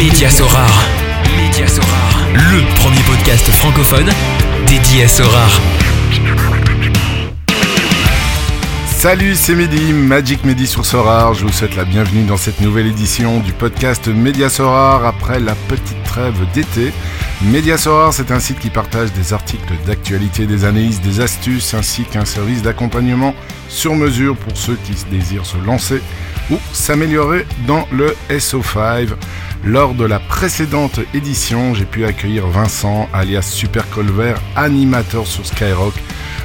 Média Sorare. Le premier podcast francophone dédié à Sorare. Salut, c'est Mehdi, Magic Mehdi sur Sorare. Je vous souhaite la bienvenue dans cette nouvelle édition du podcast Média Sorare après la petite trêve d'été. Média Sorare, c'est un site qui partage des articles d'actualité, des analyses, des astuces ainsi qu'un service d'accompagnement sur mesure pour ceux qui désirent se lancer ou s'améliorer dans le SO5. Lors de la précédente édition, j'ai pu accueillir Vincent, alias Super Colvert, animateur sur Skyrock,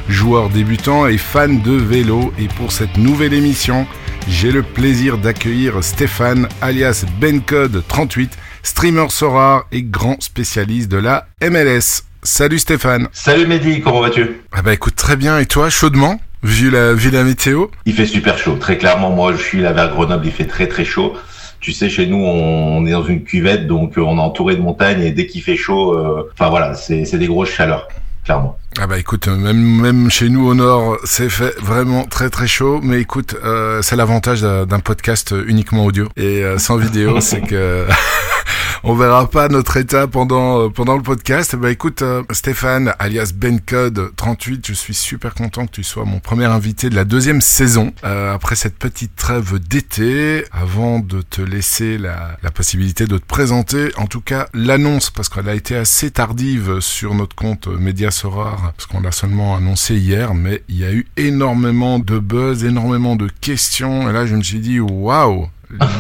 joueur débutant et fan de vélo. Et pour cette nouvelle émission, j'ai le plaisir d'accueillir Stéphane, alias Bencode38, streamer Sora et grand spécialiste de la MLS. Salut Stéphane. Salut Mehdi, comment vas-tu? Ah bah écoute très bien et toi chaudement? Vu la, vu la météo? Il fait super chaud, très clairement moi je suis là vers Grenoble, il fait très très chaud. Tu sais, chez nous, on est dans une cuvette, donc euh, on est entouré de montagnes et dès qu'il fait chaud, euh, enfin voilà, c'est des grosses chaleurs, clairement. Ah bah écoute, même même chez nous au nord, c'est fait vraiment très très chaud. Mais écoute, euh, c'est l'avantage d'un podcast uniquement audio et euh, sans vidéo, c'est que on verra pas notre état pendant euh, pendant le podcast. Bah écoute, euh, Stéphane, alias Bencode 38, je suis super content que tu sois mon premier invité de la deuxième saison euh, après cette petite trêve d'été. Avant de te laisser la, la possibilité de te présenter, en tout cas l'annonce parce qu'elle a été assez tardive sur notre compte Média Parce qu'on l'a seulement annoncé hier, mais il y a eu énormément de buzz, énormément de questions. Et là je me suis dit waouh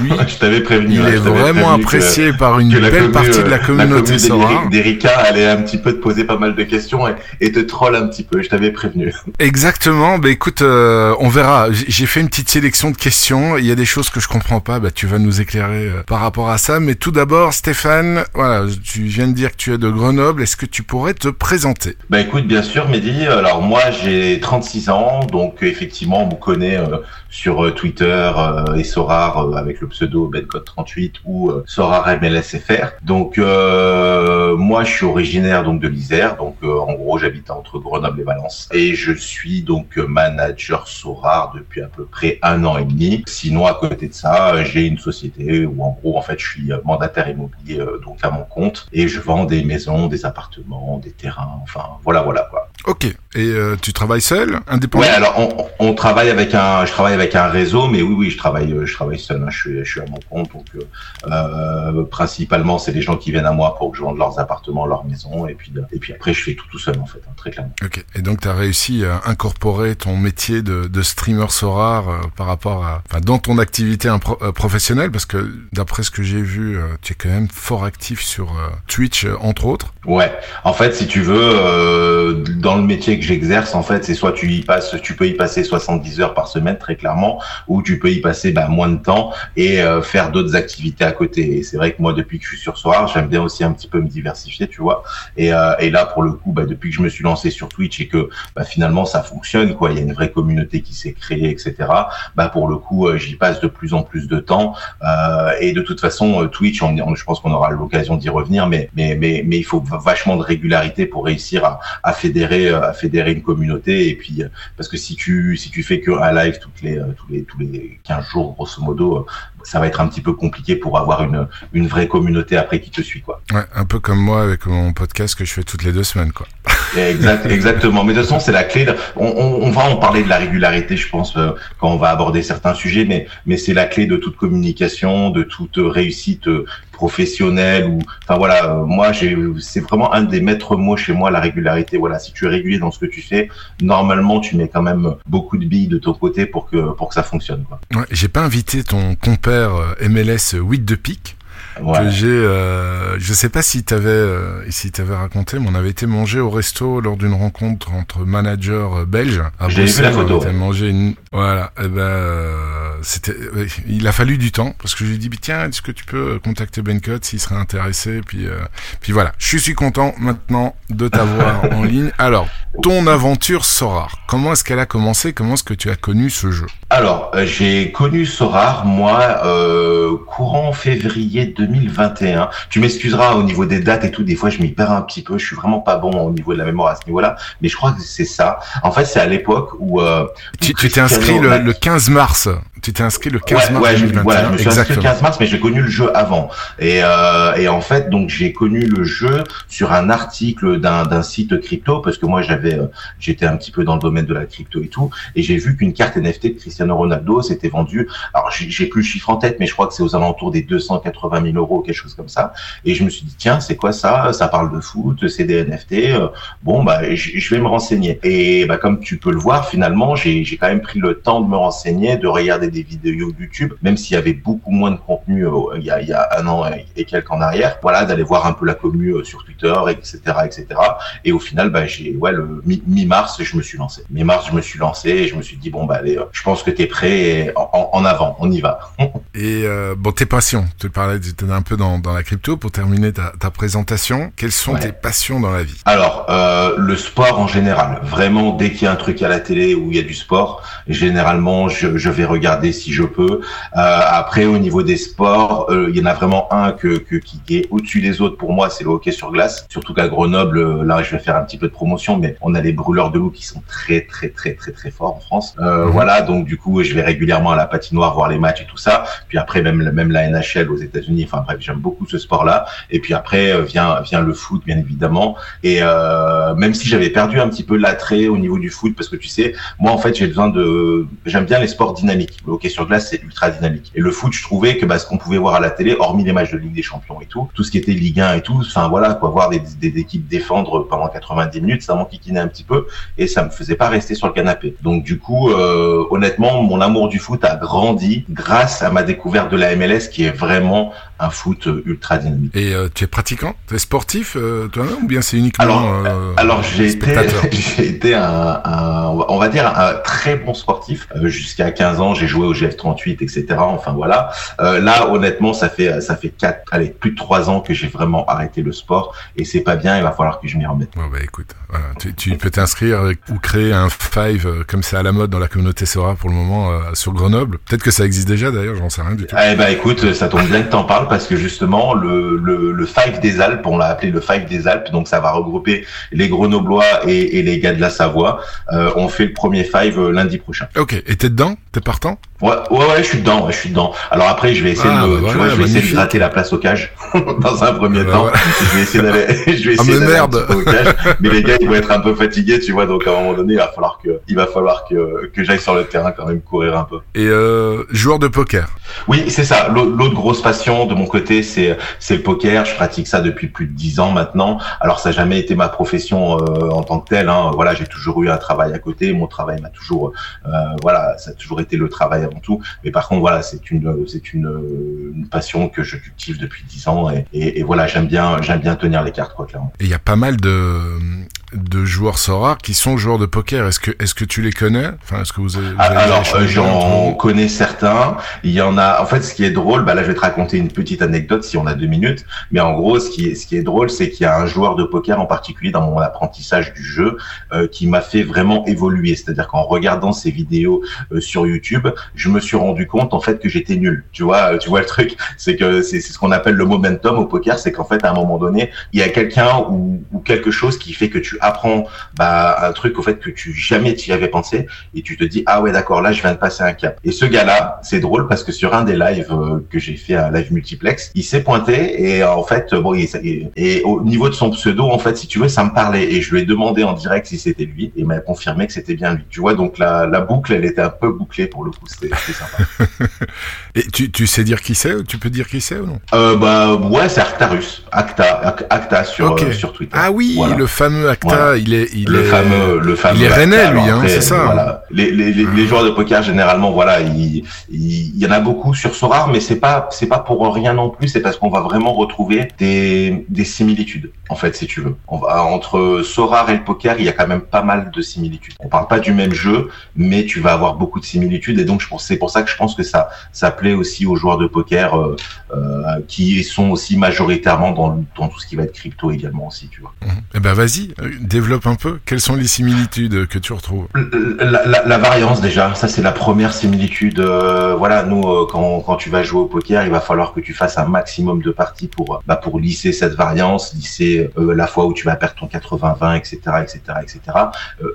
lui, je t'avais prévenu. il hein, est vraiment que- apprécié par une belle partie de la communauté la Sora. commu d'Erika allait un petit peu te poser pas mal de questions et, et te troll un petit peu, je t'avais prévenu. Exactement. Bah écoute, euh, on verra. J'ai fait une petite sélection de questions. Il y a des choses que je comprends pas. Bah tu vas nous éclairer euh, par rapport à ça. Mais tout d'abord, Stéphane, voilà, tu viens de dire que tu es de Grenoble. Est-ce que tu pourrais te présenter? Bah écoute, bien sûr, Mehdi. Alors moi, j'ai 36 ans, donc euh, effectivement, on me connaît euh, sur euh, Twitter euh, et Sorar euh, avec le pseudo Bencode38 ou euh, Sorar MLSFR. Donc moi, je suis originaire donc de l'Isère, donc en gros, j'habite entre Grenoble et Valence, et je suis donc manager Sorar depuis à peu près un an et demi. Sinon, à côté de ça, j'ai une société où en gros, en fait, je suis mandataire immobilier donc à mon compte et je vends des maisons, des appartements, des terrains, enfin voilà, voilà quoi. Ok. Et euh, tu travailles seul, indépendant? Ouais, alors on, on travaille avec un, je travaille avec un réseau, mais oui, oui, je travaille, euh, je travaille seul. hein, je suis, je suis à mon compte, donc euh, euh, principalement c'est les gens qui viennent à moi pour que je vende leurs appartements, leurs maisons, et puis et puis après je fais tout tout seul en fait, hein, très clairement. Ok. Et donc tu as réussi à incorporer ton métier de, de streamer Sorar euh, par rapport à, enfin, dans ton activité impro- professionnelle, parce que d'après ce que j'ai vu, euh, tu es quand même fort actif sur Twitch entre autres. Ouais, en fait, si tu veux, dans le métier que j'exerce, en fait, c'est soit tu y passes, tu peux y passer 70 heures par semaine, très clairement, ou tu peux y passer bah, moins de temps et euh, faire d'autres activités à côté. Et c'est vrai que moi, depuis que je suis sur Soir, j'aime bien aussi un petit peu me diversifier, tu vois. Et, euh, là, pour le coup, bah, depuis que je me suis lancé sur Twitch et que bah, finalement ça fonctionne, il y a une vraie communauté qui s'est créée, etc. Pour le coup, euh, j'y passe de plus en plus de temps. Et de toute façon, Twitch, je pense qu'on aura l'occasion d'y revenir, mais, il faut vachement de régularité pour réussir à, fédérer, une communauté. Et puis, parce que si tu, fais que un live toutes les, euh, tous les, tous les 15 jours, grosso modo, euh, ça va être un petit peu compliqué pour avoir une, une vraie communauté après qui te suit, quoi. Ouais, un peu comme moi avec mon podcast que je fais toutes les deux semaines, quoi. Exact, exactement. Mais de toute façon, c'est la clé. de- On, on, on va en parler de la régularité, je pense, euh, quand on va aborder certains sujets, mais, mais c'est la clé de toute communication, de toute réussite euh, professionnelle. Ou, enfin voilà, euh, moi, j'ai, c'est vraiment un des maîtres mots chez moi, la régularité. Voilà, si tu es régulier dans ce que tu fais, normalement, tu mets quand même beaucoup de billes de ton côté pour que pour que ça fonctionne. Quoi. Ouais, j'ai pas invité ton compère euh, MLS 8 de pique. Que j'ai euh, je sais pas si t'avais euh, si t'avais raconté mais on avait été manger au resto lors d'une rencontre entre managers euh, belges à J'ai vu la photo, on ouais. manger une voilà. Et ben euh, c'était ouais, il a fallu du temps parce que je lui ai dit tiens est-ce que tu peux contacter Bencott s'il serait intéressé puis euh, puis voilà. Je suis content maintenant de t'avoir en ligne. Alors ton aventure Sorar comment est-ce qu'elle a commencé? Comment est-ce que tu as connu ce jeu? Alors, euh, j'ai connu Sorar, moi, euh, courant février 2021. Tu m'excuseras au niveau des dates et tout, des fois je m'y perds un petit peu, je suis vraiment pas bon au niveau de la mémoire à ce niveau-là, mais je crois que c'est ça. En fait, c'est à l'époque où... Euh, tu t'es inscrit le 15 mars tu t'es inscrit le 15 mars ouais, 2021. Voilà, je me suis inscrit le Exactement. 15 mars, mais j'ai connu le jeu avant. Et, euh, et en fait, donc j'ai connu le jeu sur un article d'un d'un site crypto, parce que moi j'avais, euh, j'étais un petit peu dans le domaine de la crypto et tout, et j'ai vu qu'une carte NFT de Cristiano Ronaldo s'était vendue. Alors j'ai plus le chiffre en tête, mais je crois que c'est aux alentours des 280 000 euros, quelque chose comme ça. Et je me suis dit tiens, c'est quoi ça? Ça parle de foot, c'est des NFT. euh, Bon bah je je vais me renseigner. Et bah comme tu peux le voir, finalement j'ai j'ai quand même pris le temps de me renseigner, de regarder des vidéos YouTube, même s'il y avait beaucoup moins de contenu euh, il y a un an et, quelques en arrière. Voilà, d'aller voir un peu la commu euh, sur Twitter, etc., etc. Et au final, bah j'ai ouais le mi- mi-mars, je me suis lancé. Mi-mars, je me suis lancé et je me suis dit bon bah allez, euh, je pense que t'es prêt, en avant, on y va. Et euh, bon, tes passions. Tu parlais, tu étais un peu dans, dans la crypto. Pour terminer ta, ta présentation, quelles sont Ouais. tes passions dans la vie? Alors, euh, le sport en général, vraiment, dès qu'il y a un truc à la télé où il y a du sport, généralement, je, je vais regarder si je peux. Euh, après, au niveau des sports, euh, il y en a vraiment un que, que qui est au-dessus des autres pour moi, c'est le hockey sur glace. Surtout qu'à Grenoble, euh, là, je vais faire un petit peu de promotion, mais on a les brûleurs de loups qui sont très, très, très, très, très forts en France. Euh, Mhm. Voilà, donc du coup, je vais régulièrement à la patinoire voir les matchs et tout ça. Puis après, même, même la NHL aux États-Unis. Enfin bref, j'aime beaucoup ce sport-là. Et puis après euh, vient vient le foot, bien évidemment. Et euh, même si j'avais perdu un petit peu l'attrait au niveau du foot, parce que tu sais, moi en fait j'ai besoin de, j'aime bien les sports dynamiques. Le hockey sur glace c'est ultra dynamique. Et le foot, je trouvais que bah, ce qu'on pouvait voir à la télé, hormis les matchs de Ligue des Champions et tout, tout ce qui était Ligue 1 et tout, enfin voilà quoi, voir des, des équipes défendre pendant 90 minutes, ça m'enquiquinait un petit peu et ça me faisait pas rester sur le canapé. Donc du coup, euh, honnêtement, mon amour du foot a grandi grâce à ma découverte de la MLS qui est vraiment un foot euh, ultra dynamique. Et euh, tu es pratiquant? Tu es sportif, euh, toi-même, ou bien c'est uniquement Alors, euh, Alors j'ai été, spectateur j'ai été un, un- on va dire un très bon sportif jusqu'à 15 ans. J'ai joué au GF38, etc. Enfin voilà. Là, honnêtement, ça fait ça fait quatre, allez, plus de trois ans que j'ai vraiment arrêté le sport et c'est pas bien. Il va falloir que je m'y remette. Bah écoute, voilà, tu, tu peux t'inscrire ou créer un five comme c'est à la mode dans la communauté Sora pour le moment sur Grenoble. Peut-être que ça existe déjà d'ailleurs, j'en sais rien du tout. Eh ben écoute, ça tombe bien que t'en parles parce que justement le, le, le Five des Alpes, on l'a appelé le Five des Alpes, donc ça va regrouper les Grenoblois et, et les gars de la Savoie. Euh, on fait le premier Five euh, lundi prochain. Ok, et t'es dedans? T'es partant? Ouais, ouais, ouais, je suis dedans, ouais, je suis dedans. Alors après, je vais essayer Ah, de, bah tu voilà, vois, je vais essayer de gratter la place au cage dans un premier Bah temps. Je vais essayer d'aller, je vais Ah, essayer mais d'aller un merde. au cage. Mais les gars, ils vont être un peu fatigués, tu vois. Donc à un moment donné, il va falloir que, il va falloir que, que j'aille sur le terrain quand même courir un peu. Et euh, joueur de poker. Oui, c'est ça. L'au- L'autre grosse passion de mon côté, c'est c'est le poker. Je pratique ça depuis plus de dix ans maintenant. Alors ça n'a jamais été ma profession euh, en tant que telle. Hein. Voilà, j'ai toujours eu un travail à côté. Mon travail m'a toujours, euh, voilà, ça a toujours été le travail avant tout. Mais par contre, voilà, c'est une c'est une, une passion que je cultive depuis dix ans et, et, et voilà, j'aime bien j'aime bien tenir les cartes quoi, clairement. Et il y a pas mal de, de joueurs Sora qui sont joueurs de poker. Est-ce que, est-ce que tu les connais? Enfin, est-ce que vous avez, vous avez Alors, euh, j'en connais certains. Il y en a. En fait, ce qui est drôle, bah là, je vais te raconter une petite anecdote si on a deux minutes. Mais en gros, ce qui est, ce qui est drôle, c'est qu'il y a un joueur de poker en particulier dans mon apprentissage du jeu euh, qui m'a fait vraiment évoluer. C'est-à-dire qu'en regardant ses vidéos euh, sur YouTube, je me suis rendu compte en fait que j'étais nul. Tu vois, euh, tu vois le truc, c'est que c'est c'est ce qu'on appelle le momentum au poker, c'est qu'en fait à un moment donné, il y a quelqu'un ou, ou quelque chose qui fait que tu apprends bah, un truc au fait que tu jamais t'y avais pensé et tu te dis ah ouais d'accord là je viens de passer un cap. Et ce gars-là c'est drôle parce que sur un des lives euh, que j'ai fait un live multiplex il s'est pointé et euh, en fait bon il- et, au niveau de son pseudo en fait si tu veux ça me parlait et je lui ai demandé en direct si c'était lui et il m'a confirmé que c'était bien lui. Tu vois donc la, la boucle elle était un peu bouclée pour le coup c'était sympa Et tu, tu sais dire qui c'est Tu peux dire qui c'est ou non? Euh, bah ouais c'est Actarus Acta Ac- Acta sur euh, sur Twitter Ah oui, Voilà. le fameux Acta, Voilà. il est, il le est fameux, le fameux. il est rennais, lui, hein, c'est ça. Voilà. Les, les, les, les joueurs de poker généralement, voilà, il, il, il y en a beaucoup sur Sorare, mais c'est pas, c'est pas pour rien non plus. C'est parce qu'on va vraiment retrouver des, des similitudes, en fait, si tu veux. On va entre Sorare et le poker, il y a quand même pas mal de similitudes. On parle pas du même jeu, mais tu vas avoir beaucoup de similitudes, et donc c'est pour ça que je pense que ça, ça aussi aux joueurs de poker euh, euh, qui sont aussi majoritairement dans, dans tout ce qui va être crypto également aussi, tu vois. Mhm. Eh ben vas-y, Euh, développe un peu. Quelles sont les similitudes que tu retrouves? La, la, la, variance déjà, ça c'est la première similitude. Voilà, nous quand, quand tu vas jouer au poker, il va falloir que tu fasses un maximum de parties pour bah, pour lisser cette variance, lisser la fois où tu vas perdre ton 80-20, etc., etc., etc.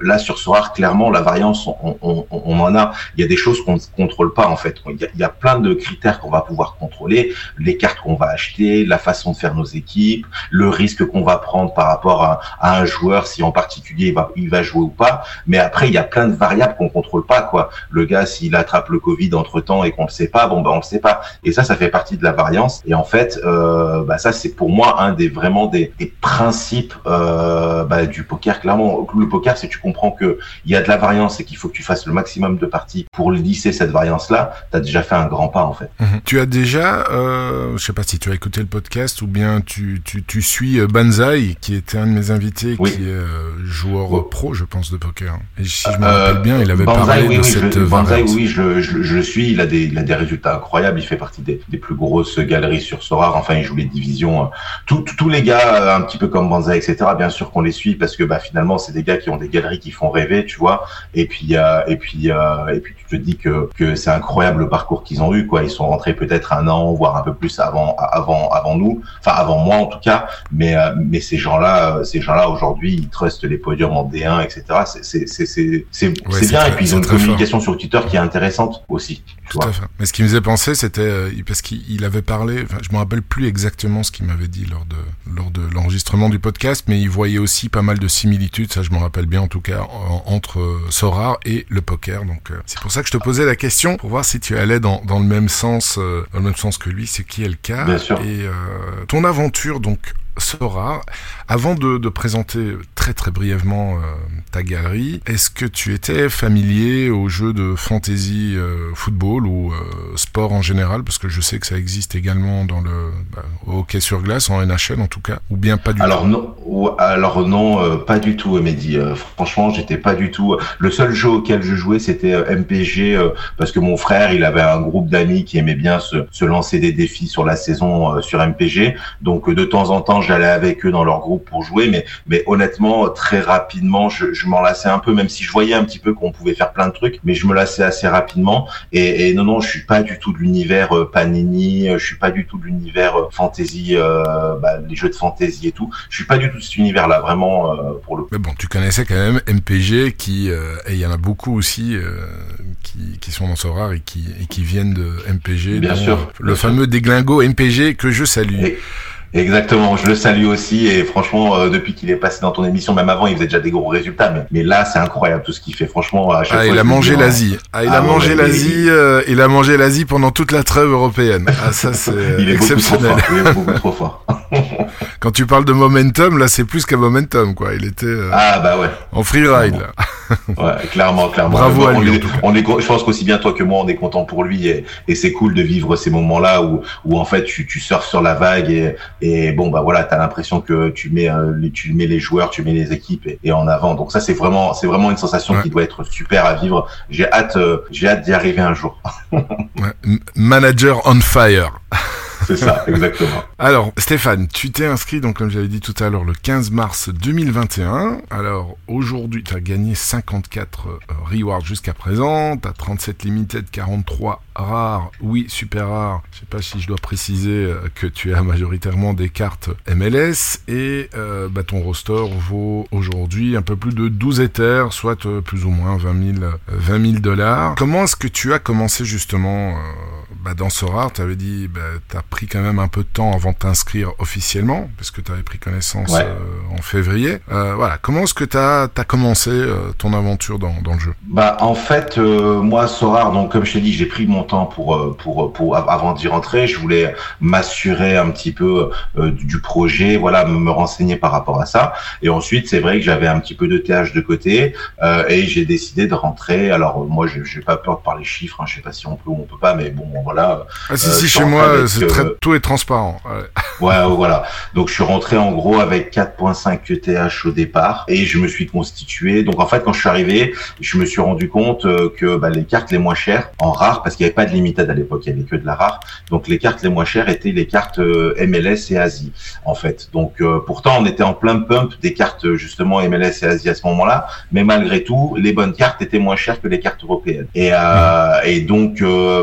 là sur Sorar, clairement la variance, on, on, on, en a. Il y a des choses qu'on ne contrôle pas en fait. Il y a, il y a plein de critères qu'on va pouvoir contrôler, les cartes qu'on va acheter, la façon de faire nos équipes, le risque qu'on va prendre par rapport à, à un joueur si en particulier il va, il va jouer ou pas. Mais après il y a plein de variables qu'on contrôle pas quoi. Le gars s'il attrape le Covid entre temps et qu'on le sait pas, bon ben on le sait pas. Et ça ça fait partie de la variance. Et en fait euh, bah, ça c'est pour moi un des vraiment des, des principes euh, bah, du poker. Clairement le poker c'est tu comprends que il y a de la variance et qu'il faut que tu fasses le maximum de parties pour lisser cette variance là. Tu as déjà fait un grand pas en fait. Mhm. Tu as déjà, euh, je sais pas si tu as écouté le podcast ou bien tu, tu, tu suis euh, Banzai qui était un de mes invités qui est euh, joueur pro je pense de poker. Et si je me rappelle bien il avait parlé de cette je, Banzai, oui je, je, je, suis, il a, des, il a des résultats incroyables, il fait partie des, des plus grosses galeries sur Sora, enfin il joue les divisions, tous tous les gars un petit peu comme Banzai etc bien sûr qu'on les suit parce que bah, finalement c'est des gars qui ont des galeries qui font rêver tu vois. Et puis et puis et puis tu te dis que, que c'est incroyable le parcours qu'ils ont eu quoi ils sont rentrés peut-être un an voire un peu plus avant avant avant nous enfin avant moi en tout cas mais mais ces gens là ces gens là aujourd'hui ils trustent les podiums en D1 etc c'est c'est c'est c'est c'est bien et puis ils ont une communication sur Twitter qui est intéressante aussi tout à fait. Mais ce qui me faisait penser, c'était parce qu'il avait parlé. Enfin, je me rappelle plus exactement ce qu'il m'avait dit lors de lors de l'enregistrement du podcast, mais il voyait aussi pas mal de similitudes. Ça, je me rappelle bien en tout cas entre Sora et le poker. Donc c'est pour ça que je te posais la question pour voir si tu allais dans dans le même sens dans le même sens que lui, c'est qui est le cas. Bien sûr. Et euh, ton aventure donc Sora. Avant de, de, présenter très très brièvement euh, ta galerie, est-ce que tu étais familier aux jeux de fantasy euh, football ou euh, sport en général? Parce que je sais que ça existe également dans le bah, hockey sur glace, en NHL en tout cas, ou bien pas du alors tout? non, Alors non, pas du tout, Mehdi. franchement, j'étais pas du tout... Le seul jeu auquel je jouais, c'était MPG, parce que mon frère, il avait un groupe d'amis qui aimait bien se, se, lancer des défis sur la saison sur MPG. Donc de temps en temps, j'allais avec eux dans leur groupe pour jouer, mais, mais honnêtement, très rapidement, je, je m'en lassais un peu, même si je voyais un petit peu qu'on pouvait faire plein de trucs, mais je me lassais assez rapidement. Et, et non, non, je suis pas du tout de l'univers euh, Panini, je suis pas du tout de l'univers euh, fantasy, euh, bah, les jeux de fantasy et tout. Je suis pas du tout de cet univers-là, vraiment, euh, pour le Mais bon, tu connaissais quand même MPG, qui, euh, et il y en a beaucoup aussi, euh, qui, qui sont dans ce rare et qui, et qui viennent de MPG. Bien sûr. Le bien fameux sûr. déglingo MPG que je salue. Et... Exactement, je le salue aussi et franchement euh, depuis qu'il est passé dans ton émission, même avant il faisait déjà des gros résultats, mais, mais là c'est incroyable tout ce qu'il fait. Franchement, à chaque ah, fois, il a mangé l'Asie. Ah, il ah, a mangé ouais, l'Asie. Euh, il a mangé l'Asie pendant toute la trêve européenne. Ah ça c'est exceptionnel. il est beaucoup trop fort. Quand tu parles de momentum, là c'est plus qu'un momentum quoi. Il était euh, ah bah ouais en freeride. ouais, clairement, clairement. Bravo à on lui. Est, on est, je pense qu'aussi bien toi que moi, on est content pour lui et, et c'est cool de vivre ces moments-là où, où en fait tu, tu surfes sur la vague et, et bon bah voilà, t'as l'impression que tu mets, euh, les, tu mets les joueurs, tu mets les équipes et, et en avant. Donc ça c'est vraiment, c'est vraiment une sensation ouais. qui doit être super à vivre. J'ai hâte, euh, j'ai hâte d'y arriver un jour. ouais. Manager on fire. C'est ça, exactement. Alors, Stéphane, tu t'es inscrit, donc comme j'avais dit tout à l'heure, le 15 mars 2021. Alors, aujourd'hui, tu as gagné 54 euh, rewards jusqu'à présent. Tu as 37 limited, 43 rares, oui, super rares. Je sais pas si je dois préciser euh, que tu as majoritairement des cartes MLS. Et euh, bah, ton roster vaut aujourd'hui un peu plus de 12 Ethers, soit euh, plus ou moins 20 000, 20 000 dollars. Comment est-ce que tu as commencé justement bah, dans ce rare? Tu dit, bah, pris quand même un peu de temps avant de t'inscrire officiellement, parce que tu avais pris connaissance ouais. euh, en février. Euh, voilà, comment est-ce que tu as, as, commencé euh, ton aventure dans, dans, le jeu? Bah en fait, moi Sorar, donc comme je t'ai dit, j'ai pris mon temps pour pour pour avant d'y rentrer. Je voulais m'assurer un petit peu du projet, voilà, me, me, renseigner par rapport à ça. Et ensuite, c'est vrai que j'avais un petit peu de TH de côté et j'ai décidé de rentrer. Alors moi, j'ai pas peur de parler chiffres. Hein, je sais pas si on peut ou on peut pas, mais bon, voilà. Ah si si, chez moi, c'est très tout est transparent. Ouais. ouais, voilà. Donc je suis rentré en gros avec 4.5 ETH au départ et je me suis constitué. Donc en fait, quand je suis arrivé, je me suis rendu compte que bah, les cartes les moins chères en rare, parce qu'il n'y avait pas de limited à l'époque, il y avait que de la rare. Donc les cartes les moins chères étaient les cartes MLS et Asie en fait. Donc pourtant on était en plein pump des cartes justement MLS et Asie à ce moment-là, mais malgré tout les bonnes cartes étaient moins chères que les cartes européennes. Et, et donc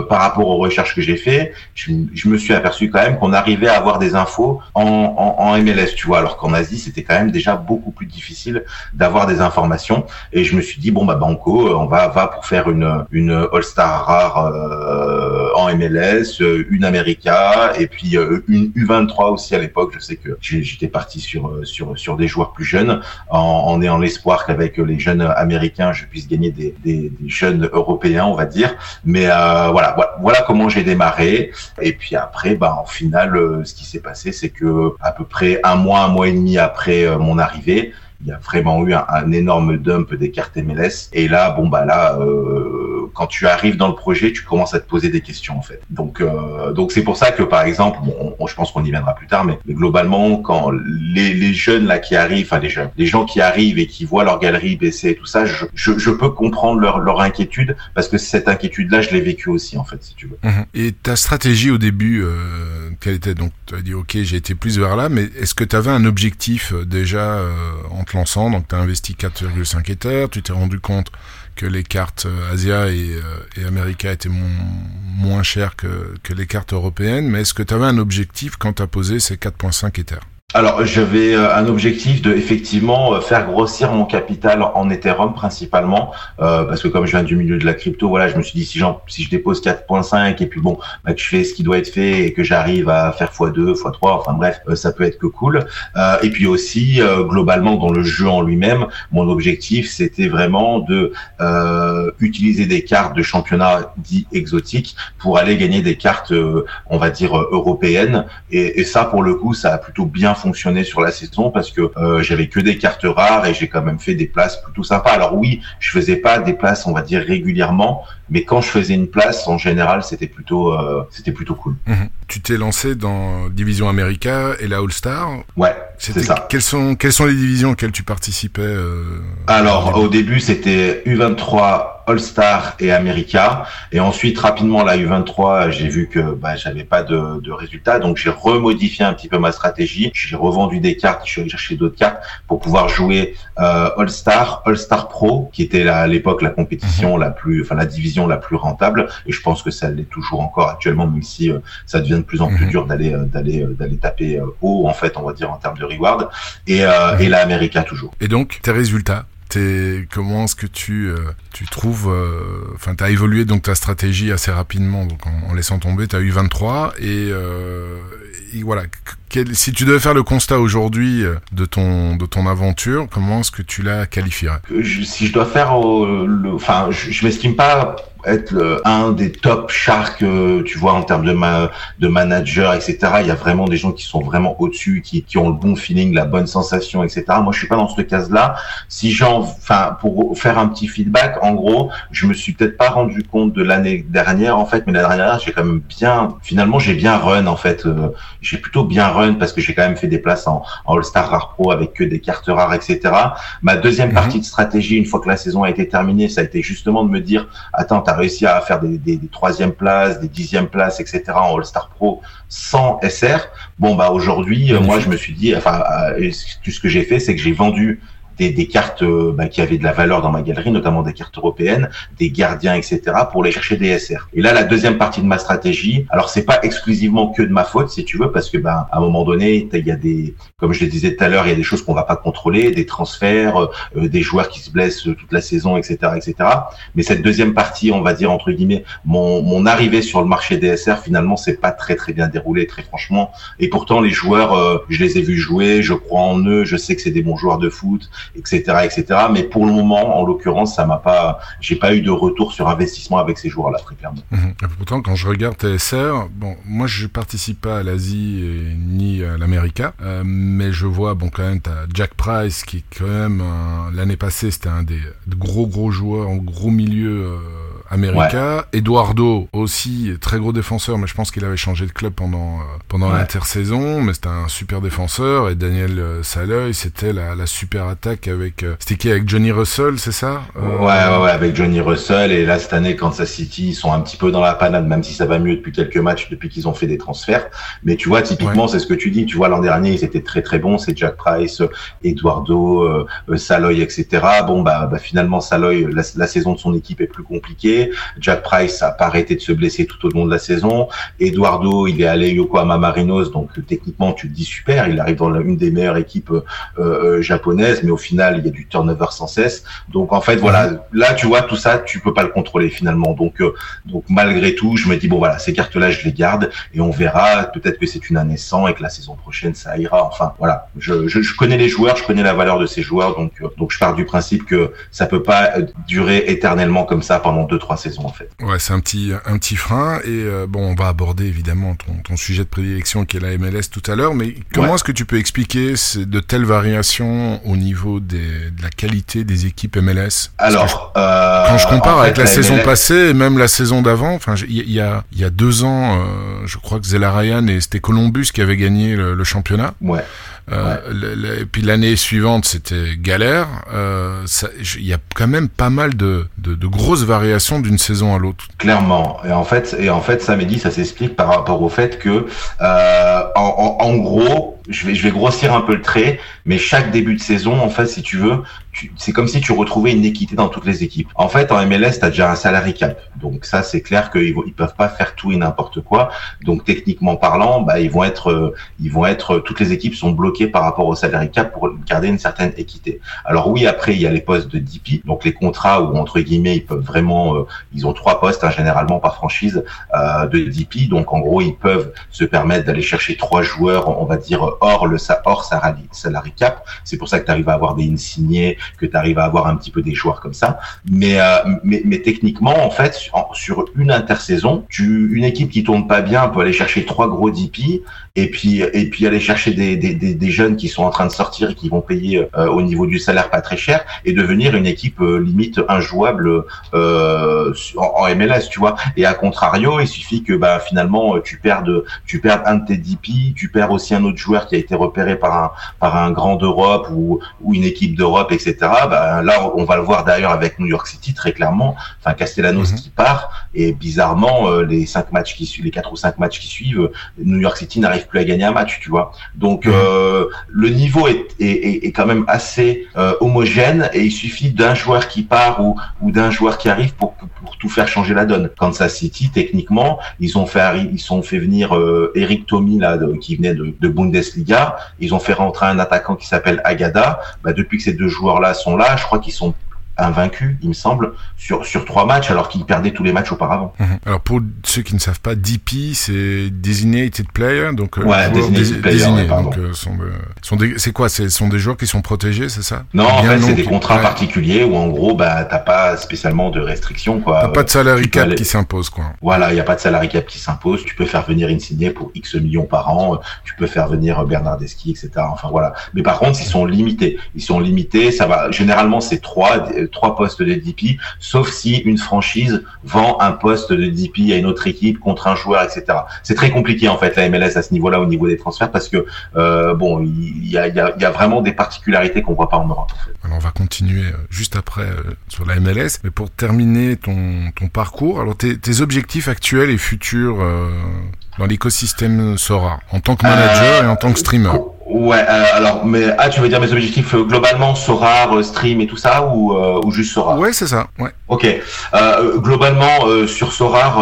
par rapport aux recherches que j'ai fait, je, je, me suis aperçu quand même qu'on arrivait à avoir des infos en, en, en MLS, tu vois, alors qu'en Asie c'était quand même déjà beaucoup plus difficile d'avoir des informations. Et je me suis dit bon bah banco, on va va pour faire une une All Star rare euh, en MLS, une America et puis euh, une U23 aussi à l'époque. Je sais que j'étais parti sur sur sur des joueurs plus jeunes en, en ayant l'espoir qu'avec les jeunes américains je puisse gagner des, des, des jeunes européens on va dire. Mais euh, voilà voilà comment j'ai démarré. Et puis après bah en final ce qui s'est passé c'est que à peu près un mois un mois et demi après mon arrivée il y a vraiment eu un, énorme dump des cartes MLS. Et là, bon bah là, euh, quand tu arrives dans le projet, tu commences à te poser des questions en fait. Donc euh, donc c'est pour ça que par exemple, bon, je pense qu'on y viendra plus tard, mais, globalement, quand les, jeunes là qui arrivent, enfin les jeunes, les gens qui arrivent et qui voient leur galerie baisser et tout ça, je, je, je peux comprendre leur, leur inquiétude parce que cette inquiétude-là, je l'ai vécue aussi en fait, si tu veux. Mhm. Et ta stratégie au début, euh, quelle était? Donc Tu as dit ok, j'ai été plus vers là, mais est-ce que tu avais un objectif euh, déjà euh, en lançant Donc tu as investi 4,5 Ether, tu t'es rendu compte que les cartes euh, Asia et, et America étaient moins chères que, que les cartes européennes, mais est-ce que tu avais un objectif quand tu as posé ces 4,5 Ether? Alors j'avais euh, un objectif de effectivement euh, faire grossir mon capital en Ethereum principalement euh, parce que comme je viens du milieu de la crypto, voilà, je me suis dit si, si je dépose 4.5 et puis bon, bah, que je fais ce qui doit être fait et que j'arrive à faire x2, x3, enfin bref, ça peut être que cool. et puis aussi globalement dans le jeu en lui-même, mon objectif c'était vraiment de utiliser des cartes de championnat dit exotiques pour aller gagner des cartes, on va dire européennes et, et ça pour le coup ça a plutôt bien fonctionné sur la saison parce que euh, j'avais que des cartes rares et j'ai quand même fait des places plutôt sympas. Alors oui, je faisais pas des places, on va dire régulièrement, mais quand je faisais une place, en général, c'était plutôt, euh, c'était plutôt cool. Mhm. Tu t'es lancé dans Division America et la All Star. Ouais, c'est ça. Quelles sont, quelles sont les divisions auxquelles tu participais euh, Alors, au début, c'était U23 All-Star et America. Et ensuite, rapidement, la U23, j'ai vu que bah, j'avais pas de, de résultats. Donc, j'ai remodifié un petit peu ma stratégie. J'ai revendu des cartes, je suis allé chercher d'autres cartes pour pouvoir jouer euh, All-Star, All-Star Pro, qui était à l'époque la compétition mhm. la plus, enfin la division la plus rentable. Et je pense que ça l'est toujours encore actuellement, même si euh, ça devient de plus en plus mhm. dur d'aller euh, d'aller euh, d'aller taper haut, en fait, on va dire en termes de reward. Et, mhm. et la America toujours. Et donc, tes résultats comment est-ce que tu euh, tu trouves euh, enfin tu as évolué donc ta stratégie assez rapidement donc en, laissant tomber tu as eu 23 et, euh, et voilà si tu devais faire le constat aujourd'hui de ton de ton aventure comment est-ce que tu la qualifierais? Si je dois faire le enfin je, je m'estime pas être un des top sharks, euh, tu vois, en termes de, de manager, etc. Il y a vraiment des gens qui sont vraiment au-dessus, qui, qui ont le bon feeling, la bonne sensation, etc. Moi, je suis pas dans ce case-là. Si j'en, enfin, pour faire un petit feedback, en gros, je me suis peut-être pas rendu compte de l'année dernière, en fait, mais la dernière, j'ai quand même bien, finalement, j'ai bien run, en fait. Euh, j'ai plutôt bien parce que j'ai quand même fait des places en, All-Star Rare Pro avec que des cartes rares, etc. Ma deuxième mhm. partie de stratégie, une fois que la saison a été terminée, ça a été justement de me dire, attends, t'as réussi à faire des, des, des troisième places, des dixièmes places, etc. en All-Star Pro sans SR. Bon bah aujourd'hui, moi je me suis dit, enfin, euh, tout ce que j'ai fait, c'est que j'ai vendu des, des cartes euh, bah, qui avaient de la valeur dans ma galerie, notamment des cartes européennes, des gardiens, etc., pour les chercher des SR. Et là, la deuxième partie de ma stratégie, alors c'est pas exclusivement que de ma faute, si tu veux, parce que ben à un moment donné, il y a des, comme je le disais tout à l'heure, il y a des choses qu'on va pas contrôler, des transferts, euh, des joueurs qui se blessent toute la saison, etc., etc. Mais cette deuxième partie, on va dire entre guillemets, mon, mon arrivée sur le marché des SR, finalement, c'est pas très très bien déroulé, très franchement. Et pourtant, les joueurs, euh, je les ai vus jouer, je crois en eux, je sais que c'est des bons joueurs de foot, etc., etc. Mais pour le moment, en l'occurrence, ça m'a pas, j'ai pas eu de retour sur investissement avec ces joueurs-là, très clairement. Mhm. pourtant, quand je regarde TSR, bon, moi, je participe pas à l'Asie ni à l'Amérique, euh, mais je vois, bon, quand même, t'as Jack Price qui, quand même, l'année passée, c'était un des gros gros joueurs en gros milieu. Euh, America. Eduardo aussi très gros défenseur, mais je pense qu'il avait changé de club pendant pendant l'intersaison, mais c'était un super défenseur. Et Daniel Saloy, c'était la, la, super attaque avec c'était qui avec Johnny Russell, c'est ça Ouais, ouais, ouais, avec Johnny Russell. Et là cette année, Kansas City, ils sont un petit peu dans la panade, même si ça va mieux depuis quelques matchs, depuis qu'ils ont fait des transferts. Mais tu vois, typiquement, c'est ce que tu dis. Tu vois, l'an dernier, ils étaient très très bons. C'est Jack Price, Eduardo, euh, euh, Saloy, etc. Bon, bah, bah finalement, Saloy, la, la, saison de son équipe est plus compliquée. Jack Price a pas arrêté de se blesser tout au long de la saison. Eduardo, il est allé Yokohama Marinos, donc techniquement, tu te dis super. Il arrive dans une des meilleures équipes euh, euh, japonaises, mais au final, il y a du turnover sans cesse. Donc en fait, voilà, là, tu vois, tout ça, tu peux pas le contrôler finalement. Donc, donc malgré tout, je me dis bon, voilà, ces cartes-là, je les garde et on verra. Peut-être que c'est une année sans et que la saison prochaine, ça ira. Enfin, voilà, je, je, je connais les joueurs, je connais la valeur de ces joueurs, donc euh, donc je pars du principe que ça peut pas euh, durer éternellement comme ça pendant deux trois saisons en fait. Ouais, c'est un petit un petit frein et euh, bon, on va aborder évidemment ton, ton sujet de prédilection qui est la MLS tout à l'heure, mais comment est-ce que tu peux expliquer de telles variations au niveau des, de la qualité des équipes MLS Alors, quand je compare avec la, saison passée et même la saison d'avant, enfin il y, a il y a deux ans, je crois que Zella Ryan et c'était Columbus qui avait gagné le, le championnat. Ouais. Euh, et puis l'année suivante, c'était galère. Euh, il y a quand même pas mal de, de, de grosses variations d'une saison à l'autre. Clairement. Et en fait, et en fait, dit, ça s'explique par rapport au fait que, euh, en, en, en, gros, je vais, je vais grossir un peu le trait, mais chaque début de saison, en fait, si tu veux, c'est comme si tu retrouvais une équité dans toutes les équipes. En fait, en MLS, tu as déjà un salary cap. Donc ça, c'est clair qu'ils ils peuvent pas faire tout et n'importe quoi. Donc techniquement parlant, bah, ils vont être, euh, ils vont être, toutes les équipes sont bloquées par rapport au salary cap pour garder une certaine équité. Alors oui, après, il y a les postes de DP, donc les contrats où, entre guillemets, ils peuvent vraiment, euh, ils ont trois postes, hein, généralement par franchise, euh, de DP. Donc en gros, ils peuvent se permettre d'aller chercher trois joueurs, on va dire, hors le hors salary cap. C'est pour ça que tu arrives à avoir des insignés, que tu arrives à avoir un petit peu des joueurs comme ça. Mais, euh, mais, mais, techniquement, en fait, sur, une intersaison, tu, une équipe qui tourne pas bien peut aller chercher trois gros DP et puis, et puis aller chercher des, des, des, des jeunes qui sont en train de sortir et qui vont payer euh, au niveau du salaire pas très cher et devenir une équipe euh, limite injouable euh, en, en, MLS, tu vois. Et à contrario, il suffit que bah, finalement tu perdes, tu perds un de tes DP, tu perds aussi un autre joueur qui a été repéré par un, par un grand d'Europe ou, ou une équipe d'Europe, etc. Bah, là, on va le voir d'ailleurs avec New York City très clairement. Enfin, Castellanos mhm. qui part et bizarrement euh, les cinq matchs qui suivent, les quatre ou cinq matchs qui suivent, New York City n'arrive plus à gagner un match, tu vois. Donc mhm. euh, le niveau est, est, est, quand même assez euh, homogène et il suffit d'un joueur qui part ou, ou d'un joueur qui arrive pour, pour, pour, tout faire changer la donne. Kansas City, techniquement, ils ont fait ils ont fait venir Eric Tommy là de, qui venait de, de, Bundesliga. Ils ont fait rentrer un attaquant qui s'appelle Agada. Bah, depuis que ces deux joueurs là sont là, je crois qu'ils sont invaincu, il me semble, sur, sur trois matchs, alors qu'il perdait tous les matchs auparavant. Mhm. Alors pour ceux qui ne savent pas, DP, c'est Designated Player, donc euh, ouais, designated player, désigné, donc euh, sont, sont c'est quoi C'est sont des joueurs qui sont protégés, c'est ça? Non, en fait, c'est des contrats particuliers où en gros, bah t'as pas spécialement de restrictions, quoi. T'as pas de salary cap qui s'impose, quoi. Voilà, il y a pas de salary cap qui s'impose. Tu peux faire venir Insigné pour X millions par an. Tu peux faire venir Bernardeschi, etc. Enfin voilà. Mais par contre, ils sont limités. Ils sont limités. Ça va. Généralement, c'est trois trois postes de DP, sauf si une franchise vend un poste de DP à une autre équipe contre un joueur, etc. C'est très compliqué en fait la MLS à ce niveau-là au niveau des transferts parce que euh, bon, il y a, y, a, y a, vraiment des particularités qu'on voit pas en Europe. En fait. Alors on va continuer euh, juste après euh, sur la MLS, mais pour terminer ton, ton parcours, alors tes, tes objectifs actuels et futurs euh, dans l'écosystème Sora en tant que manager et en tant que streamer? Ouais, euh, alors, mais ah, tu veux dire mes objectifs euh, globalement, Sorar, euh, Stream et tout ça, ou, euh, ou juste Sorar? Ouais, c'est ça. Ouais. Ok. Euh, globalement, sur Sorar,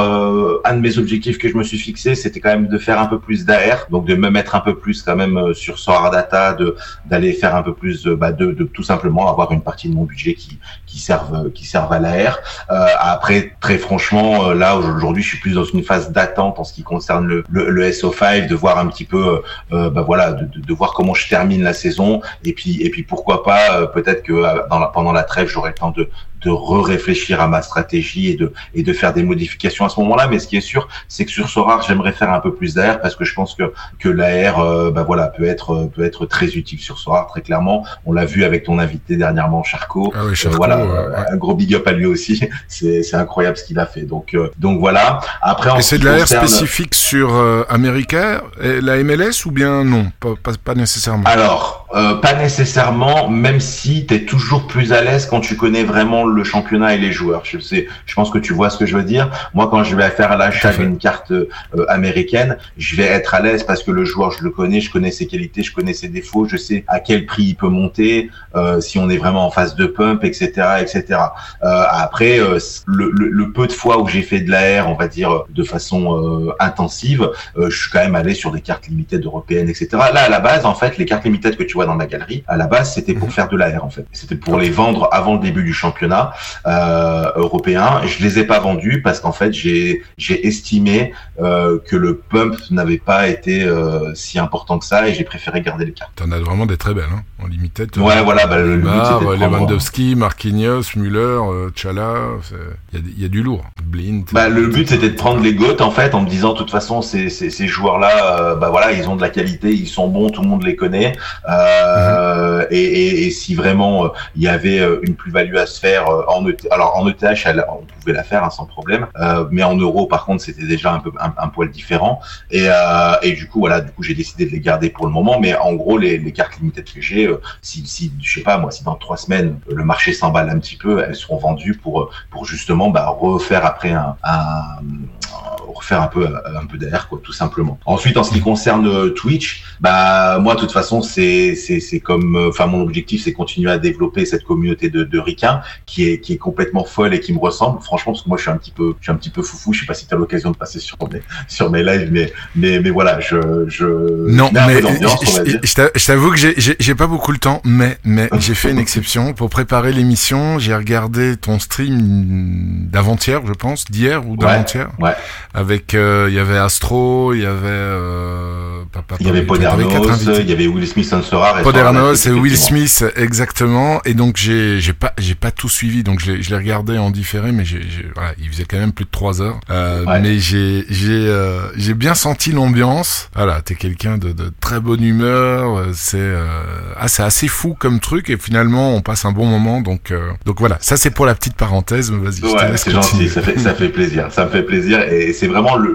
un de mes objectifs que je me suis fixé, c'était quand même de faire un peu plus d'AR, donc de me mettre un peu plus quand même sur Sorar Data, de d'aller faire un peu plus, bah, de, de tout simplement avoir une partie de mon budget qui qui serve qui serve à l'AR. après, très franchement, là aujourd'hui, je suis plus dans une phase d'attente en ce qui concerne le, le, le SO5, de voir un petit peu, bah voilà, de, de, de voir comment je termine la saison et puis et puis pourquoi pas peut-être que dans la, pendant la trêve j'aurai le temps de de re-réfléchir à ma stratégie et de et de faire des modifications à ce moment-là. Mais ce qui est sûr, c'est que sur Sorar, j'aimerais faire un peu plus d'air parce que je pense que que l'AR, euh, bah voilà, peut être peut être très utile sur Sorar, très clairement. On l'a vu avec ton invité dernièrement, Charcot. Ah oui, Euh, Charcot, voilà, ouais. un gros big up à lui aussi. C'est c'est incroyable ce qu'il a fait. Donc euh, donc voilà. Après, en Et ce c'est de l'AR concerne- spécifique sur euh, America, et la MLS ou bien non? Pas, pas, pas nécessairement. Alors, euh, pas nécessairement, même si tu es toujours plus à l'aise quand tu connais vraiment le championnat et les joueurs. Je sais, je pense que tu vois ce que je veux dire. Moi, quand je vais faire l'achat à fait. d'une carte euh, américaine, je vais être à l'aise parce que le joueur, je le connais, je connais ses qualités, je connais ses défauts, je sais à quel prix il peut monter, euh, si on est vraiment en phase de pump, etc., etc. Euh, après, euh, le, le- le peu de fois où j'ai fait de l'AR, on va dire de façon euh, intensive, euh, je suis quand même allé sur des cartes limitées européennes, etc. Là, à la base, en fait, les cartes limitées que tu vois dans ma galerie, à la base, c'était pour faire de l'AR, en fait. C'était pour les vendre avant le début du championnat euh, européen. Je les ai pas vendus parce qu'en fait, j'ai j'ai estimé euh, que le pump n'avait pas été euh, si important que ça et j'ai préféré garder les cartes. T'en as vraiment des très belles, hein, en limited. Ouais, voilà, bah, le, le but Lewandowski, Marquinhos, Müller, Chala, il y, y a du lourd. Blind. Bah, le but c'était de prendre les goats en fait en me disant de toute façon ces, ces, ces joueurs là bah voilà ils ont de la qualité ils sont bons tout le monde les connaît. Euh, et, si vraiment euh, il y avait euh, une plus-value à se faire en ETH alors en ETH on pouvait la faire hein, sans problème. Mais en euros par contre c'était déjà un peu un, poil différent. Et, et du coup voilà du coup j'ai décidé de les garder pour le moment. Mais en gros les, les cartes limitées que j'ai si, si je sais pas moi si dans trois semaines le marché s'emballe un petit peu elles seront vendues pour pour justement bah, refaire après un refaire un peu un peu d'air quoi tout simplement. Ensuite en ce qui concerne euh, Twitch, bah moi de toute façon c'est c'est c'est comme euh, enfin mon objectif c'est continuer à développer cette communauté de de ricains qui est qui est complètement folle et qui me ressemble franchement parce que moi je suis un petit peu je suis un petit peu foufou, je sais pas si tu as l'occasion de passer sur mes sur mes lives mais mais mais voilà, je je Non, je mais je- t'avoue que j'ai- j'ai j'ai pas beaucoup le temps, mais mais j'ai fait une exception pour préparer l'émission. J'ai regardé ton stream d'avant-hier, je pense, d'hier ou d'avant-hier, ouais. Avec euh, il y avait Astro, il y avait euh, papa, Il y avait Podernos, il y avait Will Smith Ansora Podernos et Will Smith exactement. Et donc j'ai j'ai pas j'ai pas tout suivi. Donc je l'ai je l'ai regardé en différé mais j'ai voilà il faisait quand même plus de trois heures. Euh, Ouais. mais j'ai j'ai j'ai bien senti l'ambiance. Voilà t'es quelqu'un de, de très bonne humeur. C'est ah c'est assez fou comme truc. Et finalement on passe un bon moment. Donc donc voilà. Ça c'est pour la petite parenthèse vas-y Ouais, c'est gentil, ça fait, ça fait plaisir, ça me fait plaisir. Et c'est vraiment le,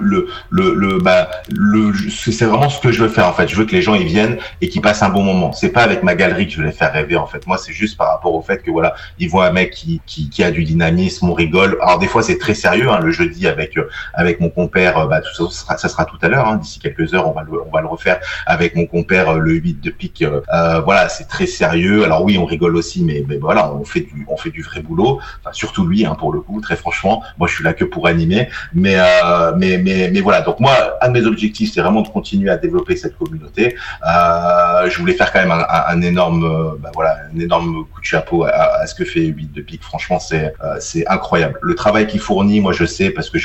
le, le, bah, le, c'est vraiment ce que je veux faire en fait. Je veux que les gens ils viennent et qu'ils passent un bon moment. C'est pas avec ma galerie que je vais les faire rêver en fait. Moi, c'est juste par rapport au fait que voilà, ils voient un mec qui, qui, qui a du dynamisme, on rigole. Alors des fois c'est très sérieux, hein, le jeudi avec euh, avec mon compère, euh, bah tout ça, ça sera, ça sera tout à l'heure. Hein, D'ici quelques heures, on va le, on va le refaire avec mon compère euh, le 8 de pique. euh, voilà, c'est très sérieux. Alors oui, on rigole aussi, mais, mais voilà, on fait du, on fait du vrai boulot. Enfin, surtout lui, hein, pour le coup, très franchement. Moi, je suis là que pour animer. Mais, euh, mais, mais, mais voilà. Donc moi, un de mes objectifs, c'est vraiment de continuer à développer cette communauté. Euh, je voulais faire quand même un, un- énorme, bah, voilà, un énorme coup de chapeau à, à ce que fait 8 de pique. Franchement, c'est, euh, c'est incroyable. Le travail qu'il fournit, moi, je sais parce que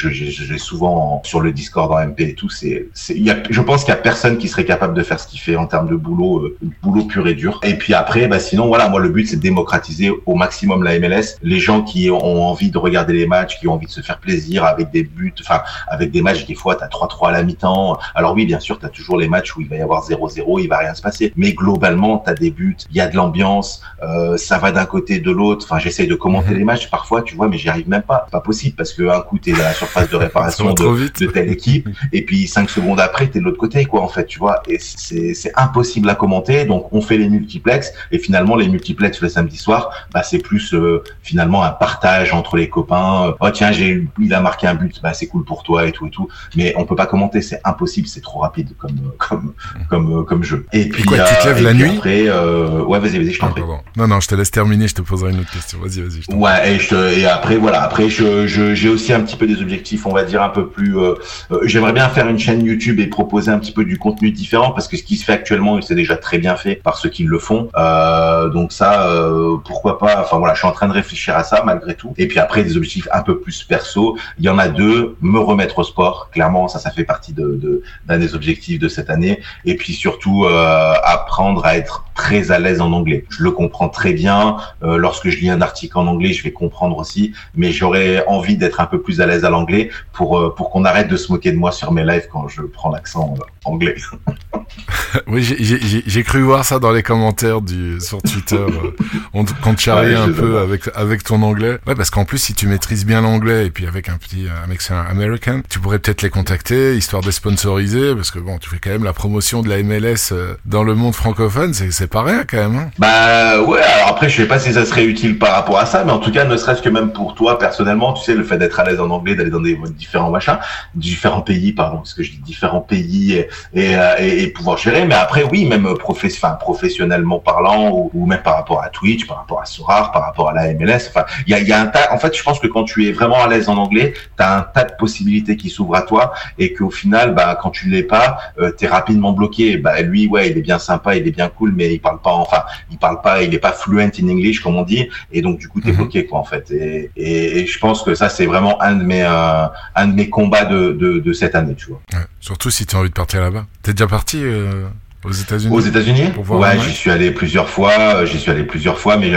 l'ai souvent en- sur le Discord en MP et tout. C'est, c'est, y a, je pense qu'il y a personne qui serait capable de faire ce qu'il fait en termes de boulot, euh, boulot pur et dur. Et puis après, bah sinon, voilà, moi, le but, c'est de démocratiser au maximum la MLS. Les gens qui ont envie de regarder les matchs, qui ont envie de se faire plaisir avec des buts, enfin, avec des matchs, des fois, t'as 3-3 à la mi-temps. Alors oui, bien sûr, t'as toujours les matchs où il va y avoir 0-0, il va rien se passer. Mais globalement, t'as des buts, il y a de l'ambiance, euh, ça va d'un côté de l'autre. Enfin, j'essaye de commenter Mhm. les matchs parfois, tu vois, mais j'y arrive même pas. C'est pas possible parce que un coup, t'es dans la surface de réparation de, telle équipe et puis cinq secondes après t'es de l'autre côté quoi en fait tu vois et c'est impossible à commenter donc on fait les multiplex et finalement les multiplex le samedi soir bah c'est plus euh, finalement un partage entre les copains oh tiens j'ai il a marqué un but bah c'est cool pour toi et tout et tout mais on peut pas commenter c'est impossible c'est trop rapide comme euh, comme comme euh, comme jeu et puis quoi, tu te euh, lèves la nuit après euh, ouais vas-y vas-y je t'en Ah, prie pardon. non non je te laisse terminer je te poserai une autre question vas-y vas-y je Ouais, et, je, te- et après voilà, après je je- j'ai aussi un petit peu des objectifs, on va dire un peu plus. euh, J'aimerais bien faire une chaîne YouTube et proposer un petit peu du contenu différent parce que ce qui se fait actuellement, c'est déjà très bien fait par ceux qui le font. Donc ça, pourquoi pas. Enfin voilà, je suis en train de réfléchir à ça malgré tout. Et puis après des objectifs un peu plus perso. Il y en a deux, me remettre au sport. Clairement, ça, ça fait partie de de- d'un des objectifs de cette année. Et puis surtout euh, apprendre à être très à l'aise en anglais. Je le comprends très bien. Euh, lorsque je lis un article en anglais, je vais comprendre aussi. Mais j'aurais envie d'être un peu plus à l'aise à l'anglais pour euh, pour qu'on arrête de se moquer de moi sur mes lives quand je prends l'accent anglais. oui, j'ai cru voir ça dans les commentaires du sur Twitter. on, tu charrie un peu avec avec ton anglais. Ouais, parce qu'en plus, si tu maîtrises bien l'anglais et puis avec un petit un accent américain, tu pourrais peut-être les contacter histoire de sponsoriser parce que bon, tu fais quand même la promotion de la MLS dans le monde francophone. C'est pas rien quand même. Hein. bah ouais, alors après je sais pas si ça serait utile par rapport à ça, mais en tout cas ne serait-ce que même pour toi personnellement, tu sais le fait d'être à l'aise en anglais, d'aller dans des différents machins, différents pays, pardon, parce que je dis différents pays et, euh, pouvoir gérer. Mais après oui, même professionnellement parlant ou, ou, même par rapport à Twitch, par rapport à Sorar, par rapport à la MLS, enfin il y a, y a un tas. En fait, je pense que quand tu es vraiment à l'aise en anglais, tu as un tas de possibilités qui s'ouvrent à toi et qu'au final, bah quand tu l'es pas, euh, tu es rapidement bloqué. Bah lui, ouais, il est bien sympa, il est bien cool, mais il parle pas, enfin, il parle pas, il est pas fluent in English comme on dit, et donc du coup t'es mhm. bloqué quoi en fait. Et, et, je pense que ça c'est vraiment un de mes euh, un de mes combats de, de, de cette année, tu vois. Ouais, surtout si tu as envie de partir là-bas. T'es déjà parti euh, aux États-Unis Aux États-Unis Ouais, j'y suis allé plusieurs fois. J'y suis allé plusieurs fois, mais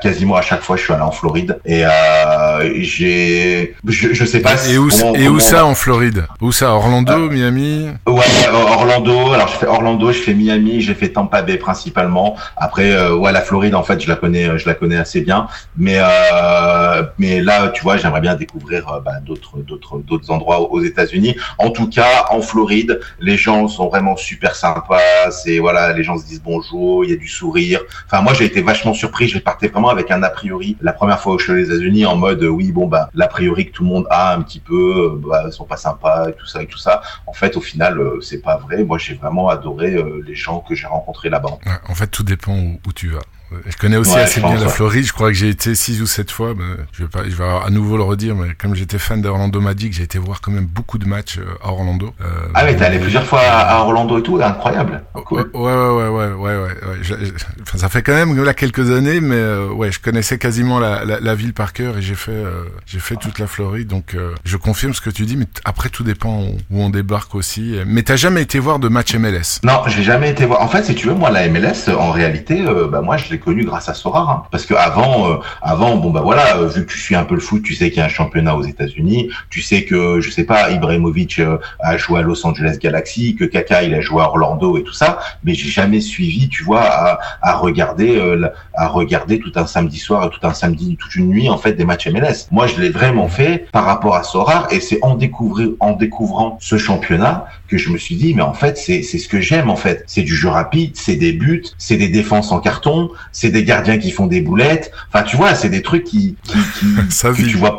quasiment à chaque fois, je suis allé en Floride et euh, j'ai, je, je sais pas. Et où, et où ça en Floride? Où ça Orlando, euh, Miami? Ouais, Orlando. Alors je fais Orlando, je fais Miami, j'ai fait Tampa Bay principalement. Après, euh, ouais, la Floride, en fait, je la connais, je la connais assez bien. Mais euh, mais là, tu vois, j'aimerais bien découvrir euh, bah, d'autres d'autres d'autres endroits aux États-Unis. En tout cas, en Floride, les gens sont vraiment super sympas. C'est voilà, les gens se disent bonjour, il y a du sourire. Enfin, moi, j'ai été vachement surpris. J'ai parti vraiment avec un a priori. La première fois où je suis aux États-Unis, en mode oui, bon bah l'a priori que tout le monde a un petit peu, euh, bah, ils sont pas sympas et tout ça et tout ça. En fait, au final, euh, c'est pas vrai. Moi, j'ai vraiment adoré euh, les gens que j'ai rencontrés là-bas. en fait, tout dépend où tu vas. Je connais aussi assez bien la Floride. Je crois que j'ai été six ou sept fois. Mais je vais pas, je vais à nouveau le redire. Mais comme j'étais fan d'Orlando Magic, j'ai été voir quand même beaucoup de matchs euh, à Orlando. Euh, ah mais t'es allé plusieurs fois à Orlando et tout, incroyable. Cool. Ouais, ouais, ouais, ouais, ouais, ouais. enfin, ça fait quand même là quelques années, mais euh, ouais, je connaissais quasiment la, la, la, ville par cœur et j'ai fait, euh, j'ai fait toute la Floride. Donc, je confirme ce que tu dis. Mais après, tout dépend où on débarque aussi. Mais t'as jamais été voir de match MLS Non, j'ai jamais été voir. En fait, si tu veux, moi, la MLS, en réalité, bah moi, je l'ai connu grâce à Sora. Hein. Parce que avant, euh, avant, bon bah voilà, euh, vu que tu suis un peu le foot, tu sais qu'il y a un championnat aux États-Unis, tu sais que je sais pas, Ibrahimovic euh, a joué à Los Angeles Galaxy, que Kaka il a joué à Orlando et tout ça, mais j'ai jamais suivi, tu vois, à, à regarder, à regarder tout un samedi soir, tout un samedi, toute une nuit en fait des matchs MLS. Moi, je l'ai vraiment fait par rapport à Sora et c'est en découvrir, en découvrant ce championnat que je me suis dit, mais en fait, c'est c'est ce que j'aime en fait. C'est du jeu rapide, c'est des buts, c'est des défenses en carton, c'est des gardiens qui font des boulettes. Enfin, tu vois, c'est des trucs qui, qui, qui que tu vois,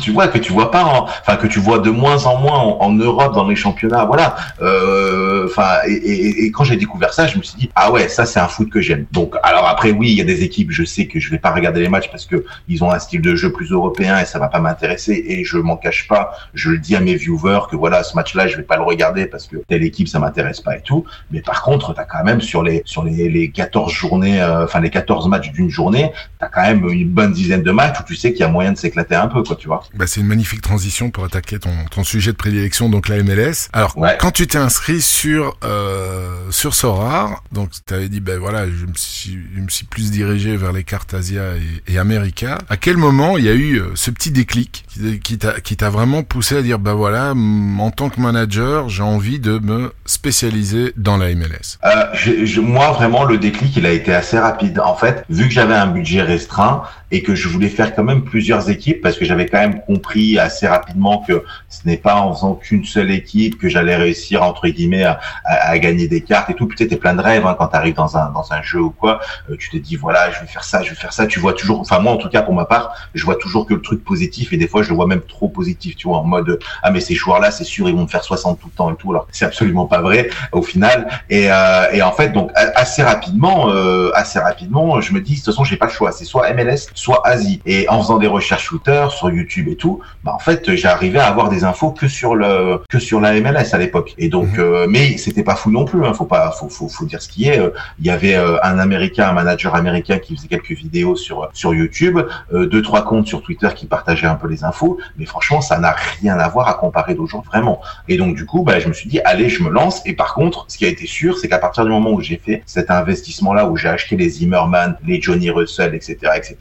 tu vois que tu vois pas, enfin que tu vois de moins en moins en, Europe dans les championnats. Voilà. Euh, enfin, et, et, et, quand j'ai découvert ça, je me suis dit ah ouais, ça c'est un foot que j'aime. Donc, alors après oui, il y a des équipes, je sais que je vais pas regarder les matchs parce que ils ont un style de jeu plus européen et ça va pas m'intéresser. Et je m'en cache pas, je le dis à mes viewers que voilà, ce match-là, je vais pas le regarder parce que telle équipe ça m'intéresse pas et tout. Mais par contre, tu as quand même sur les sur les, les 14 journées, euh, enfin les 14 14 matchs d'une journée, tu as quand même une bonne dizaine de matchs où tu sais qu'il y a moyen de s'éclater un peu, quoi, tu vois. Bah, c'est une magnifique transition pour attaquer ton, ton sujet de prédilection, donc la MLS. Alors, quand tu t'es inscrit sur euh, sur Sorar, donc tu avais dit, ben voilà, je me suis, je me suis plus dirigé vers les cartes Asia et, et America. À quel moment il y a eu euh, ce petit déclic qui t'a qui t'a vraiment poussé à dire, ben voilà, en tant que manager, j'ai envie de me spécialiser dans la MLS. Euh, moi, vraiment, le déclic, il a été assez rapide. En fait, vu que j'avais un budget restreint et que je voulais faire quand même plusieurs équipes, parce que j'avais quand même compris assez rapidement que ce n'est pas en faisant qu'une seule équipe que j'allais réussir entre guillemets à, à, gagner des cartes et tout. Peut-être t'es plein de rêves hein, quand tu arrives dans un dans un jeu ou quoi. Euh, tu te dis voilà, je vais faire ça, je vais faire ça. Tu vois toujours, enfin moi en tout cas pour ma part, je vois toujours que le truc positif et des fois je le vois même trop positif. Tu vois en mode ah mais ces joueurs là c'est sûr ils vont me faire 60 tout le temps et tout. Alors c'est absolument pas vrai au final. Et, euh, et en fait donc assez rapidement, euh, assez rapidement, je me dis de toute façon j'ai pas le choix. C'est soit MLS soit Asie. Et en faisant des recherches Twitter, sur YouTube et tout, bah en fait, j'arrivais à avoir des infos que sur le que sur la MLS à l'époque. Et donc, mhm. euh, mais c'était pas fou non plus. Hein, faut pas, faut, faut, faut dire ce qui est. Euh, il y avait euh, un Américain, un manager américain qui faisait quelques vidéos sur sur YouTube, deux trois comptes sur Twitter qui partageaient un peu les infos. Mais franchement, ça n'a rien à voir à comparer d'aujourd'hui, vraiment. Et donc, du coup, bah, je me suis dit, allez, je me lance. Et par contre, ce qui a été sûr, c'est qu'à partir du moment où j'ai fait cet investissement-là, où j'ai acheté les Zimmerman, les Johnny Russell, etc., etc.,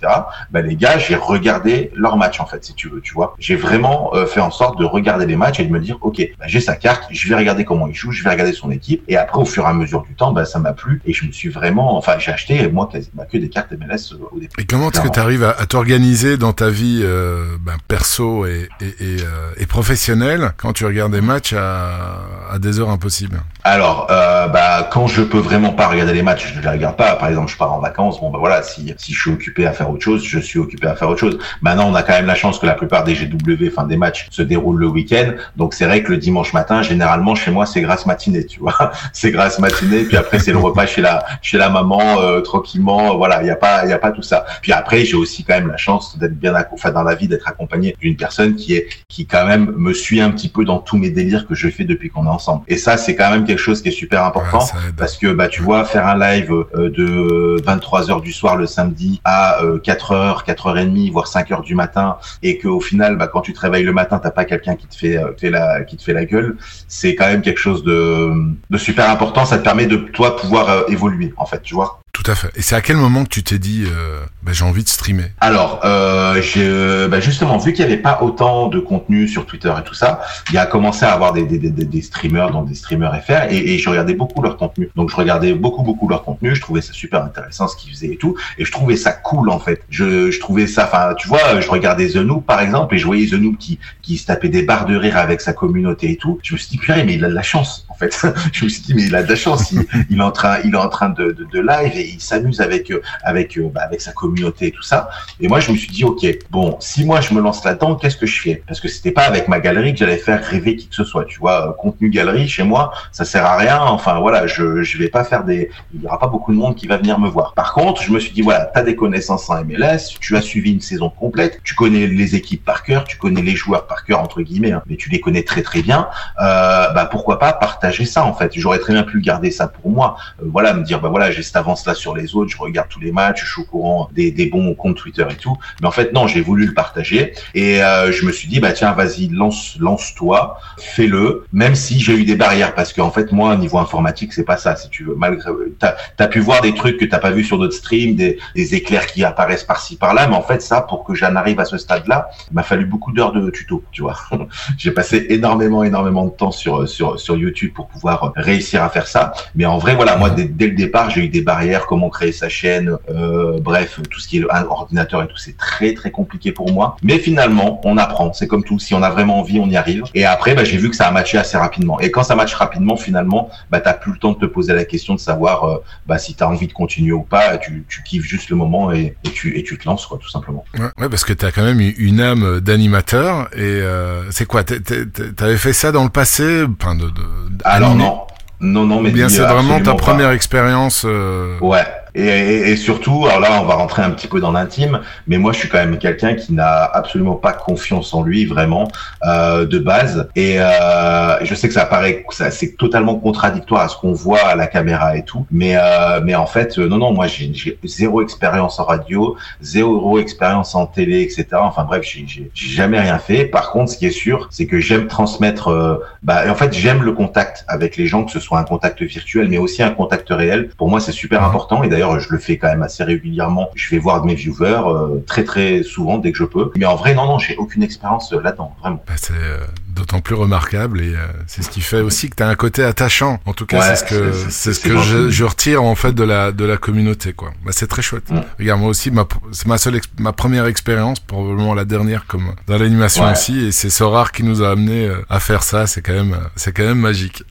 bah, les gars, j'ai regardé leur match en fait, si tu veux, tu vois. J'ai vraiment fait en sorte de regarder les matchs et de me dire, ok, bah, j'ai sa carte, je vais regarder comment il joue, je vais regarder son équipe. Et après, au fur et à mesure du temps, bah, ça m'a plu et je me suis vraiment, enfin, j'ai acheté moi quasiment que des cartes MLS euh, au départ. Et comment est-ce que tu arrives à, t'organiser dans ta vie euh, ben, perso et, et, et, euh, et, professionnelle quand tu regardes des matchs à, à des heures impossibles? Alors, euh, bah, quand je peux vraiment pas regarder les matchs, je ne les regarde pas. Par exemple, je pars en vacances, bon, bah voilà, si, si je suis occupé à faire autre chose, je suis occupé à faire autre chose. Maintenant, on a quand même la chance que la plupart des GW, enfin des matchs, se déroulent le week-end. Donc, c'est vrai que le dimanche matin, généralement, chez moi, c'est grâce matinée, tu vois. c'est grâce matinée, puis après, c'est le repas chez la, chez la maman, euh, tranquillement. Voilà, il n'y a pas, il y a pas tout ça. Puis après, j'ai aussi quand même la chance d'être bien, enfin, dans la vie, d'être accompagné d'une personne qui est, qui quand même me suit un petit peu dans tous mes délires que je fais depuis qu'on est ensemble. Et ça, c'est quand même quelque chose qui est super important parce que, bah, tu vois, faire un live euh, de 23 heures du soir le samedi à 4 euh, heures, 4 heures et demie, voire 5 heures du matin, et qu'au final, bah, quand tu te réveilles le matin, t'as pas quelqu'un qui te fait, fait la, qui te fait la gueule, c'est quand même quelque chose de, de super important. Ça te permet de toi pouvoir euh, évoluer, en fait, tu vois. Tout à fait. Et c'est à quel moment que tu t'es dit, euh, bah, j'ai envie de streamer? Alors, euh, j'ai, bah, justement, vu qu'il n'y avait pas autant de contenu sur Twitter et tout ça, il y a commencé à avoir des, des, des, des streamers, donc des streamers FR, et, et, je regardais beaucoup leur contenu. Donc, je regardais beaucoup, beaucoup leur contenu. Je trouvais ça super intéressant ce qu'ils faisaient et tout, et je trouvais ça cool en fait. Je, je trouvais ça, enfin, tu vois, je regardais The Noob par exemple, et je voyais The Noob qui, qui se tapait des barres de rire avec sa communauté et tout. Je me suis dit, purée, mais il a de la chance en fait. je me suis dit, mais il a de la chance. Il, il est en train, il est en train de, de, de live et il s'amuse avec euh, avec euh, bah, avec sa communauté et tout ça. Et moi, je me suis dit, ok, bon, si moi je me lance là-dedans, qu'est-ce que je fais? Parce que c'était pas avec ma galerie que j'allais faire rêver qui que ce soit. Tu vois, euh, contenu galerie chez moi, ça sert à rien. Enfin voilà, je je vais pas faire des, il y aura pas beaucoup de monde qui va venir me voir. Par contre, je me suis dit, voilà, tu as des connaissances en MLS, tu as suivi une saison complète, tu connais les équipes par cœur, tu connais les joueurs par cœur entre guillemets, hein, mais tu les connais très très bien. Euh, bah pourquoi pas partager ça en fait? J'aurais très bien pu garder ça pour moi. voilà, me dire bah voilà, j'ai cette avance sur les autres, je regarde tous les matchs, je suis au courant des, bons comptes Twitter et tout. Mais en fait, non, j'ai voulu le partager et euh, je me suis dit, bah tiens, vas-y, lance, lance-toi, fais-le, même si j'ai eu des barrières parce qu'en fait, moi, au niveau informatique, c'est pas ça, si tu veux. Malgré, t'as as pu voir des trucs que t'as pas vu sur d'autres streams, des, éclairs qui apparaissent par-ci par-là, mais en fait, ça, pour que j'en arrive à ce stade-là, il m'a fallu beaucoup d'heures de tuto, tu vois. j'ai passé énormément, énormément de temps sur sur sur YouTube pour pouvoir réussir à faire ça. Mais en vrai, voilà, moi, dès le départ, j'ai eu des barrières, comment créer sa chaîne euh, bref, tout ce qui est ordinateur et tout, c'est très très compliqué pour moi. Mais finalement, on apprend. C'est comme tout. Si on a vraiment envie, on y arrive. Et après, bah, j'ai vu que ça a matché assez rapidement. Et quand ça matche rapidement, finalement, bah, t'as plus le temps de te poser la question de savoir euh, bah, si t'as envie de continuer ou pas. Tu, tu kiffes juste le moment et, et, tu, et tu te lances, quoi, tout simplement. Ouais, ouais parce que t'as quand même une âme d'animateur. Et euh, c'est quoi? T'avais fait ça dans le passé? Enfin, de, de, Alors non. Non, non, mais bien c'est vraiment ta première expérience. Euh... Ouais, et, et, surtout, alors là, on va rentrer un petit peu dans l'intime, mais moi, je suis quand même quelqu'un qui n'a absolument pas confiance en lui, vraiment, euh, de base. Et euh, je sais que ça paraît, ça, c'est totalement contradictoire à ce qu'on voit à la caméra et tout, mais euh, mais en fait, euh, non, non, moi, j'ai zéro expérience en radio, zéro expérience en télé, etc. Enfin bref, j'ai jamais rien fait. Par contre, ce qui est sûr, c'est que j'aime transmettre. Euh, bah, en fait, j'aime le contact avec les gens, que ce soit un contact virtuel, mais aussi un contact réel. Pour moi, c'est super important. Et d'ailleurs, je le fais quand même assez régulièrement. Je vais voir mes viewers euh, très très souvent dès que je peux. Mais en vrai, non, non, j'ai aucune expérience euh, là-dedans, vraiment. Bah, euh, d'autant plus remarquable et c'est ce qui fait aussi que tu as un côté attachant. En tout cas, c'est ce que c'est ce que je, je, retire en fait de la de la communauté quoi. Bah, c'est très chouette. Mm. Regarde moi aussi, c'est ma seule ma première expérience, probablement la dernière comme dans l'animation aussi, et c'est Sorar qui nous a amené à faire ça. C'est quand même c'est quand même magique.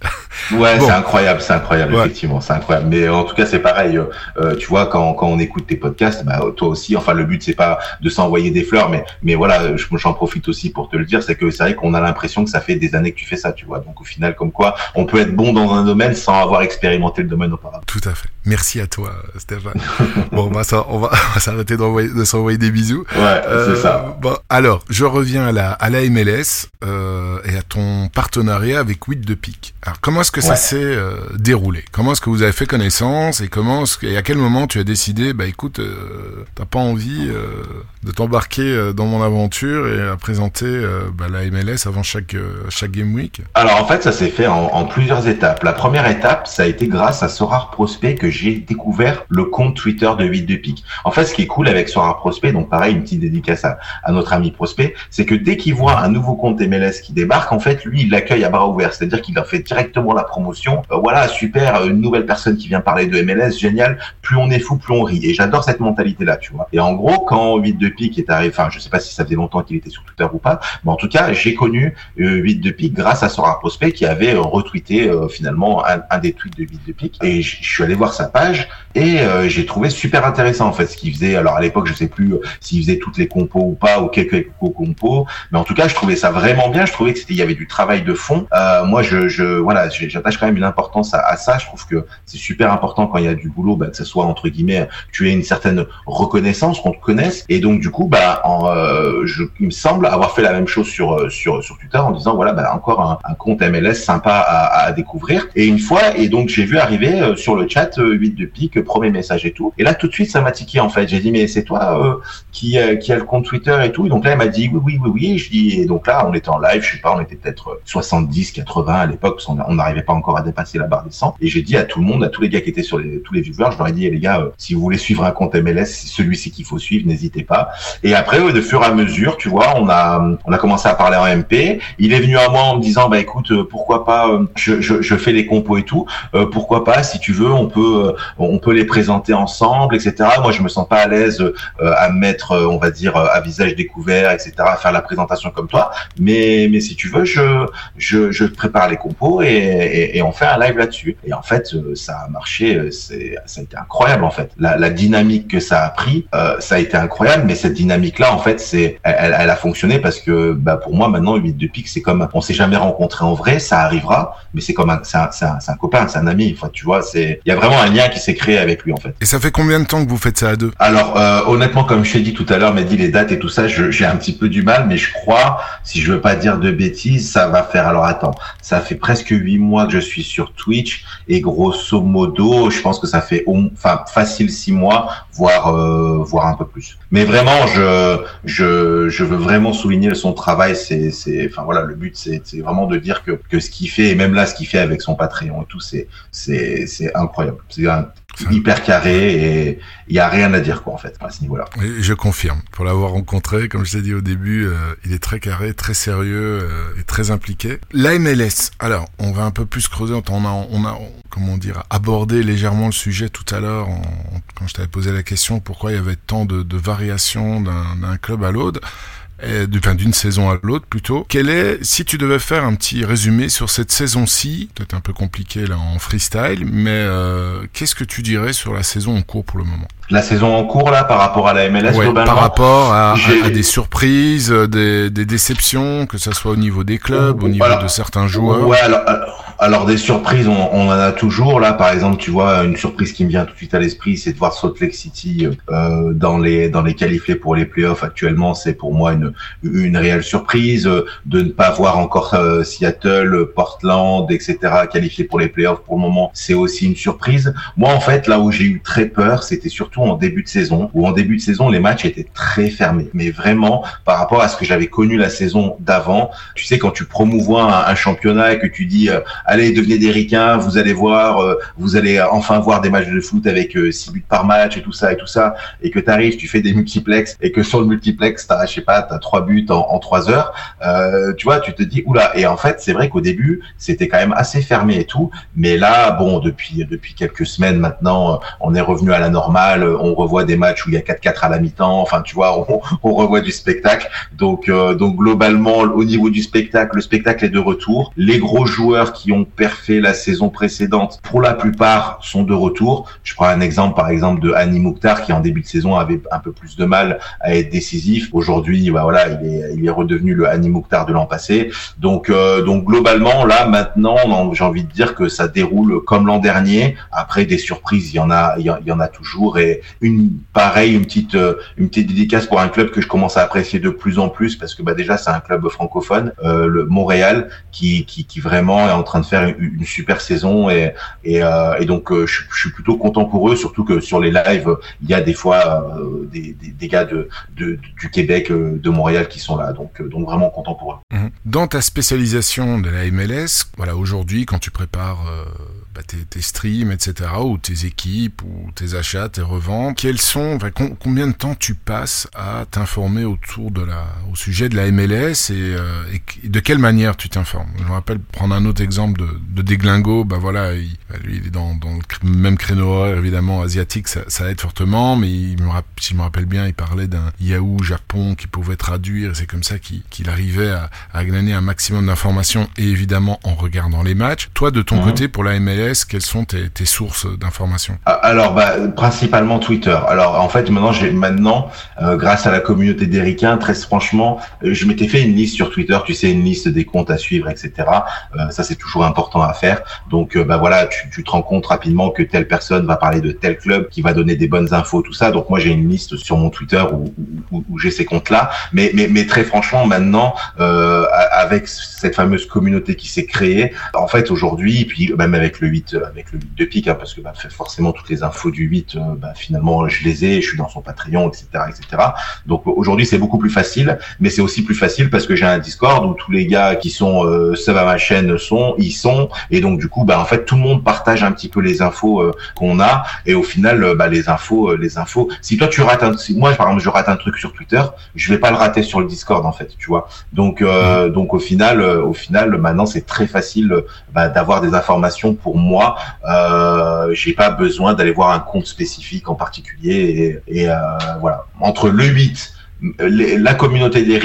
Ouais, c'est incroyable, c'est incroyable, effectivement, c'est incroyable. Mais en tout cas, c'est pareil. Euh, tu vois, quand, quand on écoute tes podcasts, bah, toi aussi, enfin, le but, c'est pas de s'envoyer des fleurs, mais, mais voilà, j'en profite aussi pour te le dire, c'est que c'est vrai qu'on a l'impression l'impression que ça fait des années que tu fais ça, tu vois. Donc au final, comme quoi, on peut être bon dans un domaine sans avoir expérimenté le domaine auparavant. Tout à fait. Merci à toi, Stéphane. bon, bah ça, on va, s'arrêter de s'envoyer des bisous. Ouais, c'est ça. Euh, bon, alors, je reviens à la, à la MLS euh, et à ton partenariat avec 8 de Pique. Alors, comment est-ce que ça s'est euh, déroulé? Comment est-ce que vous avez fait connaissance et comment et à quel moment tu as décidé, bah écoute, t'as pas envie de t'embarquer dans mon aventure et à présenter bah, la MLS avant chaque chaque game week Alors en fait, ça s'est fait en, en, plusieurs étapes. La première étape, ça a été grâce à Sorar Prospect que j'ai découvert le compte Twitter de 8 de Pique. En fait, ce qui est cool avec Sorar Prospect, donc pareil, une petite dédicace à, notre ami Prospect, c'est que dès qu'il voit un nouveau compte MLS qui débarque, en fait, lui, il l'accueille à bras ouverts. C'est-à-dire qu'il a fait directement la promotion. voilà, super, une nouvelle personne qui vient parler de MLS, génial. Plus on est fou, plus on rit. Et j'adore cette mentalité-là, tu vois. Et en gros, quand 8 de pique est arrivé, enfin, je sais pas si ça faisait longtemps qu'il était sur Twitter ou pas, mais en tout cas, j'ai connu 8 euh, de pique grâce à Sora Prospect qui avait euh, retweeté euh, finalement un, des tweets de 8 de pique. Et je suis allé voir sa page et j'ai trouvé super intéressant en fait ce qu'il faisait. Alors à l'époque, je sais plus s'il faisait toutes les compos ou pas ou quelques compos, mais en tout cas, je trouvais ça vraiment bien. Je trouvais que il y avait du travail de fond. moi, je, je voilà, j'attache quand même une importance à, ça. Je trouve que c'est super important quand il y a du boulot, bah, que ce soit entre guillemets tu aies une certaine reconnaissance, qu'on te connaisse. Et donc du coup, bah, en, euh, je, il me semble avoir fait la même chose sur euh, sur sur Twitter en disant voilà, bah, encore un, un compte MLS sympa à, à, découvrir. Et une fois, et donc j'ai vu arriver euh, sur le chat 8 de pique, premier message et tout. Et là tout de suite ça m'a tiqué en fait. J'ai dit mais c'est toi qui qui a le compte Twitter et tout? Et donc là elle m'a dit oui oui oui oui. Je dis et donc là on était en live, je sais pas, on était peut-être 70, 80 à l'époque parce qu'on n'arrivait pas encore à dépasser la barre des 100. Et j'ai dit à tout le monde, à tous les gars qui étaient sur les tous les viewers, je leur ai dit eh, les gars, si vous voulez suivre un compte MLS, celui-ci qu'il faut suivre, n'hésitez pas. Et après, de fur et à mesure, tu vois, on a on a commencé à parler en MP. Il est venu à moi en me disant, bah écoute, euh, pourquoi pas, euh, je, je, je fais les compos et tout, euh, pourquoi pas, si tu veux, on peut on peut les présenter ensemble, etc. Moi, je me sens pas à l'aise à mettre, on va dire, à visage découvert, etc. À faire la présentation comme toi, mais mais si tu veux, je je, je prépare les compos et, et, et on fait un live là-dessus. Et en fait, ça a marché, c'est ça a été incroyable en fait. La, la dynamique que ça a pris, euh, ça a été incroyable. Mais cette dynamique-là, en fait, c'est, elle, elle, a fonctionné parce que, bah, pour moi, maintenant, 8 c'est comme, on s'est jamais rencontré en vrai, ça arrivera, mais c'est comme un, c'est un, un, un, copain, c'est un ami. Enfin, tu vois, c'est, il y a vraiment un lien qui s'est créé avec lui, en fait. Et ça fait combien de temps que vous faites ça à deux? Alors, euh, honnêtement, comme je t'ai dit tout à l'heure, mais dit les dates et tout ça, j'ai un petit peu du mal, mais je crois, si je veux pas dire de bêtises, ça va faire. Alors, attends, ça fait presque huit mois que je suis sur Twitch et grosso modo, je pense que ça fait, enfin, facile six mois, voire euh, voire un peu plus. Mais vraiment, je je je veux vraiment souligner son travail. C'est c'est enfin voilà, le but c'est vraiment de dire que que ce qu'il fait et même là ce qu'il fait avec son Patreon et tout, c'est incroyable. C'est hyper carré et il y a rien à dire quoi en fait à ce niveau-là. je confirme. Pour l'avoir rencontré, comme je t'ai dit au début, euh, il est très carré, très sérieux euh, et très impliqué. La MLS. Alors, on va un peu plus creuser. On a, on a, comment dire, abordé légèrement le sujet tout à l'heure quand je t'avais posé la question pourquoi il y avait tant de, de variations d'un club à l'autre d'une saison à l'autre plutôt. Quel est, si tu devais faire un petit résumé sur cette saison-ci, peut-être un peu compliqué là en freestyle, mais euh, qu'est-ce que tu dirais sur la saison en cours pour le moment? La saison en cours là, par rapport à la MLS globalement Par rapport à, à, des surprises, des, des, déceptions, que ce soit au niveau des clubs, au niveau de certains joueurs. Ouais, alors, alors des surprises, on, on, en a toujours là. Par exemple, tu vois, une surprise qui me vient tout de suite à l'esprit, c'est de voir Salt Lake City euh, dans les dans les qualifiés pour les playoffs. Actuellement, c'est pour moi une une réelle surprise de ne pas voir encore euh, Seattle, Portland, etc. qualifiés pour les playoffs. Pour le moment, c'est aussi une surprise. Moi, en fait, là où j'ai eu très peur, c'était surtout en début de saison, où en début de saison, les matchs étaient très fermés. Mais vraiment, par rapport à ce que j'avais connu la saison d'avant, tu sais, quand tu promouvois un, championnat et que tu dis euh, allez, devenez des ricains, vous allez voir, euh, vous allez enfin voir des matchs de foot avec 6 euh, buts par match et tout ça et tout ça, et que tu arrives, tu fais des multiplex, et que sur le multiplex, t'as, je sais pas, t'as trois buts en, en 3 heures, euh, tu vois, tu te dis, oula, et en fait, c'est vrai qu'au début, c'était quand même assez fermé et tout, mais là, bon, depuis, depuis quelques semaines maintenant, on est revenu à la normale, on revoit des matchs où il y a 4-4 à la mi-temps, enfin, tu vois, on, on revoit du spectacle, donc, donc globalement, au niveau du spectacle, le spectacle est de retour, les gros joueurs qui ont perfé la saison précédente, pour la plupart, sont de retour. Je prends un exemple, par exemple, de Annie Mouktar, qui en début de saison avait un peu plus de mal à être décisif. Aujourd'hui, bah voilà, il est, il est redevenu le Annie Mouktar de l'an passé. Donc, euh, donc globalement, là, maintenant, j'ai envie de dire que ça déroule comme l'an dernier. Après, des surprises, il y en a, il y en a toujours. Une pareil, une petite, euh, une petite dédicace pour un club que je commence à apprécier de plus en plus parce que bah déjà, c'est un club francophone, euh, le Montréal, qui, qui, qui vraiment est en train de faire une, super saison et, et, euh, donc je, suis plutôt content pour eux, surtout que sur les lives, il y a des fois des, des, gars de, du Québec, de Montréal qui sont là. Donc, donc vraiment content pour eux. Mmh. Dans ta spécialisation de la MLS, voilà, aujourd'hui, quand tu prépares bah, tes, tes, streams, etc., ou tes équipes, ou tes achats, tes reventes, quels sont, enfin, combien de temps tu passes à t'informer autour de la, au sujet de la MLS et, euh, et de quelle manière tu t'informes? Je me rappelle prendre un autre exemple de, de Deglingo, bah voilà, il, bah, lui il est dans, dans, le même créneau horaire évidemment asiatique, ça, ça aide fortement, mais il me, si je me rappelle bien, il parlait d'un Yahoo Japon qui pouvait traduire, c'est comme ça qu'il arrivait à, à glaner un maximum d'informations et évidemment en regardant les matchs. Toi de ton côté pour la MLS quelles sont tes, sources d'informations? Ah, Alors, bah, principalement Twitter. Alors, en fait, maintenant, j'ai maintenant, euh, grâce à la communauté d'Ericain, très franchement, euh, je m'étais fait une liste sur Twitter. Tu sais, une liste des comptes à suivre, etc. Euh, ça, c'est toujours important à faire. Donc, euh, bah voilà, tu, te rends compte rapidement que telle personne va parler de tel club, qui va donner des bonnes infos, tout ça. Donc, moi, j'ai une liste sur mon Twitter où j'ai ces comptes-là. Mais, mais, mais très franchement, maintenant, avec cette fameuse communauté qui s'est créée, en fait, aujourd'hui, puis même avec le 8 euh, avec le 8 de pique, hein, parce que bah, forcément toutes les infos du 8, euh, bah, finalement je les ai, je suis dans son Patreon, etc., etc. Donc aujourd'hui c'est beaucoup plus facile, mais c'est aussi plus facile parce que j'ai un Discord où tous les gars qui sont euh, sub à ma chaîne sont, ils sont, et donc du coup bah en fait tout le monde partage un petit peu les infos euh, qu'on a, et au final bah les infos, les infos. Si toi tu rates un, si moi par exemple je rate un truc sur Twitter, je vais pas le rater sur le Discord en fait, tu vois. Donc mmh. donc au final, au final maintenant c'est très facile bah, d'avoir des informations pour moi euh, j'ai pas besoin d'aller voir un compte spécifique en particulier. Et, et euh, voilà, entre le 8 la communauté des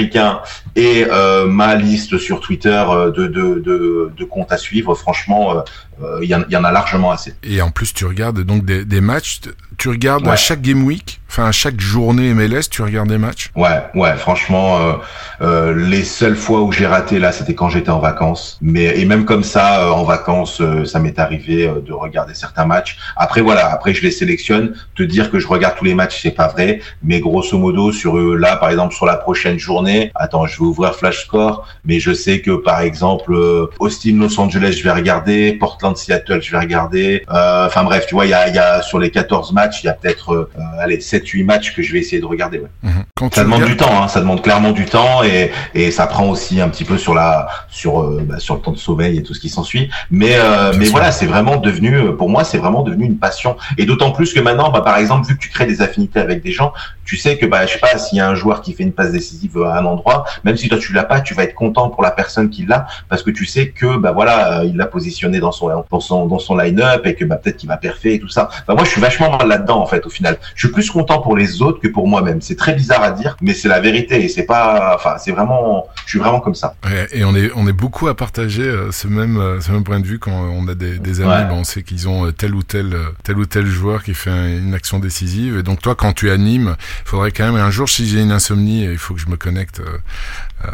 et euh, ma liste sur Twitter euh, de, de, de, de comptes à suivre, franchement, euh, il y, y, en a largement assez. Et en plus, tu regardes donc des, des matchs, tu regardes à chaque game week Enfin, à chaque journée MLS, tu regardes des matchs? Ouais, ouais, franchement, euh, euh, les seules fois où j'ai raté là, c'était quand j'étais en vacances. Mais et même comme ça, euh, en vacances, euh, ça m'est arrivé euh, de regarder certains matchs. Après, voilà, après je les sélectionne. Te dire que je regarde tous les matchs, c'est pas vrai. Mais grosso modo, sur eux, là, par exemple, sur la prochaine journée, attends, je vais ouvrir Flash Score, mais je sais que par exemple, Austin, Los Angeles, je vais regarder, Portland, Seattle, je vais regarder. Enfin bref, tu vois, il y a, y a sur les 14 matchs, il y a peut-être, allez, 7 8 matchs que je vais essayer de regarder. Ouais. Mhm. ça demande du temps, hein, ça demande clairement du temps et, et ça prend aussi un petit peu sur la sur euh, bah, sur le temps de sommeil et tout ce qui s'ensuit. Mais euh, mais voilà, c'est vraiment devenu pour moi c'est vraiment devenu une passion et d'autant plus que maintenant, bah, par exemple, vu que tu crées des affinités avec des gens, tu sais que bah je sais pas s'il y a un joueur qui fait une passe décisive à un endroit, même si toi tu l'as pas, tu vas être content pour la personne qui l'a parce que tu sais que bah voilà euh, il l'a positionné dans son dans son dans son line-up et que bah peut-être qu'il va parfait et tout ça. Bah moi je suis vachement mal là-dedans en fait au final. Je suis plus content pour les autres que pour moi-même. C'est très bizarre à dire, mais c'est la vérité et c'est pas, enfin, c'est vraiment, je suis vraiment comme ça. et on est, on est beaucoup à partager euh, ce même, euh, ce même point de vue quand on a des, des amis. on sait qu'ils ont tel ou tel, tel ou tel joueur qui fait une action décisive. Et donc toi, quand tu animes, il faudrait quand même un jour, si j'ai une insomnie, il faut que je me connecte. Euh,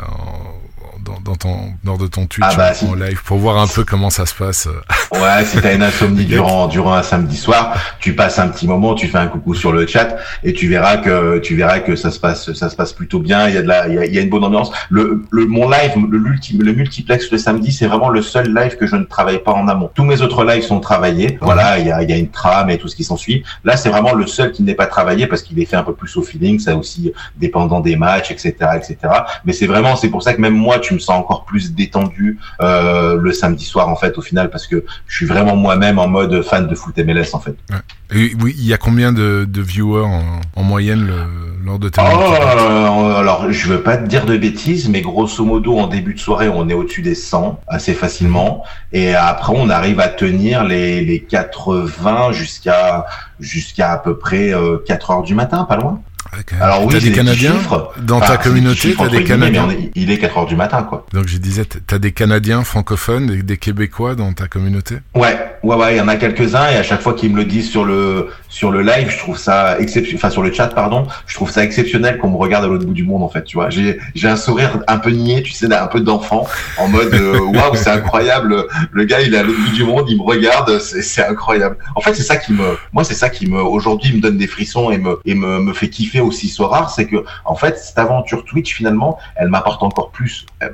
dans, dans, ton, lors de ton Twitch ah bah, en live pour voir un peu comment ça se passe. Ouais, si t'as une insomnie durant durant un samedi soir, tu passes un petit moment, tu fais un coucou sur le chat et tu verras que tu verras que ça se passe ça se passe plutôt bien. Il y a de la il y a, il y a une bonne ambiance. Le, le mon live le le multiplex le samedi, c'est vraiment le seul live que je ne travaille pas en amont. Tous mes autres lives sont travaillés. Voilà, il y a il y a une trame et tout ce qui s'ensuit. Là, c'est vraiment le seul qui n'est pas travaillé parce qu'il est fait un peu plus au feeling. Ça aussi dépendant des matchs, etc., etc. Mais c'est vraiment c'est pour ça que même moi, tu me sens encore plus détendu euh, le samedi soir en fait au final parce que je suis vraiment moi-même en mode fan de foot MLS en fait. Et oui, il y a combien de, de viewers en, en moyenne le, lors de tes oh, Alors, je veux pas te dire de bêtises, mais grosso modo, en début de soirée, on est au-dessus des 100 assez facilement, et après, on arrive à tenir les, les 80 jusqu'à jusqu'à à peu près 4 euh, heures du matin, pas loin. Alors oui, t'as des Canadiens dans ta communauté, t'as des Canadiens. il est 4 heures du matin, quoi. Donc je disais, t'as des Canadiens francophones, des, des Québécois dans ta communauté? Ouais, ouais, ouais, il y en a quelques-uns et à chaque fois qu'ils me le disent sur le sur le live, je trouve ça exceptionnel, enfin sur le chat, pardon, je trouve ça exceptionnel qu'on me regarde à l'autre bout du monde, en fait, tu vois. J'ai j'ai un sourire un peu niais, tu sais, un peu d'enfant, en mode euh, waouh, c'est incroyable. Le gars, il est à l'autre bout du monde, il me regarde, c'est incroyable. En fait, c'est ça qui me, moi, c'est ça qui me, aujourd'hui, me donne des frissons et me et me me fait kiffer aussi soit rare, c'est que en fait cette aventure Twitch finalement, elle m'apporte encore plus. Euh,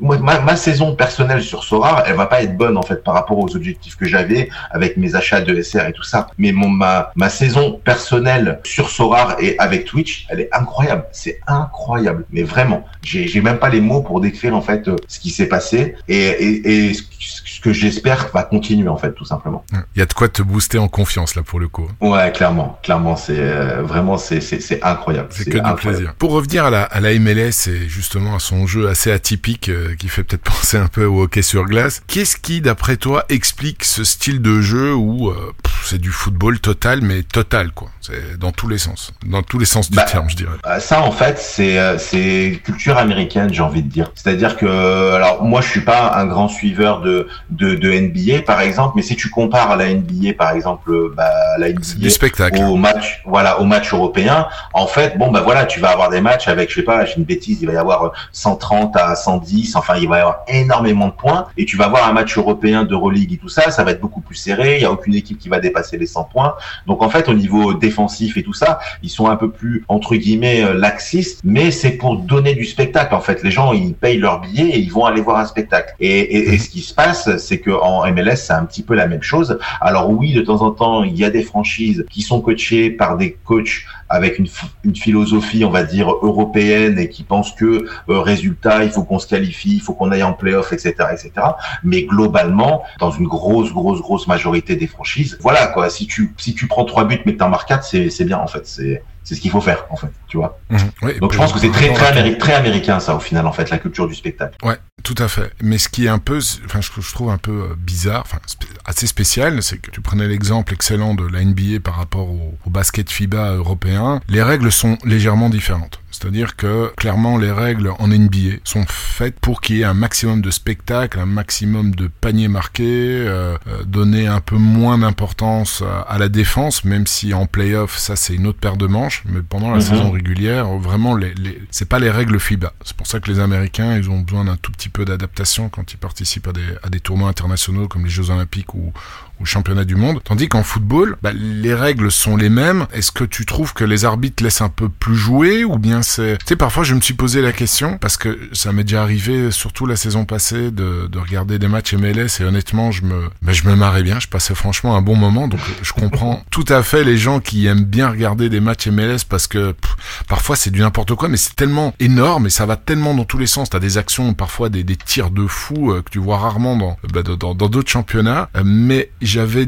ma, ma, saison personnelle sur Sora, elle va pas être bonne en fait par rapport aux objectifs que j'avais avec mes achats de SR et tout ça. Mais mon ma ma saison personnelle sur Sora et avec Twitch, elle est incroyable. C'est incroyable, mais vraiment, j'ai même pas les mots pour décrire en fait euh, ce qui s'est passé et et, et ce que j'espère va continuer en fait tout simplement. Il y a de quoi te booster en confiance là pour le coup. Ouais, clairement, clairement, c'est euh, vraiment c'est c'est incroyable. C'est que du plaisir. Pour revenir à la, à la MLS et justement à son jeu assez atypique euh, qui fait peut-être penser un peu au hockey sur glace, qu'est-ce qui, d'après toi, explique ce style de jeu où euh, c'est du football total, mais total quoi C'est dans tous les sens, dans tous les sens du bah, terme, je dirais. Bah, ça, en fait, c'est euh, c'est culture américaine, j'ai envie de dire. C'est-à-dire que, alors moi, je suis pas un grand suiveur de de, de NBA, par exemple, mais si tu compares à la NBA, par exemple, bah, la NBA du spectacle. au match, voilà, au match européen, en fait, bon, bah voilà, tu vas avoir des matchs avec, je sais pas, j'ai une bêtise, il va y avoir 130 à 110, enfin, il va y avoir énormément de points, et tu vas avoir un match européen de Euroleague et tout ça, ça va être beaucoup plus serré, il y a aucune équipe qui va dépasser les 100 points. Donc, en fait, au niveau défensif et tout ça, ils sont un peu plus, entre guillemets, euh, laxistes, mais c'est pour donner du spectacle, en fait. Les gens, ils payent leur billet et ils vont aller voir un spectacle. Et ce qui se passe, c'est que en MLS, c'est un petit peu la même chose. Alors oui, de temps en temps, il y a des franchises qui sont coachées par des coachs avec une, philosophie, on va dire, européenne et qui pense que euh, résultat, il faut qu'on se qualifie, il faut qu'on aille en playoff, etc., etc. Mais globalement, dans une grosse, grosse, grosse majorité des franchises, voilà quoi. Si tu si tu prends trois buts mais t'en marques quatre, c'est bien en fait. C'est c'est ce qu'il faut faire en fait, tu vois. Mmh. Donc je pense que c'est très très, très américain ça au final en fait la culture du spectacle. Ouais, tout à fait. Mais ce qui est un peu, enfin je, je trouve un peu euh, bizarre, enfin assez spécial, c'est que tu prenais l'exemple excellent de la NBA par rapport au, au basket FIBA européen. Les règles sont légèrement différentes. C'est-à-dire que clairement les règles en NBA sont faites pour qu'il y ait un maximum de spectacles, un maximum de paniers marqués, euh, euh donner un peu moins d'importance à, la défense, même si en playoff ça c'est une autre paire de manches, mais pendant la mhm. saison régulière vraiment les, les c'est pas les règles FIBA. C'est pour ça que les Américains ils ont besoin d'un tout petit peu d'adaptation quand ils participent à des, à des tournois internationaux comme les Jeux Olympiques ou, ou championnat du monde. Tandis qu'en football, bah, les règles sont les mêmes. Est-ce que tu trouves que les arbitres laissent un peu plus jouer ou bien c'est... Tu sais, parfois je me suis posé la question parce que ça m'est déjà arrivé, surtout la saison passée, de, de regarder des matchs MLS et honnêtement, je me, bah, je me marrais bien. Je passais franchement un bon moment. Donc je comprends tout à fait les gens qui aiment bien regarder des matchs MLS parce que parfois c'est du n'importe quoi, mais c'est tellement énorme et ça va tellement dans tous les sens. T'as des actions, parfois des, des tirs de fou euh, que tu vois rarement dans bah, dans d'autres championnats, euh, mais j'avais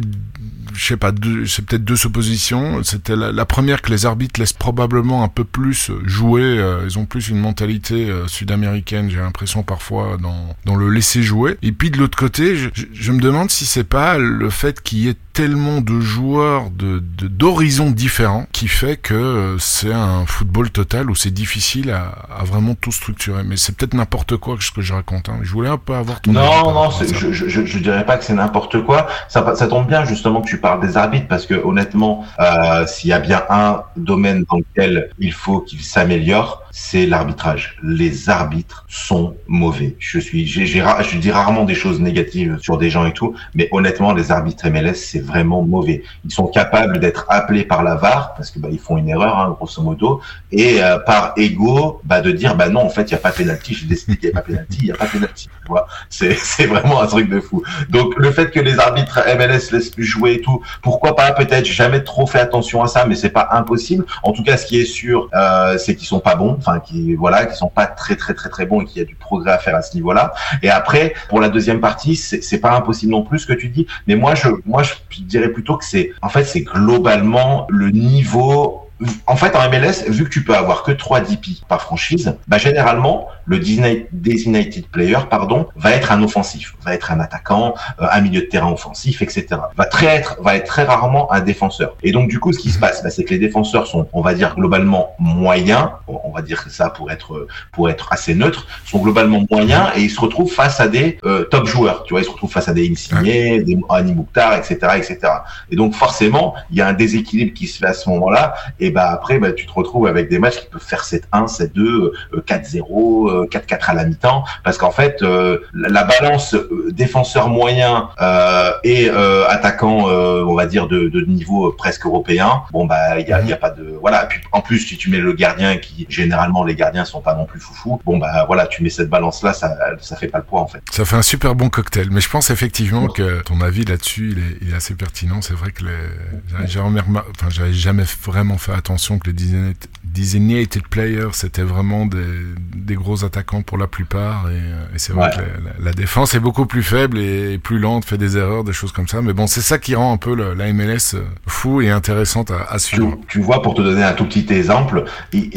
je sais pas, c'est peut-être deux suppositions. C'était la, première que les arbitres laissent probablement un peu plus jouer. Euh, ils ont plus une mentalité euh, sud-américaine, j'ai l'impression parfois dans, dans le laisser jouer. Et puis de l'autre côté, je, je, me demande si c'est pas le fait qu'il y ait tellement de joueurs de d'horizons différents qui fait que euh, c'est un football total où c'est difficile à, à, vraiment tout structurer. Mais c'est peut-être n'importe quoi ce que je raconte. Hein. Je voulais un peu avoir ton non non, je, je, je, dirais pas que c'est n'importe quoi. Ça, ça tombe bien justement que tu parles des arbitres parce que honnêtement, euh, s'il y a bien un domaine dans lequel il faut qu'il s'améliore, c'est l'arbitrage. Les arbitres sont mauvais. Je suis, j'ai, je dis rarement des choses négatives sur des gens et tout, mais honnêtement, les arbitres MLS, c'est vraiment mauvais. Ils sont capables d'être appelés par la VAR parce que bah, ils font une erreur, hein, grosso modo, et euh, par ego, bah, de dire bah non, en fait, il y a pas pénalty. J'ai décidé qu'il n'y a pas pénalty, il n'y a pas pénalty. Tu vois, c'est, c'est vraiment un truc de fou. Donc le fait que les arbitres MLS laissent plus jouer et tout, pourquoi pas Peut-être. Jamais trop fait attention à ça, mais c'est pas impossible. En tout cas, ce qui est sûr, euh, c'est qu'ils sont pas bons enfin qui voilà, qui sont pas très très très très bons et qu'il y a du progrès à faire à ce niveau-là. Et après, pour la deuxième partie, c'est pas impossible non plus ce que tu dis, mais moi je moi je dirais plutôt que c'est en fait c'est globalement le niveau en fait, en MLS, vu que tu peux avoir que 3 DP par franchise, bah, généralement, le designated player, pardon, va être un offensif, va être un attaquant, euh, un milieu de terrain offensif, etc. Va très être, va être très rarement un défenseur. Et donc, du coup, ce qui se passe, bah, c'est que les défenseurs sont, on va dire, globalement moyens, on va dire ça pour être, pour être assez neutre, sont globalement moyens et ils se retrouvent face à des euh, top joueurs. Tu vois, ils se retrouvent face à des Insigne, des Ani Mouktar, etc., etc. Et donc, forcément, il y a un déséquilibre qui se fait à ce moment-là. Et bah, après, bah, tu te retrouves avec des matchs qui peuvent faire 7-1, 7-2, 4-0, 4-4 à la mi-temps, parce qu'en fait, euh, la balance euh, défenseur moyen euh, et attaquant, on va dire de, de, niveau presque européen, bon bah il y a, y a, pas de voilà. Et puis en plus, si tu mets le gardien, qui généralement les gardiens sont pas non plus foufou, bon bah voilà, tu mets cette balance là, ça ça fait pas le poids en fait. Ça fait un super bon cocktail, mais je pense effectivement que ton avis là-dessus, il est, il est, assez pertinent. C'est vrai que les, j'avais enfin, jamais vraiment fait attention que les designated players, c'était vraiment des, des, gros attaquants pour la plupart. Et, euh, et c'est vrai que la, défense est beaucoup plus faible et plus lente, fait des erreurs, des choses comme ça. Mais bon, c'est ça qui rend un peu la MLS euh, fou et intéressante à, à suivre. Tu, vois, pour te donner un tout petit exemple,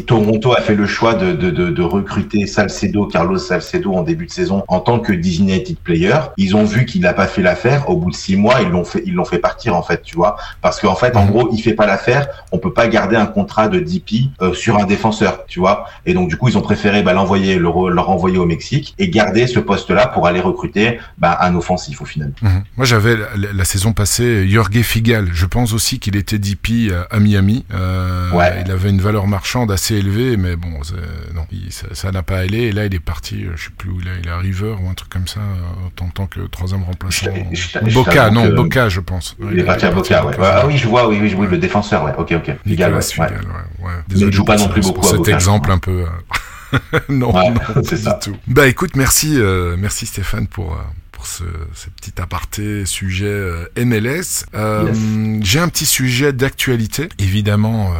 Toronto a fait le choix de, de, de, de, recruter Salcedo, Carlos Salcedo en début de saison en tant que designated player. Ils ont vu qu'il n'a pas fait l'affaire. Au bout de six mois, ils l'ont fait, ils l'ont fait partir en fait, tu vois, parce qu'en fait, en mhm. gros, il fait pas l'affaire. On peut pas garder un contrat de DP euh, sur un défenseur, tu vois. Et donc du coup, ils ont préféré bah, l'envoyer, le, leur envoyer au Mexique et garder ce poste-là pour aller recruter bah, un offensif au final. Mhm. Moi, j'avais la, saison passée Jorge Figal. Je pense aussi qu'il était DP à Miami. Euh, ouais. Il avait une valeur marchande assez élevée, mais bon, non, ça n'a pas allé. Et là, il est parti, euh, je sais plus où il est, il est à River ou un truc comme ça, en tant que troisième remplaçant. Boca, non, Boca, je pense. Il, est parti à Boca, ouais. Ah oui, je vois, oui, oui, oui, le défenseur, ouais. Ok, ok. Figal, ouais. Figal, ouais. ouais. Désolé, joue pas non plus beaucoup pour cet exemple un peu. Euh, non, non, c'est ça. tout. Bah écoute, merci, euh, merci Stéphane pour. Euh, pour ce, ce, petit aparté sujet euh, MLS. Yes. J'ai un petit sujet d'actualité. Évidemment,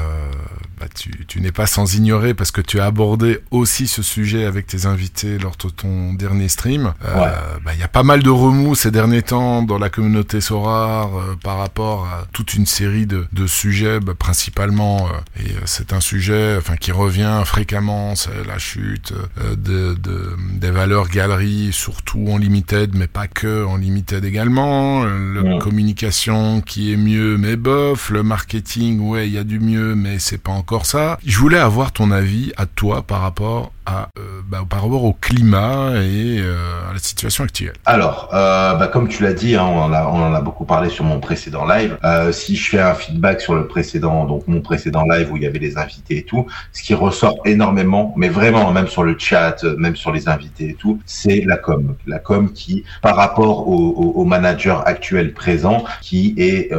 bah, tu, tu n'es pas sans ignorer parce que tu as abordé aussi ce sujet avec tes invités lors de ton dernier stream. Il euh, bah, y a pas mal de remous ces derniers temps dans la communauté Sorar euh, par rapport à toute une série de, de sujets, bah, principalement, euh, et c'est un sujet enfin qui revient fréquemment, c'est la chute de, de, des valeurs galeries, surtout en limited, mais pas que en limited également. La communication qui est mieux, mais bof. Le marketing, ouais, il y a du mieux, mais c'est pas encore ça. Je voulais avoir ton avis à toi par rapport euh, bah, par rapport au climat et euh, à la situation actuelle. Alors, euh, bah, comme tu l'as dit, hein, on, en a, beaucoup parlé sur mon précédent live. Si je fais un feedback sur le précédent, donc mon précédent live où il y avait les invités et tout, ce qui ressort énormément, mais vraiment même sur le chat, même sur les invités et tout, c'est la com. La com qui, par rapport au, au, au manager actuel présent, qui est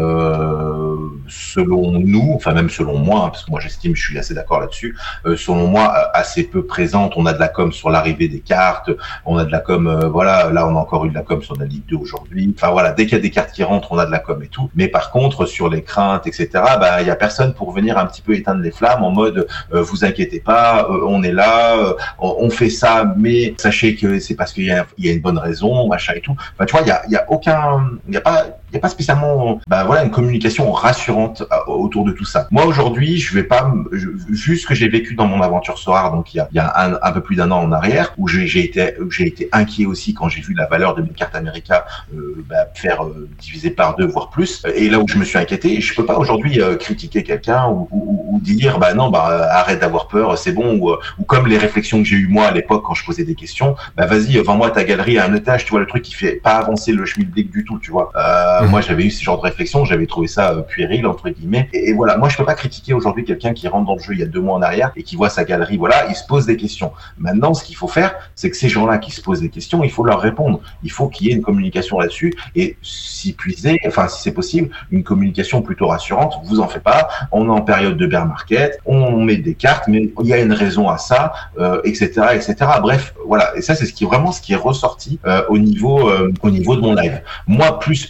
selon nous, enfin même selon moi, hein, parce que moi j'estime, je suis assez d'accord là-dessus, selon moi assez peu On a de la com sur l'arrivée des cartes, on a de la com, euh, voilà, là on a encore eu de la com sur la Ligue 2 aujourd'hui. Enfin voilà, dès qu'il y a des cartes qui rentrent, on a de la com et tout. Mais par contre, sur les craintes, etc., bah il y a personne pour venir un petit peu éteindre les flammes en mode euh, vous inquiétez pas, on est là, on fait ça, mais sachez que c'est parce qu'il y y a une bonne raison, machin et tout. Enfin tu vois, il y a, il y a aucun, il y a pas il n'y a pas spécialement bah, voilà, une communication rassurante euh, autour de tout ça. Moi, aujourd'hui, je vais pas, je, vu ce que j'ai vécu dans mon aventure Sorar, donc il y a, un, peu plus d'un an en arrière, où j'ai été, j'ai été inquiet aussi quand j'ai vu la valeur de mes cartes America euh, bah, faire euh, diviser par deux, voire plus. Et là où je me suis inquiété, je peux pas aujourd'hui euh, critiquer quelqu'un ou, dire, bah non, bah arrête d'avoir peur, c'est bon, ou, ou comme les réflexions que j'ai eues moi à l'époque quand je posais des questions, bah vas-y, vends-moi ta galerie à un étage, tu vois, le truc qui fait pas avancer le schmilblick du tout, tu vois. Euh, euh, moi, j'avais eu ce genre de réflexion, j'avais trouvé ça euh, puéril entre guillemets. Et, voilà, moi, je peux pas critiquer aujourd'hui quelqu'un qui rentre dans le jeu il y a deux mois en arrière et qui voit sa galerie. Voilà, il se pose des questions. Maintenant, ce qu'il faut faire, c'est que ces gens-là qui se posent des questions, il faut leur répondre. Il faut qu'il y ait une communication là-dessus et si puiser, enfin, si c'est possible, une communication plutôt rassurante. Vous en faites pas. On est en période de bear market, on met des cartes, mais il y a une raison à ça, euh, etc., etc. Bref, voilà. Et ça, c'est ce qui vraiment ce qui est ressorti euh, au niveau euh, au niveau de mon live. Moi, plus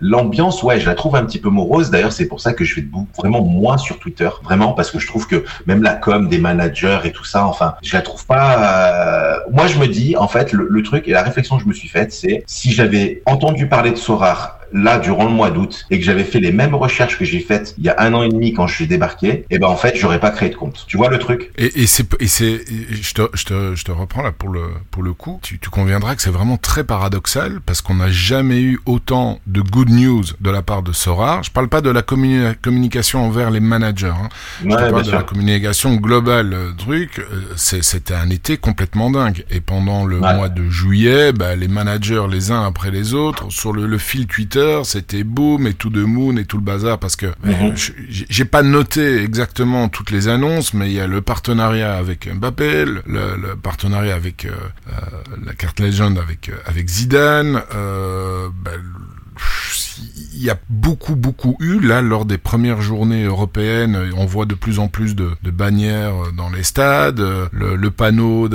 l'ambiance, ouais, je la trouve un petit peu morose. D'ailleurs, c'est pour ça que je fais vraiment moins sur Twitter, vraiment, parce que je trouve que même la com des managers et tout ça, enfin, je la trouve pas. Euh... Moi, je me dis, en fait, le, le, truc et la réflexion que je me suis faite, c'est si j'avais entendu parler de Sorar là durant le mois d'août et que j'avais fait les mêmes recherches que j'ai faites il y a un an et demi quand je suis débarqué, et eh ben en fait j'aurais pas créé de compte. Tu vois le truc? Et, et c'est et c'est je te, je te je te reprends là pour le pour le coup. Tu, tu conviendras que c'est vraiment très paradoxal parce qu'on n'a jamais eu autant de good news de la part de Sora. Je parle pas de la communication envers les managers. Hein. je parle de la communication globale. Euh, truc, euh, c'était un été complètement dingue. Et pendant le mois de juillet, bah, les managers les uns après les autres sur le, le fil Twitter, c'était boom et tout de moon et tout le bazar parce que mhm. j'ai pas noté exactement toutes les annonces, mais il y a le partenariat avec Mbappé, le, le partenariat avec euh, la carte légende avec avec Zidane. Euh, bah, il y a beaucoup, beaucoup eu, là, lors des premières journées européennes, on voit de plus en plus de, bannières dans les stades, le, panneau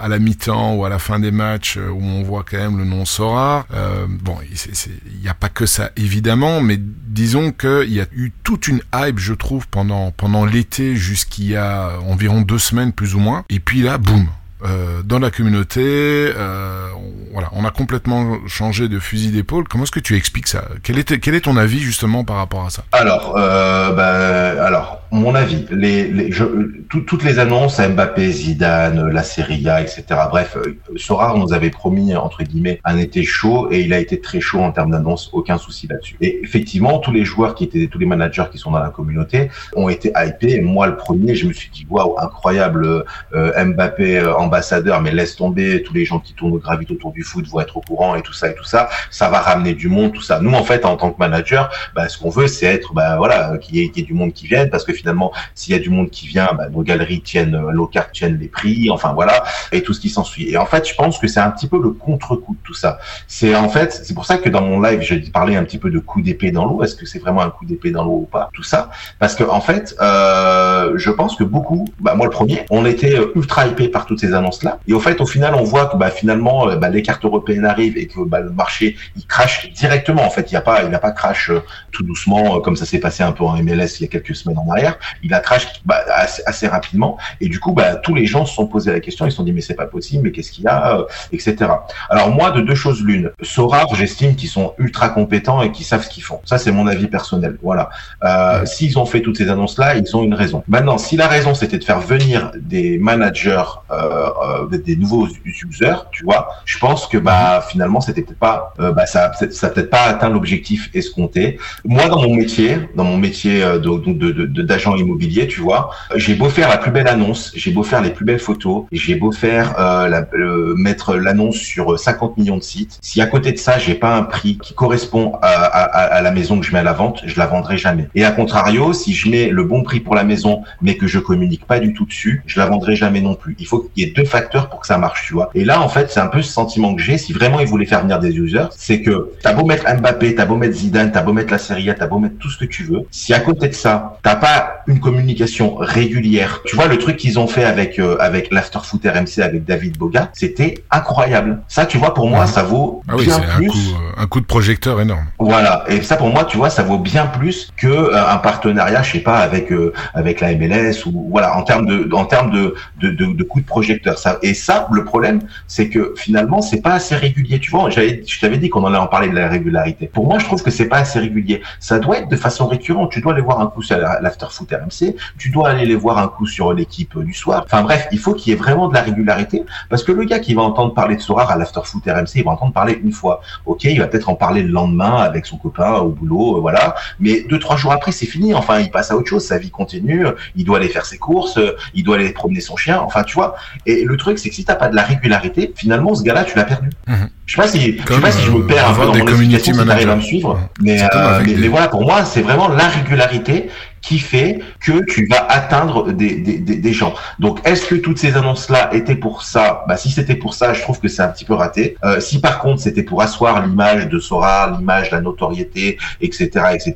à la mi-temps ou à la fin des matchs où on voit quand même le nom Sora. Euh, bon, il n'y a pas que ça, évidemment, mais disons qu'il y a eu toute une hype, je trouve, pendant, pendant l'été jusqu'il y a environ deux semaines, plus ou moins. Et puis là, boum, euh, dans la communauté. Euh, on, voilà, on a complètement changé de fusil d'épaule. Comment est-ce que tu expliques ça? Quel est, ton avis justement par rapport à ça? Alors, euh, bah, alors mon avis, les, les je, toutes les annonces Mbappé, Zidane, la Serie A, etc. Bref, euh, Sora nous avait promis entre guillemets un été chaud et il a été très chaud en termes d'annonces, aucun souci là-dessus. Et effectivement, tous les joueurs qui étaient, tous les managers qui sont dans la communauté ont été hypés. Moi, le premier, je me suis dit waouh, incroyable, euh, Mbappé en ambassadeur, mais laisse tomber, tous les gens qui tournent gravitent autour du foot vont être au courant et tout ça et tout ça. Ça va ramener du monde, tout ça. Nous, en fait, en tant que manager, bah, ce qu'on veut, c'est être, bah, voilà, qu'il y, ait du monde qui vienne, parce que finalement, s'il y a du monde qui vient, bah, nos galeries tiennent, euh, nos cartes tiennent les prix, enfin voilà, et tout ce qui s'ensuit. Et en fait, je pense que c'est un petit peu le contre-coup de tout ça. C'est en fait, c'est pour ça que dans mon live, j'ai parlé un petit peu de coup d'épée dans l'eau. Est-ce que c'est vraiment un coup d'épée dans l'eau ou pas Tout ça, parce que en fait, euh, je pense que beaucoup, bah, moi le premier, on était euh, ultra hypé par toutes ces annonce-là. Et au fait, au final, on voit que bah, finalement, euh, bah, les cartes européennes arrivent et que bah, le marché il crache directement. En fait, il n'y a pas, il n'a pas crash tout doucement comme ça s'est passé un peu en MLS il y a quelques semaines en arrière. Il a crash bah, assez, rapidement. Et du coup, bah, tous les gens se sont posés la question. Ils se sont dit mais c'est pas possible, mais qu'est-ce qu'il y a, etc. Alors moi, de deux choses l'une. Sora, j'estime qu'ils sont ultra compétents et qu'ils savent ce qu'ils font. Ça, c'est mon avis personnel. Voilà. Euh, S'ils ont fait toutes ces annonces-là, ils ont une raison. Maintenant, si la raison c'était de faire venir des managers euh, euh, des nouveaux users, tu vois, je pense que bah finalement c'était peut-être pas, euh, ça, ça peut-être pas atteint l'objectif escompté. Moi dans mon métier, dans mon métier euh, immobilier, tu vois, j'ai beau faire la plus belle annonce, j'ai beau faire les plus belles photos, j'ai beau faire la, mettre l'annonce sur 50 millions de sites, si à côté de ça j'ai pas un prix qui correspond à, à, à, la maison que je mets à la vente, je la vendrai jamais. Et à contrario, si je mets le bon prix pour la maison mais que je communique pas du tout dessus, je la vendrai jamais non plus. Il faut qu'il y ait deux facteurs pour que ça marche, tu vois. Et là, en fait, c'est un peu ce sentiment que j'ai. Si vraiment ils voulaient faire venir des users, c'est que t'as beau mettre Mbappé, t'as beau mettre Zidane, t'as beau mettre la Serie A, t'as beau mettre tout ce que tu veux. Si à côté de ça, t'as pas une communication régulière, tu vois, le truc qu'ils ont fait avec euh, avec l'After Foot RMC avec David Boga, c'était incroyable. Ça, tu vois, pour moi, ça vaut ah oui, bien plus. Un coup, euh, un coup, de projecteur énorme. Voilà. Et ça, pour moi, tu vois, ça vaut bien plus que euh, un partenariat, je sais pas, avec avec la MLS ou voilà, en termes de en termes de de, de, de coup de projecteur. Ça et ça, le problème, c'est que finalement, c'est pas assez régulier. Tu vois, j'avais, je t'avais dit qu'on allait en parler de la régularité. Pour moi, je trouve que c'est pas assez régulier. Ça doit être de façon récurrente. Tu dois aller voir un coup sur l'afterfoot RMC. Tu dois aller les voir un coup sur l'équipe du soir. Enfin bref, il faut qu'il y ait vraiment de la régularité parce que le gars qui va entendre parler de Sorar à l'afterfoot RMC, il va entendre parler une fois. Ok, il va peut-être en parler le lendemain avec son copain au boulot, euh, voilà. Mais deux, trois jours après, c'est fini. Enfin, il passe à autre chose. Sa vie continue. Il doit aller faire ses courses. Il doit aller promener son chien. Enfin, tu vois. Et le truc, c'est que si t'as pas de la régularité, finalement, ce gars-là, tu l'as perdu. Mhm. Je sais pas si, je sais pas si je me perds un peu dans mon explication, si t'arrives à me suivre. Mais, euh, mais, mais, voilà, pour moi, c'est vraiment la régularité qui fait que tu vas atteindre des, des, des gens. Donc, est-ce que toutes ces annonces-là étaient pour ça? Bah, si c'était pour ça, je trouve que c'est un petit peu raté. Euh, si par contre c'était pour asseoir l'image de Sora, l'image, la notoriété, etc., etc.,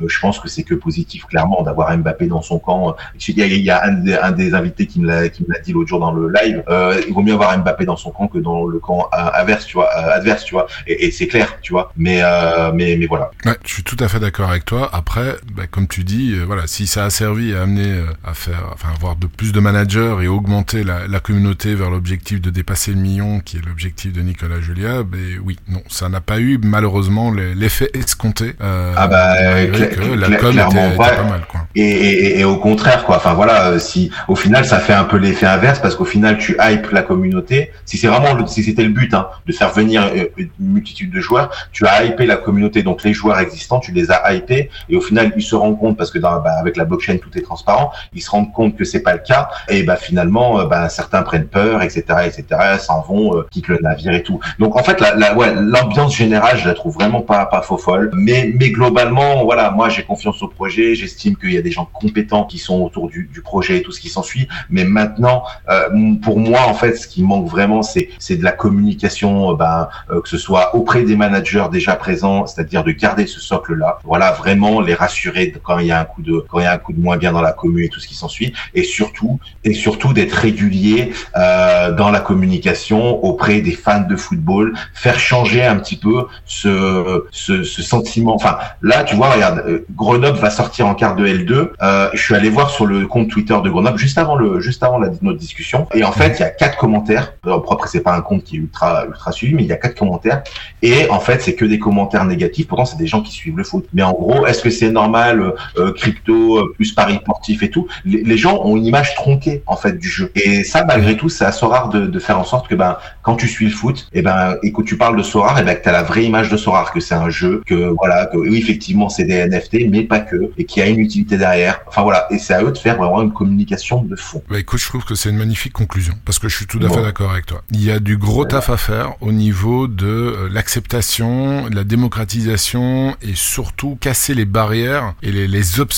euh, je pense que c'est que positif, clairement, d'avoir Mbappé dans son camp. Il y a, il y a un, des, invités qui me l'a dit l'autre jour dans le live. Euh, il vaut mieux avoir Mbappé dans son camp que dans le camp adverse, tu vois, euh, adverse, tu vois. Et, c'est clair, tu vois. Mais euh, mais mais voilà. Je suis tout à fait d'accord avec toi. Après, bah, comme tu dis euh, voilà, si ça a servi à amener euh, à faire, enfin avoir de plus de managers et augmenter la, la communauté vers l'objectif de dépasser le million, qui est l'objectif de Nicolas Julia, ben oui, non, ça n'a pas eu malheureusement l'effet escompté. Euh, ah bah que la com était, pas mal quoi. Et, et, et, au contraire quoi. Enfin voilà, si au final ça fait un peu l'effet inverse parce qu'au final tu hype la communauté. Si c'est vraiment le, si c'était le but hein, de faire venir une multitude de joueurs, tu as hypé la communauté. Donc les joueurs existants, tu les as hypés et au final ils se rendent compte parce que dans, bah, avec la blockchain tout est transparent, ils se rendent compte que c'est pas le cas et bah finalement euh, bah, certains prennent peur, etc., etc., s'en vont, euh, quittent le navire et tout. Donc en fait la, la ouais, l'ambiance générale, je la trouve vraiment pas pas faux folle, mais mais globalement voilà, moi j'ai confiance au projet, j'estime qu'il y a des gens compétents qui sont autour du, du projet et tout ce qui s'ensuit, mais maintenant euh, pour moi en fait ce qui manque vraiment c'est c'est de la communication, bah, que ce soit auprès des managers déjà présents, c'est-à-dire de garder ce socle là, voilà vraiment les rassurer quand il y a un de quand un coup de moins bien dans la commune et tout ce qui s'ensuit. Et surtout et surtout d'être régulier euh, dans la communication auprès des fans de football faire changer un petit peu ce ce, ce sentiment. Enfin là tu vois regarde euh, Grenoble va sortir en quart de L2 euh, je suis allé voir sur le compte Twitter de Grenoble juste avant le juste avant la notre discussion. Et en fait il y a quatre commentaires. Propre c'est pas un compte qui est ultra ultra suivi mais il y a quatre commentaires. Et en fait c'est que des commentaires négatifs. Pourtant c'est des gens qui suivent le foot. Mais en gros est-ce que c'est normal euh, crypto, euh, plus paris sportif et tout, les, gens ont une image tronquée en fait du jeu. Et ça, malgré tout, c'est assez rare de, de, faire en sorte que ben quand tu suis le foot, et eh ben et que tu parles de Sorar, et eh ben que t'as la vraie image de Sorar, que c'est un jeu, que voilà, que oui effectivement c'est des NFT, mais pas que, et qu'il y a une utilité derrière. Enfin voilà, et c'est à eux de faire vraiment une communication de fond. Bah écoute, je trouve que c'est une magnifique conclusion parce que je suis tout à fait d'accord avec toi. Il y a du gros taf à faire au niveau de euh, l'acceptation, la démocratisation et surtout casser les barrières et les, les obstacles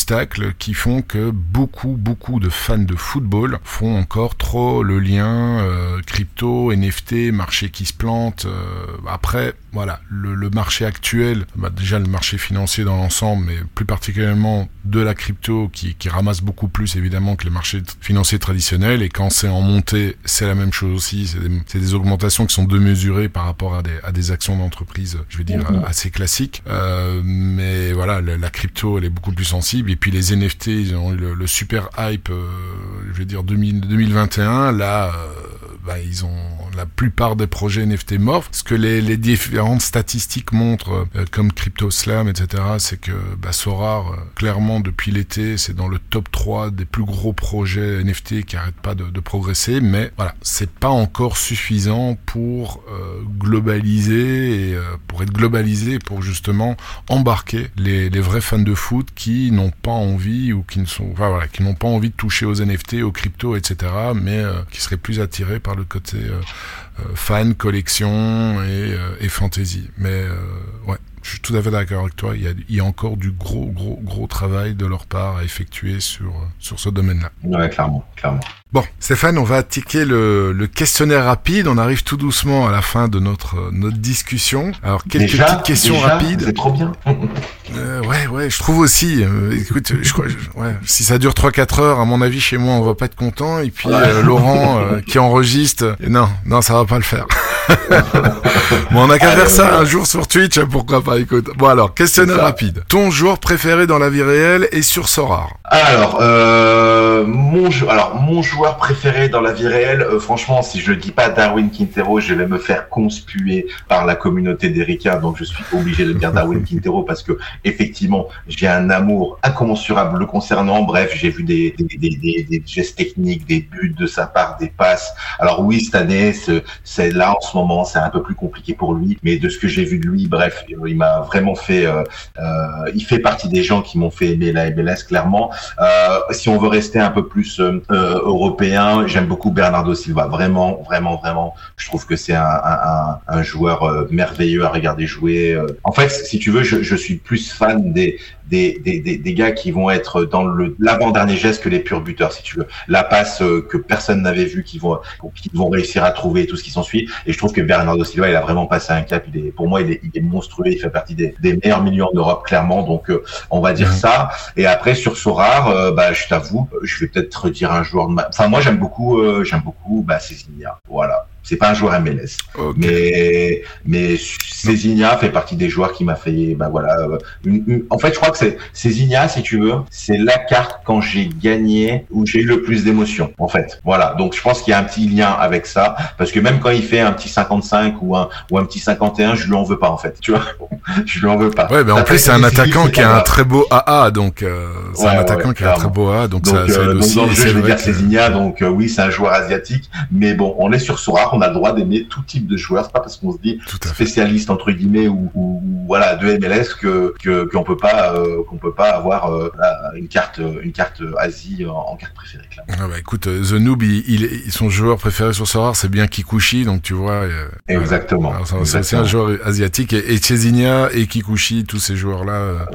qui font que beaucoup, beaucoup de fans de football font encore trop le lien euh, crypto, NFT, marché qui se plante. Euh, après, voilà, le, le marché actuel, bah déjà le marché financier dans l'ensemble, mais plus particulièrement de la crypto qui, qui ramasse beaucoup plus évidemment que les marchés financiers traditionnels. Et quand c'est en montée, c'est la même chose aussi. C'est des, des, augmentations qui sont démesurées par rapport à des, à des actions d'entreprise, je vais dire, mmh. assez classiques. Euh, mais voilà, la, la, crypto, elle est beaucoup plus sensible. Et puis les NFT, ils ont eu le, super hype, euh, je vais dire 2000, 2021. Là, euh, bah, ils ont la plupart des projets NFT morts. Ce que les, les différentes statistiques montrent, euh, comme CryptoSlam, etc., c'est que bah, Sorar, euh, clairement, depuis l'été, c'est dans le top 3 des plus gros projets NFT qui arrêtent pas de, de progresser. Mais voilà, c'est pas encore suffisant pour euh, globaliser et euh, pour être globalisé, pour justement embarquer les, les vrais fans de foot qui n'ont pas envie ou qui ne sont, enfin, voilà, qui n'ont pas envie de toucher aux NFT, aux cryptos, etc., mais qui seraient plus attirés par le côté euh, euh, fan, collection et, euh, fantasy. Mais ouais, je suis tout à fait d'accord avec toi. Il y, a, il y, a, encore du gros, gros, gros travail de leur part à effectuer sur, sur ce domaine-là. Ouais, clairement, clairement. Bon, Stéphane, on va ticker le, le, questionnaire rapide. On arrive tout doucement à la fin de notre, notre discussion. Alors, quelques déjà, petites questions déjà, rapides. C'est trop bien. euh, ouais, ouais, je trouve aussi. Euh, écoute, je crois, je, ouais, si ça dure 3-4 heures, à mon avis, chez moi, on va pas être content. Et puis, euh, Laurent, euh, qui enregistre, non, non, ça va pas le faire. bon, on a qu'à faire ça un jour sur Twitch, pourquoi pas, écoute. Bon, alors, questionnaire rapide. Ton joueur préféré dans la vie réelle et sur Sorar Alors, euh, mon, alors, mon joueur préféré dans la vie réelle, euh, franchement, si je dis pas Darwin Quintero, je vais me faire conspuer par la communauté d'Erika, donc je suis obligé de dire Darwin Quintero parce que, effectivement, j'ai un amour incommensurable le concernant. Bref, j'ai vu des, des, des, des, des gestes techniques, des buts de sa part, des passes. Alors oui, cette année, c'est là en ce moment, c'est un peu plus compliqué pour lui, mais de ce que j'ai vu de lui, bref, il m'a vraiment fait, euh, euh, il fait partie des gens qui m'ont fait aimer la MLS clairement. Euh, si on veut rester un peu plus euh, j'aime beaucoup Bernardo Silva, vraiment, vraiment, vraiment. Je trouve que c'est un, joueur euh, merveilleux à regarder jouer. En fait, si tu veux, je suis plus fan des des, des, des, des, gars qui vont être dans le l'avant-dernier geste que les purs buteurs, si tu veux. La passe que personne n'avait vue, qui vont, qui vont réussir à trouver tout ce qui s'ensuit. Et je trouve que Bernardo Silva, il a vraiment passé un cap. Il est, pour moi, il est, il est monstrueux. Il fait partie des, des meilleurs millions d'Europe, clairement. Donc, euh, on va dire ça. Et après, sur Sorar, euh, bah, je t'avoue, je vais peut-être dire un joueur de ma... Enfin, moi, j'aime beaucoup, euh, j'aime beaucoup, bah, Cécilia. Voilà. C'est pas un joueur MLS. Mais mais Cézinha fait partie des joueurs qui m'a fait bah voilà. Euh, en fait, je crois que c'est Cézinha, si tu veux, c'est la carte quand j'ai gagné où j'ai eu le plus d'émotions. En fait, voilà. Donc je pense qu'il y a un petit lien avec ça parce que même quand il fait un petit 55 ou un ou un petit 51, je lui en veux pas en fait. Tu vois, je lui en veux pas. Ouais, mais en plus c'est un attaquant qui a un très beau AA, donc euh, c'est un attaquant qui a un très beau AA, donc, ça, ça euh, aussi. Donc, je vais dire Cézinha, donc oui, c'est un joueur asiatique, mais bon, on est sur Sora, on a le droit d'aimer tout type de joueurs. C'est pas parce qu'on se dit spécialiste entre guillemets ou, ou, voilà de MLS que qu'on peut pas euh, qu'on peut pas avoir euh, une carte une carte Asie en, carte préférée. Ah bah écoute, The Noob, il, il, son joueur préféré sur Sora, c'est bien Kikuchi, donc tu vois. Exactement. c'est un joueur asiatique et, et et Kikuchi, tous ces joueurs là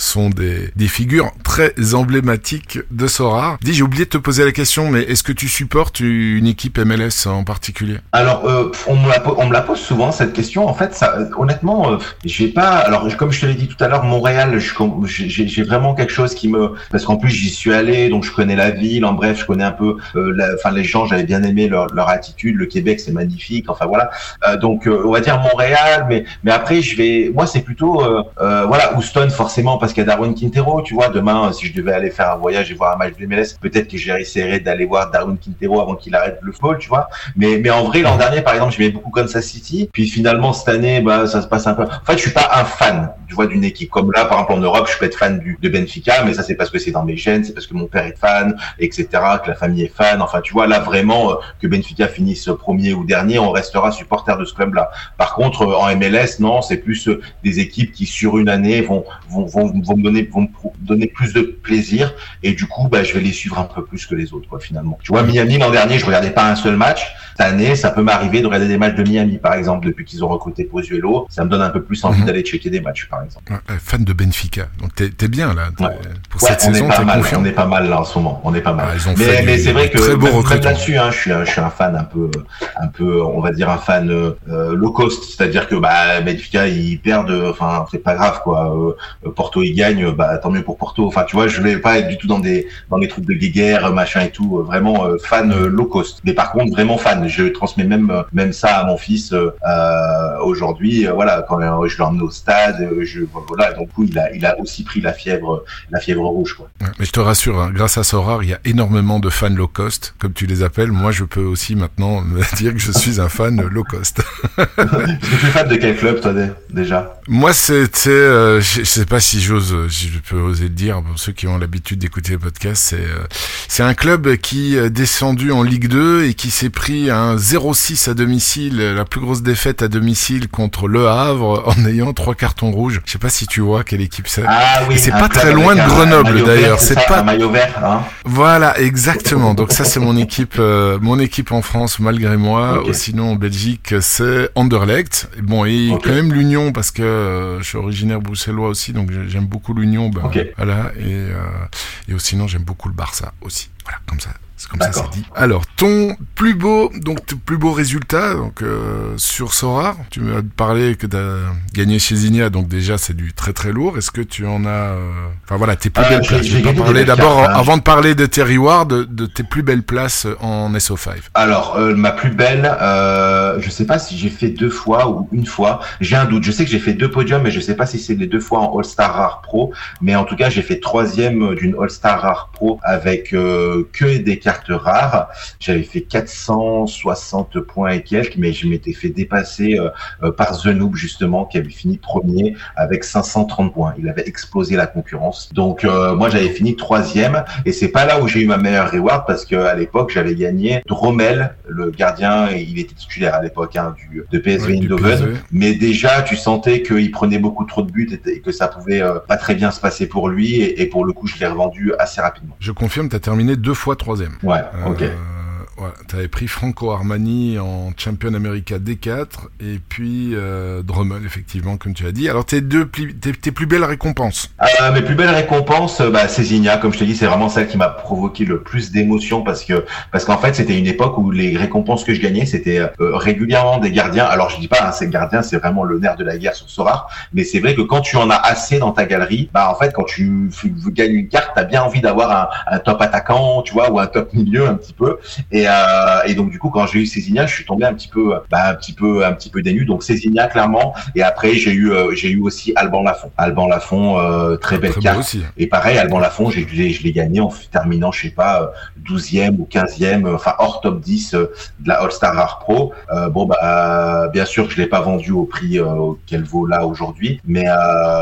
sont des, figures très emblématiques de Sora. Dis, j'ai oublié de te poser la question, mais est-ce que tu supportes une équipe MLS en particulier? Alors, euh, on, me la, pose souvent cette question. En fait, ça, honnêtement, euh, j'ai pas. Alors, comme je te l'ai dit tout à l'heure, Montréal, j'ai vraiment quelque chose qui me, parce qu'en plus j'y suis allé, donc je connais la ville. En bref, je connais un peu, euh, enfin les gens, j'avais bien aimé leur, leur attitude. Le Québec, c'est magnifique. Enfin voilà. Euh, donc, on va dire Montréal, mais mais après, je vais, moi, c'est plutôt, voilà, Houston forcément parce qu'il y a Darwin Quintero. Tu vois, demain, si je devais aller faire un voyage et voir un match de MLS, peut-être que j'essaierais d'aller voir Darwin Quintero avant qu'il arrête le football, tu vois. Mais mais en vrai, l'an dernier, par exemple, j'aimais beaucoup Kansas City. Puis finalement, cette année, bah, ça se passe un peu. En fait, je suis pas un fan, tu vois, d'une équipe comme là, par exemple en Europe, je peux être fan du, de Benfica, mais ça c'est parce que c'est dans mes gènes, c'est parce que mon père est fan, etc., que la famille est fan. Enfin, tu vois, là vraiment, euh, que Benfica finisse premier ou dernier, on restera supporter de ce club-là. Par contre, euh, en MLS, non, c'est plus euh, des équipes qui sur une année vont vont vont, vont me donner vont me donner plus de plaisir et du coup, bah, je vais les suivre un peu plus que les autres, quoi, finalement. Tu vois, Miami l'an dernier, je regardais pas un seul match. Cette année, ça peut m'arriver de regarder des matchs de Miami, par exemple, depuis qu'ils ont recruté Pozuelo. Ça me donne un peu plus envie mhm. d'aller checker des matchs, par exemple. fan de Benfica. Donc t'es es bien là. Pour cette saison, t'es confiant. On est pas mal là en ce moment. On est pas mal. Ah, mais, mais c'est vrai que très beau même, là-dessus, hein, je suis un, je suis un fan un peu, un peu, on va dire un fan euh, low cost, c'est-à-dire que bah Benfica ils perdent, enfin c'est pas grave quoi. Euh, Porto ils gagnent, bah tant mieux pour Porto. Enfin tu vois, je vais pas être du tout dans des dans les trucs de guéguerre, machin et tout. Vraiment euh, fan low cost. Mais par contre vraiment fan. Je transmets même même ça à mon fils aujourd'hui. voilà quand je l'emmène au stade, je voilà donc il a il a aussi pris la fièvre la fièvre rouge quoi. mais je te rassure, hein, grâce à Sorar, il y a énormément de fans low cost comme tu les appelles. Moi je peux aussi maintenant me dire que je suis un fan low cost. tu es fan de quel club toi déjà? Moi c'était euh, je, sais pas si j'ose je peux oser le dire pour ceux qui ont l'habitude d'écouter les podcasts, c'est euh, c'est un club qui est descendu en Ligue 2 et qui s'est pris un 0-6 à domicile, la plus grosse défaite à domicile contre Le Havre en ayant trois cartons rouges. Je sais pas si tu vois quelle équipe c'est. Ah oui, c'est pas très loin de Grenoble d'ailleurs. C'est pas un maillot vert. Hein voilà, exactement. Donc ça c'est mon équipe, euh, mon équipe en France malgré moi. Sinon en Belgique c'est Anderlecht. Bon et quand même l'Union parce que euh, je suis originaire bruxellois aussi, donc j'aime beaucoup l'Union. Ben, Voilà et euh, et sinon j'aime beaucoup le Barça aussi. Voilà comme ça. C'est comme ça c'est dit. Alors, ton plus beau, donc ton plus beau résultat, donc euh, sur Sora, tu m'as parlé que tu as gagné chez Zinia, donc déjà c'est du très très lourd. Est-ce que tu en as, euh, enfin voilà, tes plus euh, belles places? Je vais parler d'abord, hein. avant de parler de tes rewards, de, de, tes plus belles places en SO5. Alors, euh, ma plus belle, euh, je sais pas si j'ai fait deux fois ou une fois. J'ai un doute. Je sais que j'ai fait deux podiums, mais je sais pas si c'est les deux fois en All Star Rare Pro. Mais en tout cas, j'ai fait troisième d'une All Star Rare Pro avec que des cartes rare, J'avais fait 460 points et quelques, mais je m'étais fait dépasser euh, euh, par The Noob justement, qui avait fini premier avec 530 points. Il avait explosé la concurrence. Donc euh, moi j'avais fini troisième, et c'est pas là où j'ai eu ma meilleure reward parce que à l'époque j'avais gagné Dromel, le gardien, il était titulaire à l'époque hein, du de PSV Eindhoven, mais déjà tu sentais qu'il prenait beaucoup trop de buts et, que ça pouvait pas très bien se passer pour lui, et, pour le coup je l'ai revendu assez rapidement. Je confirme, tu as terminé deux fois troisième. Ouais, ok. Euh, tu avais pris Franco Armani en Champion America D4 et puis euh, Drummel effectivement comme tu as dit. Alors tes deux tes, plus belles récompenses? Euh, Mes plus belles récompenses, euh, bah, Césinia, comme je te dis, c'est vraiment celle qui m'a provoqué le plus d'émotions parce que parce qu'en fait c'était une époque où les récompenses que je gagnais c'était euh, régulièrement des gardiens. Alors je dis pas hein, ces gardiens c'est vraiment le nerf de la guerre sur Sora, mais c'est vrai que quand tu en as assez dans ta galerie, bah en fait quand tu, gagnes une carte, t'as bien envie d'avoir un, un, top attaquant, tu vois, ou un top milieu un petit peu. Et euh, et donc du coup quand j'ai eu Césinia, je suis tombé un petit peu, bah, un petit peu, un petit peu dénu. Donc Césinia clairement. Et après j'ai eu, j'ai eu aussi Alban Lafont. Alban Lafont, très belle carte. Aussi. Et pareil, Alban Lafont, j'ai, je l'ai gagné en terminant, je sais pas, 12e ou 15e, enfin hors top 10 de la All Star Rare Pro. bon bah bien sûr je l'ai pas vendu au prix qu'elle vaut là aujourd'hui, mais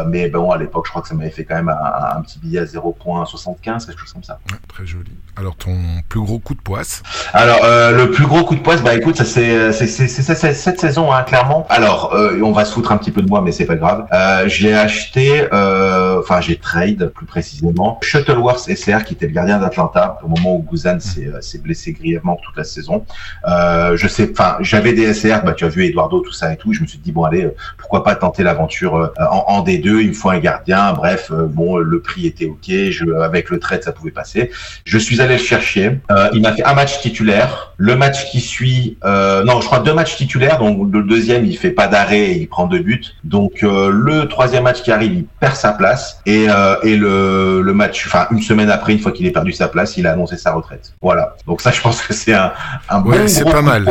mais bon à l'époque je crois que ça m'avait fait quand même un, petit billet à 0.75 quelque chose comme ça. très joli. Alors ton plus gros coup de poisse? Alors euh, le plus gros coup de poisse, bah écoute, ça c'est cette saison hein, clairement. Alors euh, on va se foutre un petit peu de moi, mais c'est pas grave. Euh, j'ai acheté, euh, enfin j'ai trade plus précisément Shuttleworth SR qui était le gardien d'Atlanta au moment où Guzan s'est blessé grièvement toute la saison. je sais, enfin j'avais des SR, bah tu as vu Eduardo tout ça et tout. Je me suis dit bon allez, pourquoi pas tenter l'aventure en, en D2. Il me faut un gardien. Bref, bon le prix était ok. Je, avec le trade ça pouvait passer. Je suis allé le chercher. Euh, il m'a fait un match titulaire. Le match qui suit, euh, non, je crois deux matchs titulaires. Donc le deuxième, il fait pas d'arrêt il prend deux buts. Donc euh, le troisième match qui arrive, il perd sa place. Et, et le, le match, enfin une semaine après, une fois qu'il ait perdu sa place, il a annoncé sa retraite. Voilà. Donc ça, je pense que c'est un, un ouais, bon c'est pas mal.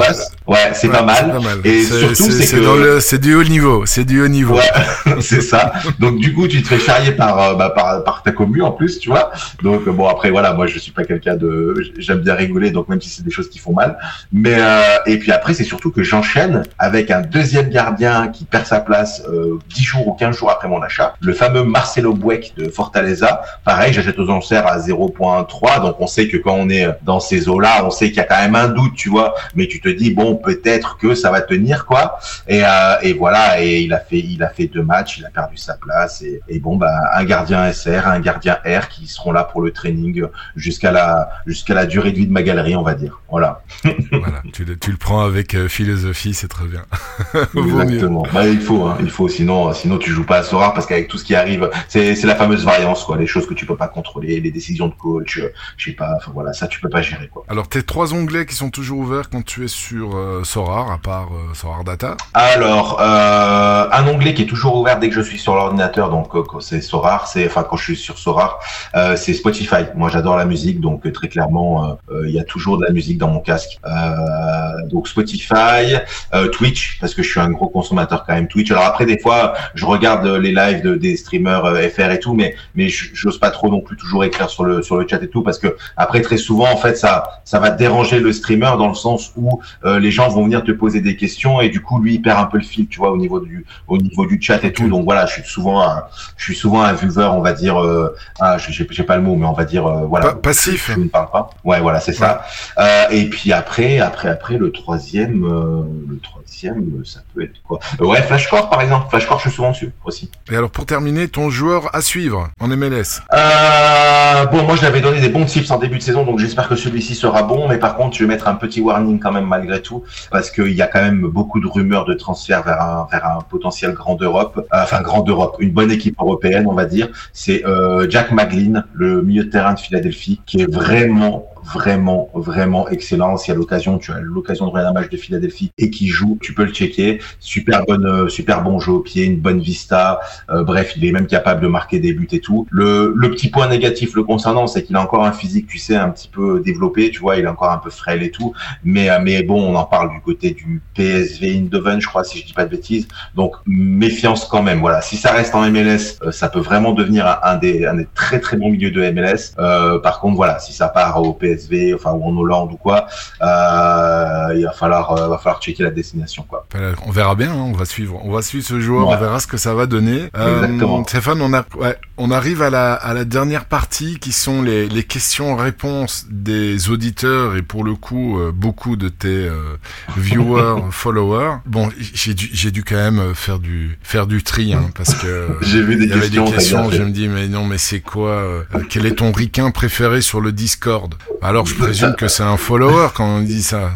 Ouais, c'est pas, mal. pas mal. Et surtout, c'est que c'est du haut niveau. C'est du haut niveau. Ouais, c'est ça. Donc du coup, tu te fais charrier par, bah, par, par ta commu en plus, tu vois. Donc bon, après voilà, moi je suis pas quelqu'un de, j'aime bien rigoler, donc même si c'est des choses qui font mal. Mais euh, et puis après, c'est surtout que j'enchaîne avec un deuxième gardien qui perd sa place euh, 10 jours ou 15 jours après mon achat, le fameux Marcelo Buec de Fortaleza. Pareil, j'achète aux enchères à 0.3, donc on sait que quand on est dans ces eaux-là, on sait qu'il y a quand même un doute, tu vois. Mais tu te dis bon, peut-être que ça va tenir, quoi. Et, euh, et voilà, et il a fait, il a fait deux matchs, il a perdu sa place. Et, et bon, bah un gardien SR, un gardien R qui seront là pour le training jusqu'à la jusqu'à la durée de vie de ma galerie, on va dire. Voilà. voilà tu, le, tu, le, prends avec euh, philosophie, c'est très bien. Exactement. Bah, il faut, hein, il faut. Sinon, sinon tu joues pas à Sora parce qu'avec tout ce qui arrive, c'est la fameuse variance, quoi. Les choses que tu peux pas contrôler, les décisions de coach, euh, je sais pas. Enfin voilà, ça tu peux pas gérer, quoi. Alors tes trois onglets qui sont toujours ouverts quand tu es sur euh, à part euh, Data? Alors un onglet qui est toujours ouvert dès que je suis sur l'ordinateur, donc c'est Sorar, c'est enfin quand je suis sur Sorar, c'est Spotify. Moi j'adore la musique, donc très clairement il y a toujours de la musique dans mon casque. Euh, donc Spotify, euh, Twitch, parce que je suis un gros consommateur quand même Twitch. Alors après, des fois, je regarde les lives de, des streamers euh, FR et tout, mais mais j'ose pas trop non plus toujours écrire sur le sur le chat et tout, parce que après très souvent, en fait, ça ça va déranger le streamer dans le sens où les gens vont venir te poser des questions et du coup, lui, il perd un peu le fil, tu vois, au niveau du au niveau du chat et tout. Donc voilà, je suis souvent un, je suis souvent un viewer, on va dire, euh, ah, j'ai pas le mot, mais on va dire, voilà, passif. Je, ne parle pas. Ouais, voilà, c'est ça. Euh, et puis après, après, après, le troisième, euh, le troisième, ça peut être quoi? Euh, Ouais, Flashcore par exemple. Flashcore, je suis souvent dessus aussi. Et alors pour terminer, ton joueur à suivre en MLS euh, Bon, moi je l'avais donné des bons tips en début de saison, donc j'espère que celui-ci sera bon. Mais par contre, je vais mettre un petit warning quand même malgré tout, parce qu'il y a quand même beaucoup de rumeurs de transfert vers un, vers un potentiel grand Europe, enfin grand Europe, une bonne équipe européenne, on va dire. C'est Jack McGlynn, le milieu de terrain de Philadelphie, qui est vraiment vraiment, vraiment excellent. Si à l'occasion, tu as l'occasion de regarder un match de Philadelphie et qui joue, tu peux le checker. Super bonne, euh, super bon jeu au pied, une bonne vista. Euh, bref, il est même capable de marquer des buts et tout. Le, le petit point négatif le concernant, c'est qu'il a encore un physique, tu sais, un petit peu développé. Tu vois, il est encore un peu frêle et tout. Mais, euh, mais bon, on en parle du côté du PSV Eindhoven, je crois, si je dis pas de bêtises. Donc, méfiance quand même. Voilà. Si ça reste en MLS, ça peut vraiment devenir un, des, un des très, très bons milieux de MLS. par contre, voilà, si ça part au PSV, enfin ou en Hollande ou quoi, euh, il va falloir, euh, va falloir checker la destination quoi. On verra bien, hein, on va suivre, on va suivre ce joueur, on verra ce que ça va donner. Euh, Stéphane, on a, on arrive à la, à la dernière partie qui sont les, les questions-réponses des auditeurs et pour le coup beaucoup de tes viewers, followers. Bon, j'ai dû, j'ai dû quand même faire du, faire du tri hein, parce que j'ai vu des il y questions, avait des questions. Je me dis mais non mais c'est quoi Quel est ton ricain préféré sur le Discord? Alors je présume que c'est un follower quand on dit ça.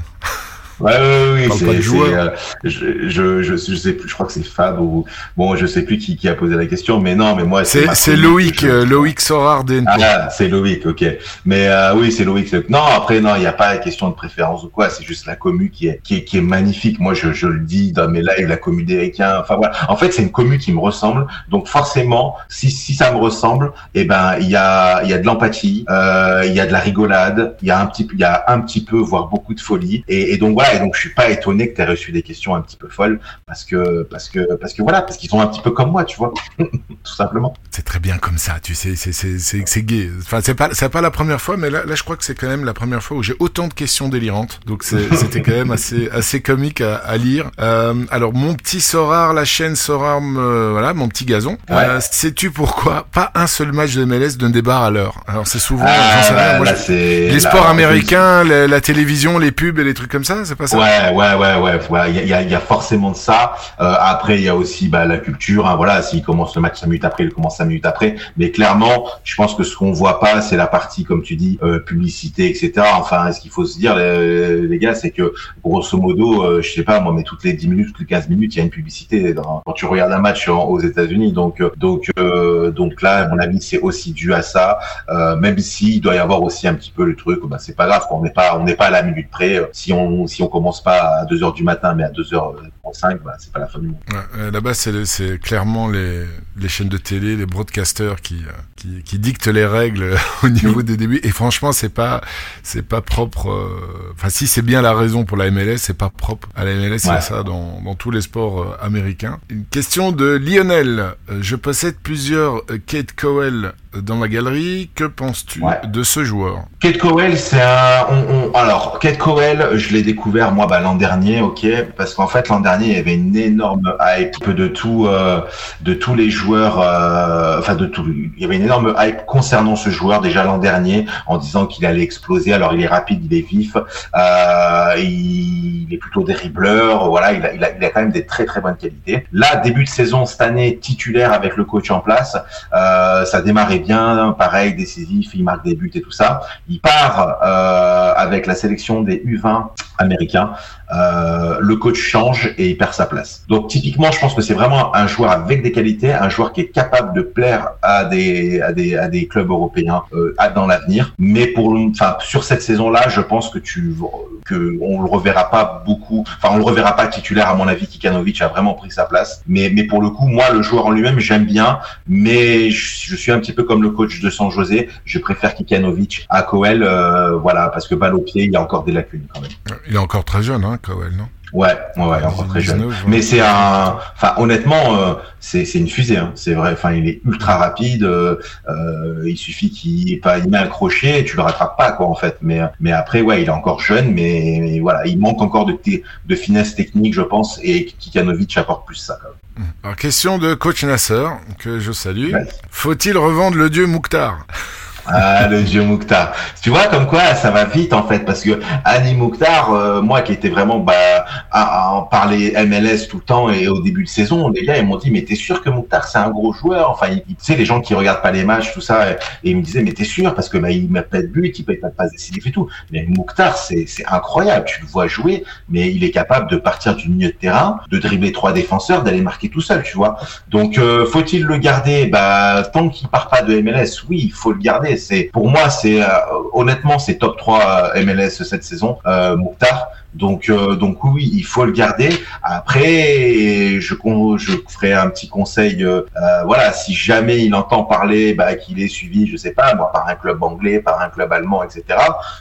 Ouais, ouais, oui, c'est, euh, je, je, je, sais plus, je crois que c'est Fab ou bon, je sais plus qui, qui a posé la question, mais non, mais moi c'est c'est Loïc, euh, Loïc Sorard. Ah, c'est Loïc, ok. Mais euh, oui, c'est Loïc. Non, après non, il n'y a pas la question de préférence ou quoi. C'est juste la commu qui est qui est, qui est magnifique. Moi, je, je le dis dans mes lives, la commu d'Ericain. Enfin voilà. En fait, c'est une commu qui me ressemble. Donc forcément, si si ça me ressemble, eh ben il y a il y a de l'empathie, euh, il y a de la rigolade, il y a un petit il y a un petit peu voire beaucoup de folie. Et, et donc voilà. Et donc je suis pas étonné que tu aies reçu des questions un petit peu folles parce que parce que parce que voilà parce qu'ils sont un petit peu comme moi, tu vois, tout simplement. C'est très bien comme ça. Tu sais, c'est c'est c'est c'est gay. Enfin c'est pas c'est pas la première fois, mais là là je crois que c'est quand même la première fois où j'ai autant de questions délirantes. Donc c'était quand même assez assez comique à, à lire. Euh, alors mon petit Sorar, la chaîne Sorar, voilà mon petit gazon. Euh, sais-tu pourquoi pas un seul match de MLS ne débarre à l'heure? Alors c'est souvent ah, bah, les sports américains, la, télévision, les pubs et les trucs comme ça, c'est pas ça Ouais ouais ouais ouais. Il y, a, y, a, forcément de ça. Euh, après il y a aussi bah, la culture. Hein, voilà, s'il commence le match 5 minutes après, il commence 5 minutes après. Mais clairement, je pense que ce qu'on voit pas, c'est la partie comme tu dis euh, publicité, etc. Enfin, ce qu'il faut se dire les, les gars, c'est que grosso modo, euh, je sais pas moi, mais toutes les 10 minutes, toutes les 15 minutes, il y a une publicité quand tu regardes un match aux États-Unis. Donc, euh, donc, euh, donc là, mon avis, c'est aussi dû à ça. Euh, même s'il doit y avoir aussi un petit peu le truc, bah, c'est pas grave, on n'est pas, on n'est pas à la minute près. Si on, si on commence pas à 2 heures du matin, mais à 2 heures 5, bah, c'est pas la fin du monde. Ouais, Là-bas, c'est clairement les, les chaînes de télé, les broadcasters qui, qui, qui dictent les règles au niveau des débuts. Et franchement, c'est pas, c'est pas propre. Enfin, si c'est bien la raison pour la MLS, c'est pas propre à la MLS. Ouais. ça dans, dans, tous les sports américains. Une question de Lionel. Je possède plusieurs Kate Cowell dans ma galerie. Que penses-tu de ce joueur? Kate Cowell, c'est un. On, on... Alors, Kate Cowell, je l'ai découvert moi bah, l'an dernier, ok, parce qu'en fait l'an dernier il y avait une énorme hype de tout, euh, de tous les joueurs, euh, enfin de tout. Il y avait une énorme hype concernant ce joueur déjà l'an dernier, en disant qu'il allait exploser. Alors il est rapide, il est vif, euh, il, est plutôt dribbleur, voilà, il a, il a, il a quand même des très très bonnes qualités. Là, début de saison cette année, titulaire avec le coach en place, ça démarrait bien, pareil, décisif, il marque des buts et tout ça. Il part euh, avec la sélection des U20 américains. Euh, le coach change et il perd sa place. Donc typiquement, je pense que c'est vraiment un joueur avec des qualités, un joueur qui est capable de plaire à des à des à des clubs européens euh, dans l'avenir. Mais pour enfin sur cette saison-là, je pense que tu que on le reverra pas beaucoup. Enfin, on le reverra pas titulaire à mon avis. Kikanovic a vraiment pris sa place. Mais mais pour le coup, moi, le joueur en lui-même, j'aime bien. Mais je, je, suis un petit peu comme le coach de San José. Je préfère Kikanovic à Coel, euh, voilà, parce que balle au pied, il y a encore des lacunes quand même. Il est encore très jeune, hein, Coel, non? Ouais, ouais, ouais, encore très jeune. Mais c'est un, enfin, honnêtement, euh, c'est une fusée. Hein. C'est vrai. Enfin, il est ultra rapide. Euh, euh il suffit qu'il ait pas, il met un crochet, et tu le rattrapes pas, quoi, en fait. Mais mais après, ouais, il est encore jeune, mais, mais voilà, il manque encore de de finesse technique, je pense, et Kikanovic apporte plus ça. Quand même. Alors, question de coach Nasser que je salue. Faut-il revendre le dieu Mouktar ah, le dieu Mouktar. Tu vois, comme quoi, ça va vite, en fait, parce que Annie Mouktar, euh, moi qui étais vraiment bah, à, en parler MLS tout le temps et au début de saison, les gars, ils m'ont dit, mais t'es sûr que Mouktar, c'est un gros joueur? Enfin, tu sais, les gens qui regardent pas les matchs, tout ça, et, ils me disaient, mais t'es sûr? Parce que bah, il met pas de but, il peut pas de passe décisif et tout. Mais Mouktar, c'est incroyable. Tu le vois jouer, mais il est capable de partir du milieu de terrain, de dribbler trois défenseurs, d'aller marquer tout seul, tu vois. Donc, euh, faut-il le garder? Bah, tant qu'il part pas de MLS, oui, il faut le garder c'est pour moi, c'est euh, honnêtement, c'est top 3 euh, MLS cette saison, euh, Mouktar. Donc, euh, donc oui, il faut le garder. Après, je, je ferai un petit conseil. Euh, voilà, si jamais il entend parler bah, qu'il est suivi, je sais pas, moi, par un club anglais, par un club allemand, etc.,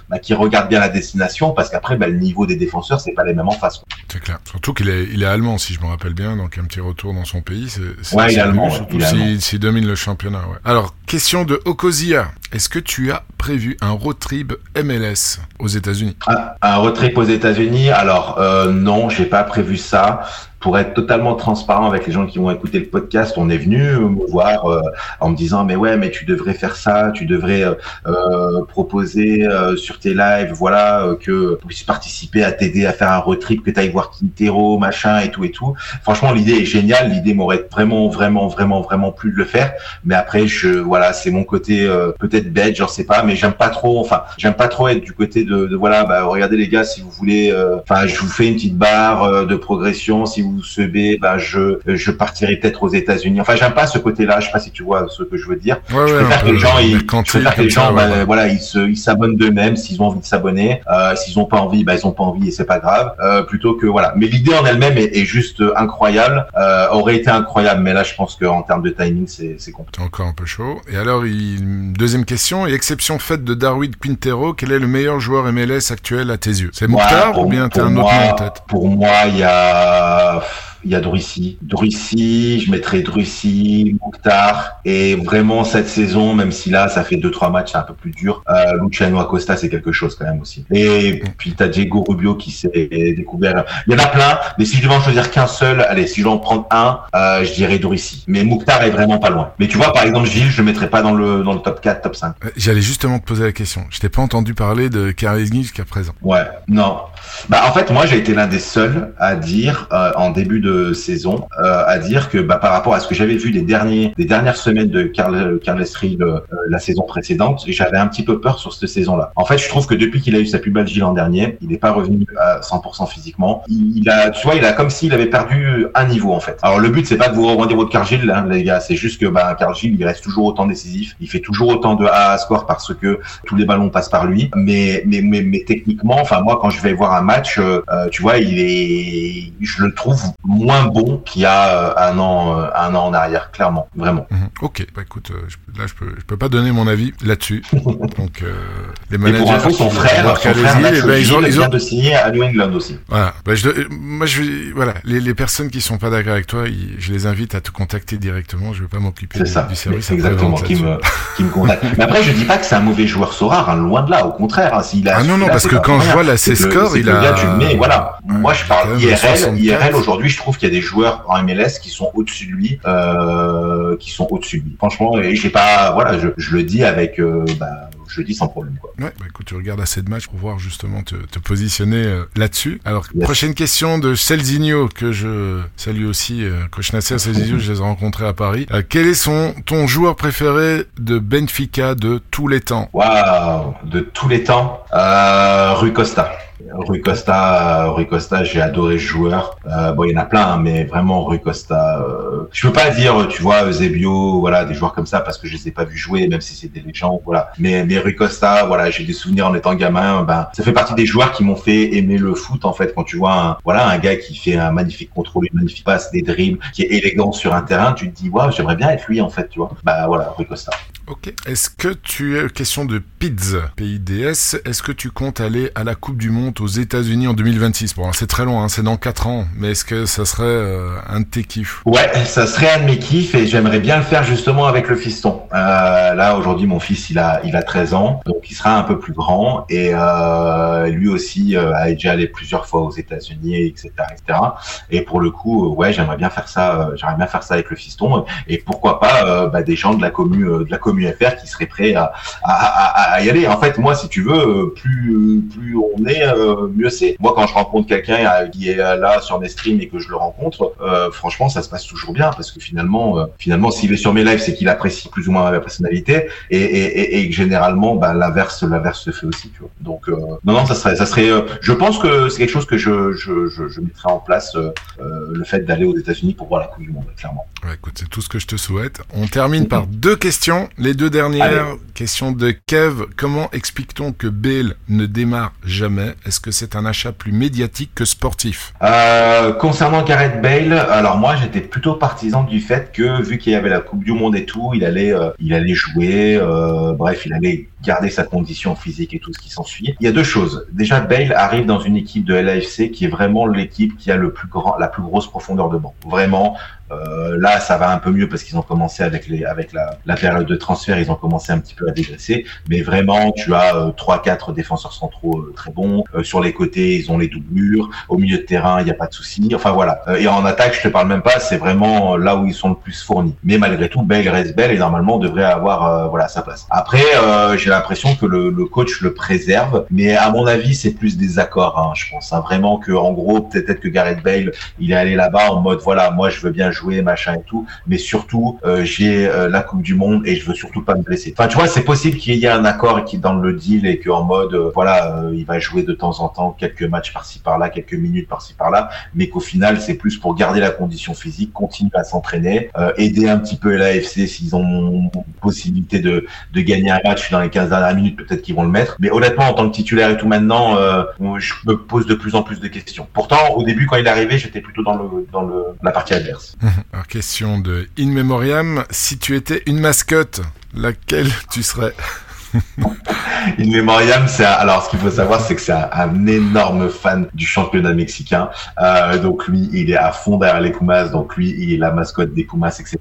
bah, qu'il regarde bien la destination, parce qu'après, bah, le niveau des défenseurs, c'est pas les mêmes en face. C'est clair. Surtout qu'il est, il est allemand, si je me rappelle bien, donc un petit retour dans son pays. C'est, ouais, il est allemand. surtout s'il domine le championnat. Ouais. Alors, question de Okozia. Est-ce que tu as prévu un road trip MLS aux États-Unis? Un, un road trip aux États-Unis? Alors euh, non, j'ai pas prévu ça. Pour être totalement transparent avec les gens qui vont écouter le podcast, on est venu me voir euh, en me disant mais ouais mais tu devrais faire ça, tu devrais euh, proposer sur tes lives, voilà que tu puisses participer à t'aider à faire un road trip, que tu ailles voir Quintero, machin et tout et tout. Franchement l'idée est géniale, l'idée m'aurait vraiment vraiment vraiment vraiment plu de le faire, mais après je voilà c'est mon côté peut-être bête, j'en sais pas, mais j'aime pas trop, enfin j'aime pas trop être du côté de, de voilà bah regardez les gars si vous voulez, enfin je vous fais une petite barre de progression, si vous subez, bah je je partirai peut-être aux États-Unis. Enfin, j'aime pas ce côté-là. Je sais pas si tu vois ce que je veux dire. Ouais, je préfère que les gens, ils, je préfère que les gens, bah, voilà, ils se, ils s'abonnent d'eux-mêmes s'ils ont envie de s'abonner. Euh, s'ils ont pas envie, bah ils ont pas envie et c'est pas grave. Euh, plutôt que voilà. Mais l'idée en elle-même est, est, juste incroyable. Euh, aurait été incroyable, mais là, je pense qu'en termes de timing, c'est c'est compliqué. Encore un peu chaud. Et alors, il... deuxième question. Et exception faite de Darwin Quintero, quel est le meilleur joueur MLS actuel à tes yeux? C'est Mouktar ou bien t'as un autre nom en tête? Pour moi, il y a stuff. Il y a Druissy. Druissy, je mettrais Druissy, Mouktar. Et vraiment, cette saison, même si là, ça fait deux, trois matchs, c'est un peu plus dur, euh, Luciano Acosta, c'est quelque chose quand même aussi. Et puis, t'as Diego Rubio qui s'est découvert. Il y en a plein, mais si je devais en choisir qu'un seul, allez, si je dois en prendre un, euh, je dirais Druissy. Mais Mouktar est vraiment pas loin. Mais tu vois, par exemple, Gilles, je le mettrais pas dans le, dans le top 4, top 5. Euh, j'allais justement te poser la question. Je t'ai pas entendu parler de Karizny jusqu'à présent. Ouais, non. Bah, en fait, moi, j'ai été l'un des seuls à dire, euh, en début de saison euh, à dire que bah, par rapport à ce que j'avais vu des derniers des dernières semaines de Carl Carles Reed euh, la saison précédente, j'avais un petit peu peur sur cette saison-là. En fait, je trouve que depuis qu'il a eu sa pubalgie l'an dernier, il n'est pas revenu à 100% physiquement. Il, a, tu vois, il a comme s'il avait perdu un niveau en fait. Alors le but c'est pas de vous revendre votre Carl Gilles, hein, les gars, c'est juste que bah, Carl Gilles il reste toujours autant décisif, il fait toujours autant de A à score parce que tous les ballons passent par lui. Mais mais mais, mais techniquement, enfin moi quand je vais voir un match, euh, tu vois, il est, je le trouve moins bon qu'il y a euh, un an, euh, un an en arrière, clairement, vraiment. Mhm. Ok, bah écoute, euh, là je peux, je peux pas donner mon avis là-dessus. Donc les managers. Et pour info, son frère, son frère eh ben, ils ont, ils ont... de signer à New England aussi. Voilà. Bah, je, moi je, voilà, les, les personnes qui sont pas d'accord avec toi, je les invite à te contacter directement. Je veux pas m'occuper du, du service. exactement qui me, qui me contacte. Mais après, je dis pas que c'est un mauvais joueur Sorare, hein, loin de là. Au contraire, hein, s'il a. Ah non non, parce que quand je vois là ses scores, il a. tu mets, voilà. Moi, je parle IRL. IRL aujourd'hui, je trouve qu'il y a des joueurs en MLS qui sont au-dessus de lui, euh, qui sont au-dessus de lui. Franchement, et j'ai pas, voilà, je, je, le dis avec, euh, bah, je le dis sans problème. Quoi. Ouais, bah écoute, tu regardes assez de matchs pour voir justement te, te positionner euh, là-dessus. Alors, prochaine question de Celzinho, que je salue aussi. Euh, Coach Nasser Celzinho, je les ai rencontrés à Paris. Euh, quel est son, ton joueur préféré de Benfica de tous les temps? Waouh, de tous les temps euh, Rui Costa. Rui Costa, Rui Costa, j'ai adoré ce joueur. Euh, bon, il y en a plein, hein, mais vraiment Rui Costa. Euh, je peux pas dire, tu vois, Eusebio, voilà, des joueurs comme ça parce que je les ai pas vus jouer, même si c'était des gens, voilà. Mais mais Rui Costa, voilà, j'ai des souvenirs en étant gamin. Ben, ça fait partie des joueurs qui m'ont fait aimer le foot en fait. Quand tu vois, un, voilà, un gars qui fait un magnifique contrôle, une magnifique passe, des dribbles, qui est élégant sur un terrain, tu te dis, waouh, j'aimerais bien être lui en fait, tu vois. Bah voilà, Rui Costa. Ok. Est-ce que tu es question de PIDS, PIDS, est-ce que tu comptes aller à la Coupe du Monde aux États-Unis en 2026 Bon, c'est très long, hein, c'est dans 4 ans, mais est-ce que ça serait euh, un de tes kiffs? Ouais, ça serait un de mes kiffs et j'aimerais bien le faire justement avec le fiston. Euh, là, aujourd'hui, mon fils, il a, il a 13 ans, donc il sera un peu plus grand et euh, lui aussi a déjà allé plusieurs fois aux États-Unis, etc., etc. Et pour le coup, ouais, j'aimerais bien faire ça, j'aimerais bien faire ça avec le fiston et pourquoi pas bah, des gens de la commune, de la commune FR qui seraient prêts à, à, à, à, y aller. En fait, moi, si tu veux, plus, plus on est, mieux c'est. Moi, quand je rencontre quelqu'un euh, qui est là sur mes streams et que je le rencontre, euh, franchement, ça se passe toujours bien parce que finalement, euh, finalement, s'il est sur mes lives, c'est qu'il apprécie plus ou moins ma personnalité et, et, et, que généralement, bah, l'inverse, l'inverse se fait aussi. Tu vois. Donc, non, non, ça serait, ça serait. je pense que c'est quelque chose que je, je, je, je mettrais en place, le fait d'aller aux États-Unis pour voir la Coupe du Monde, clairement. Ouais, écoute, c'est tout ce que je te souhaite. On termine par deux questions. Les deux dernières questions de Kev. Comment explique-t-on que Bale ne démarre jamais? Est-ce que c'est un achat plus médiatique que sportif? Euh, Concernant Gareth Bale, alors moi j'étais plutôt partisan du fait que vu qu'il y avait la Coupe du Monde et tout, il allait, euh, il allait jouer, euh, bref, il allait garder sa condition physique et tout ce qui s'ensuit. Il y a deux choses. Déjà, Bale arrive dans une équipe de LAFC qui est vraiment l'équipe qui a le plus grand, la plus grosse profondeur de banc. Vraiment, euh, là, ça va un peu mieux parce qu'ils ont commencé avec les, avec la, la période de transfert ils ont commencé un petit peu à dégraisser. Mais vraiment, tu as trois, quatre défenseurs centraux très bons. sur les côtés, ils ont les doublures. Au milieu de terrain, il n'y a pas de souci. Enfin voilà. et en attaque, je te parle même pas. C'est vraiment là où ils sont le plus fournis. Mais malgré tout, Bell reste belle et normalement on devrait avoir voilà sa place. Après, j'ai l'impression que le, le, coach le préserve, mais à mon avis, c'est plus des accords. Hein, je pense hein, vraiment que en gros, peut-être que Gareth Bale, il est allé là-bas en mode voilà, moi je veux bien jouer, machin et tout, mais surtout euh, j'ai euh, la Coupe du Monde et je veux surtout pas me blesser. Enfin, tu vois, c'est possible qu'il y ait un accord qui dans le deal et qu'en mode euh, voilà, il va jouer de temps en temps quelques matchs par-ci par-là, quelques minutes par-ci par-là, mais qu'au final c'est plus pour garder la condition physique, continuer à s'entraîner, aider un petit peu l'AFC s'ils ont possibilité de, de gagner un match dans les 15 dernières minutes, peut-être qu'ils vont le mettre. Mais honnêtement, en tant que titulaire et tout maintenant, je me pose de plus en plus de questions. Pourtant, au début, quand il est arrivé, j'étais plutôt dans, le, dans le, la partie adverse. Alors, question de In Memoriam, si tu étais une mascotte, laquelle tu serais? In Memoriam, c'est alors ce qu'il faut savoir, c'est que c'est un, énorme fan du championnat mexicain. Euh, donc lui, il est à fond derrière les Pumas. Donc lui, il est la mascotte des Pumas, etc.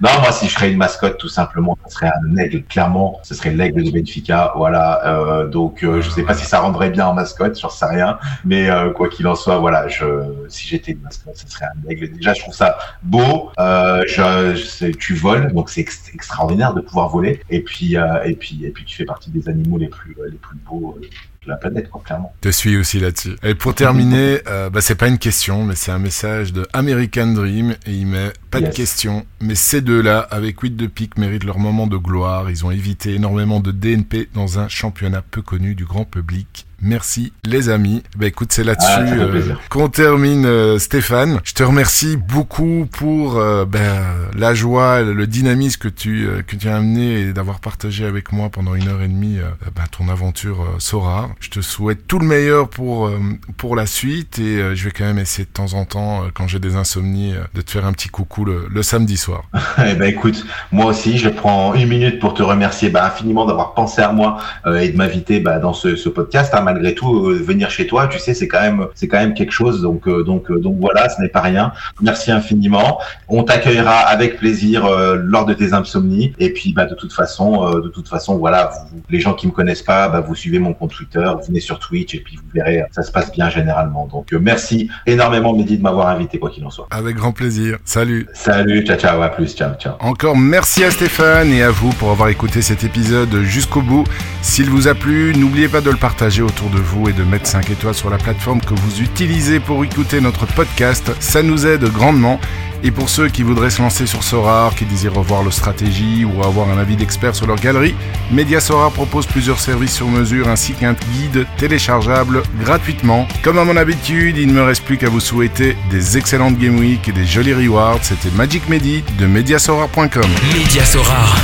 Non, moi, si je serais une mascotte, tout simplement, ce serait un aigle. Clairement, ce serait l'aigle de Benfica. Voilà. Euh, donc euh, je sais pas si ça rendrait bien en mascotte, j'en sais rien. Mais euh, quoi qu'il en soit, voilà, je, si j'étais une mascotte, ce serait un aigle. Déjà, je trouve ça beau. Euh, je, je tu voles, donc c'est extraordinaire de pouvoir voler. Et puis, et puis, et puis tu fais partie des animaux les plus, les plus beaux euh, de la planète, quoi, clairement. Je suis aussi là-dessus. Et pour terminer, euh, bah, c'est pas une question, mais c'est un message de American Dream et il met pas de question, mais ces deux-là, avec 8 de pique, méritent leur moment de gloire. Ils ont évité énormément de DNP dans un championnat peu connu du grand public. Merci les amis. Bah écoute, c'est là-dessus ah, euh, qu'on termine euh, Stéphane. Je te remercie beaucoup pour euh, ben, la joie, le dynamisme que tu que tu as amené et d'avoir partagé avec moi pendant une heure et demie ben, ton aventure Sora. Je te souhaite tout le meilleur pour pour la suite et je vais quand même essayer de temps en temps quand j'ai des insomnies de te faire un petit coucou le, samedi soir. eh ben écoute, moi aussi je prends une minute pour te remercier ben, infiniment d'avoir pensé à moi et de m'inviter dans ce, ce podcast. Hein, malgré tout, euh, venir chez toi, tu sais, c'est quand même, c'est quand même quelque chose. Donc, euh, donc, euh, donc voilà, ce n'est pas rien. Merci infiniment. On t'accueillera avec plaisir lors de tes insomnies. Et puis, bah, de toute façon, de toute façon, voilà, les gens qui me connaissent pas, bah, vous suivez mon compte Twitter, vous venez sur Twitch et puis vous verrez, ça se passe bien généralement. Donc, merci énormément, Mehdi, de m'avoir invité, quoi qu'il en soit. Avec grand plaisir. Salut. Salut, ciao, ciao, à plus, ciao, ciao. Encore merci à Stéphane et à vous pour avoir écouté cet épisode jusqu'au bout. S'il vous a plu, n'oubliez pas de le partager autour de vous et de mettre 5 étoiles sur la plateforme que vous utilisez pour écouter notre podcast. Ça nous aide grandement. Et pour ceux qui voudraient se lancer sur Sorar, qui désirent revoir leur stratégie ou avoir un avis d'expert sur leur galerie, Media Sorar propose plusieurs services sur mesure ainsi qu'un guide téléchargeable gratuitement. Comme à mon habitude, il ne me reste plus qu'à vous souhaiter des excellentes Game Week et des jolis rewards. C'était Magic Medi de mediasorar.com. Media Sorar,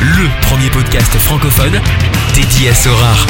le premier podcast francophone dédié à Sorar.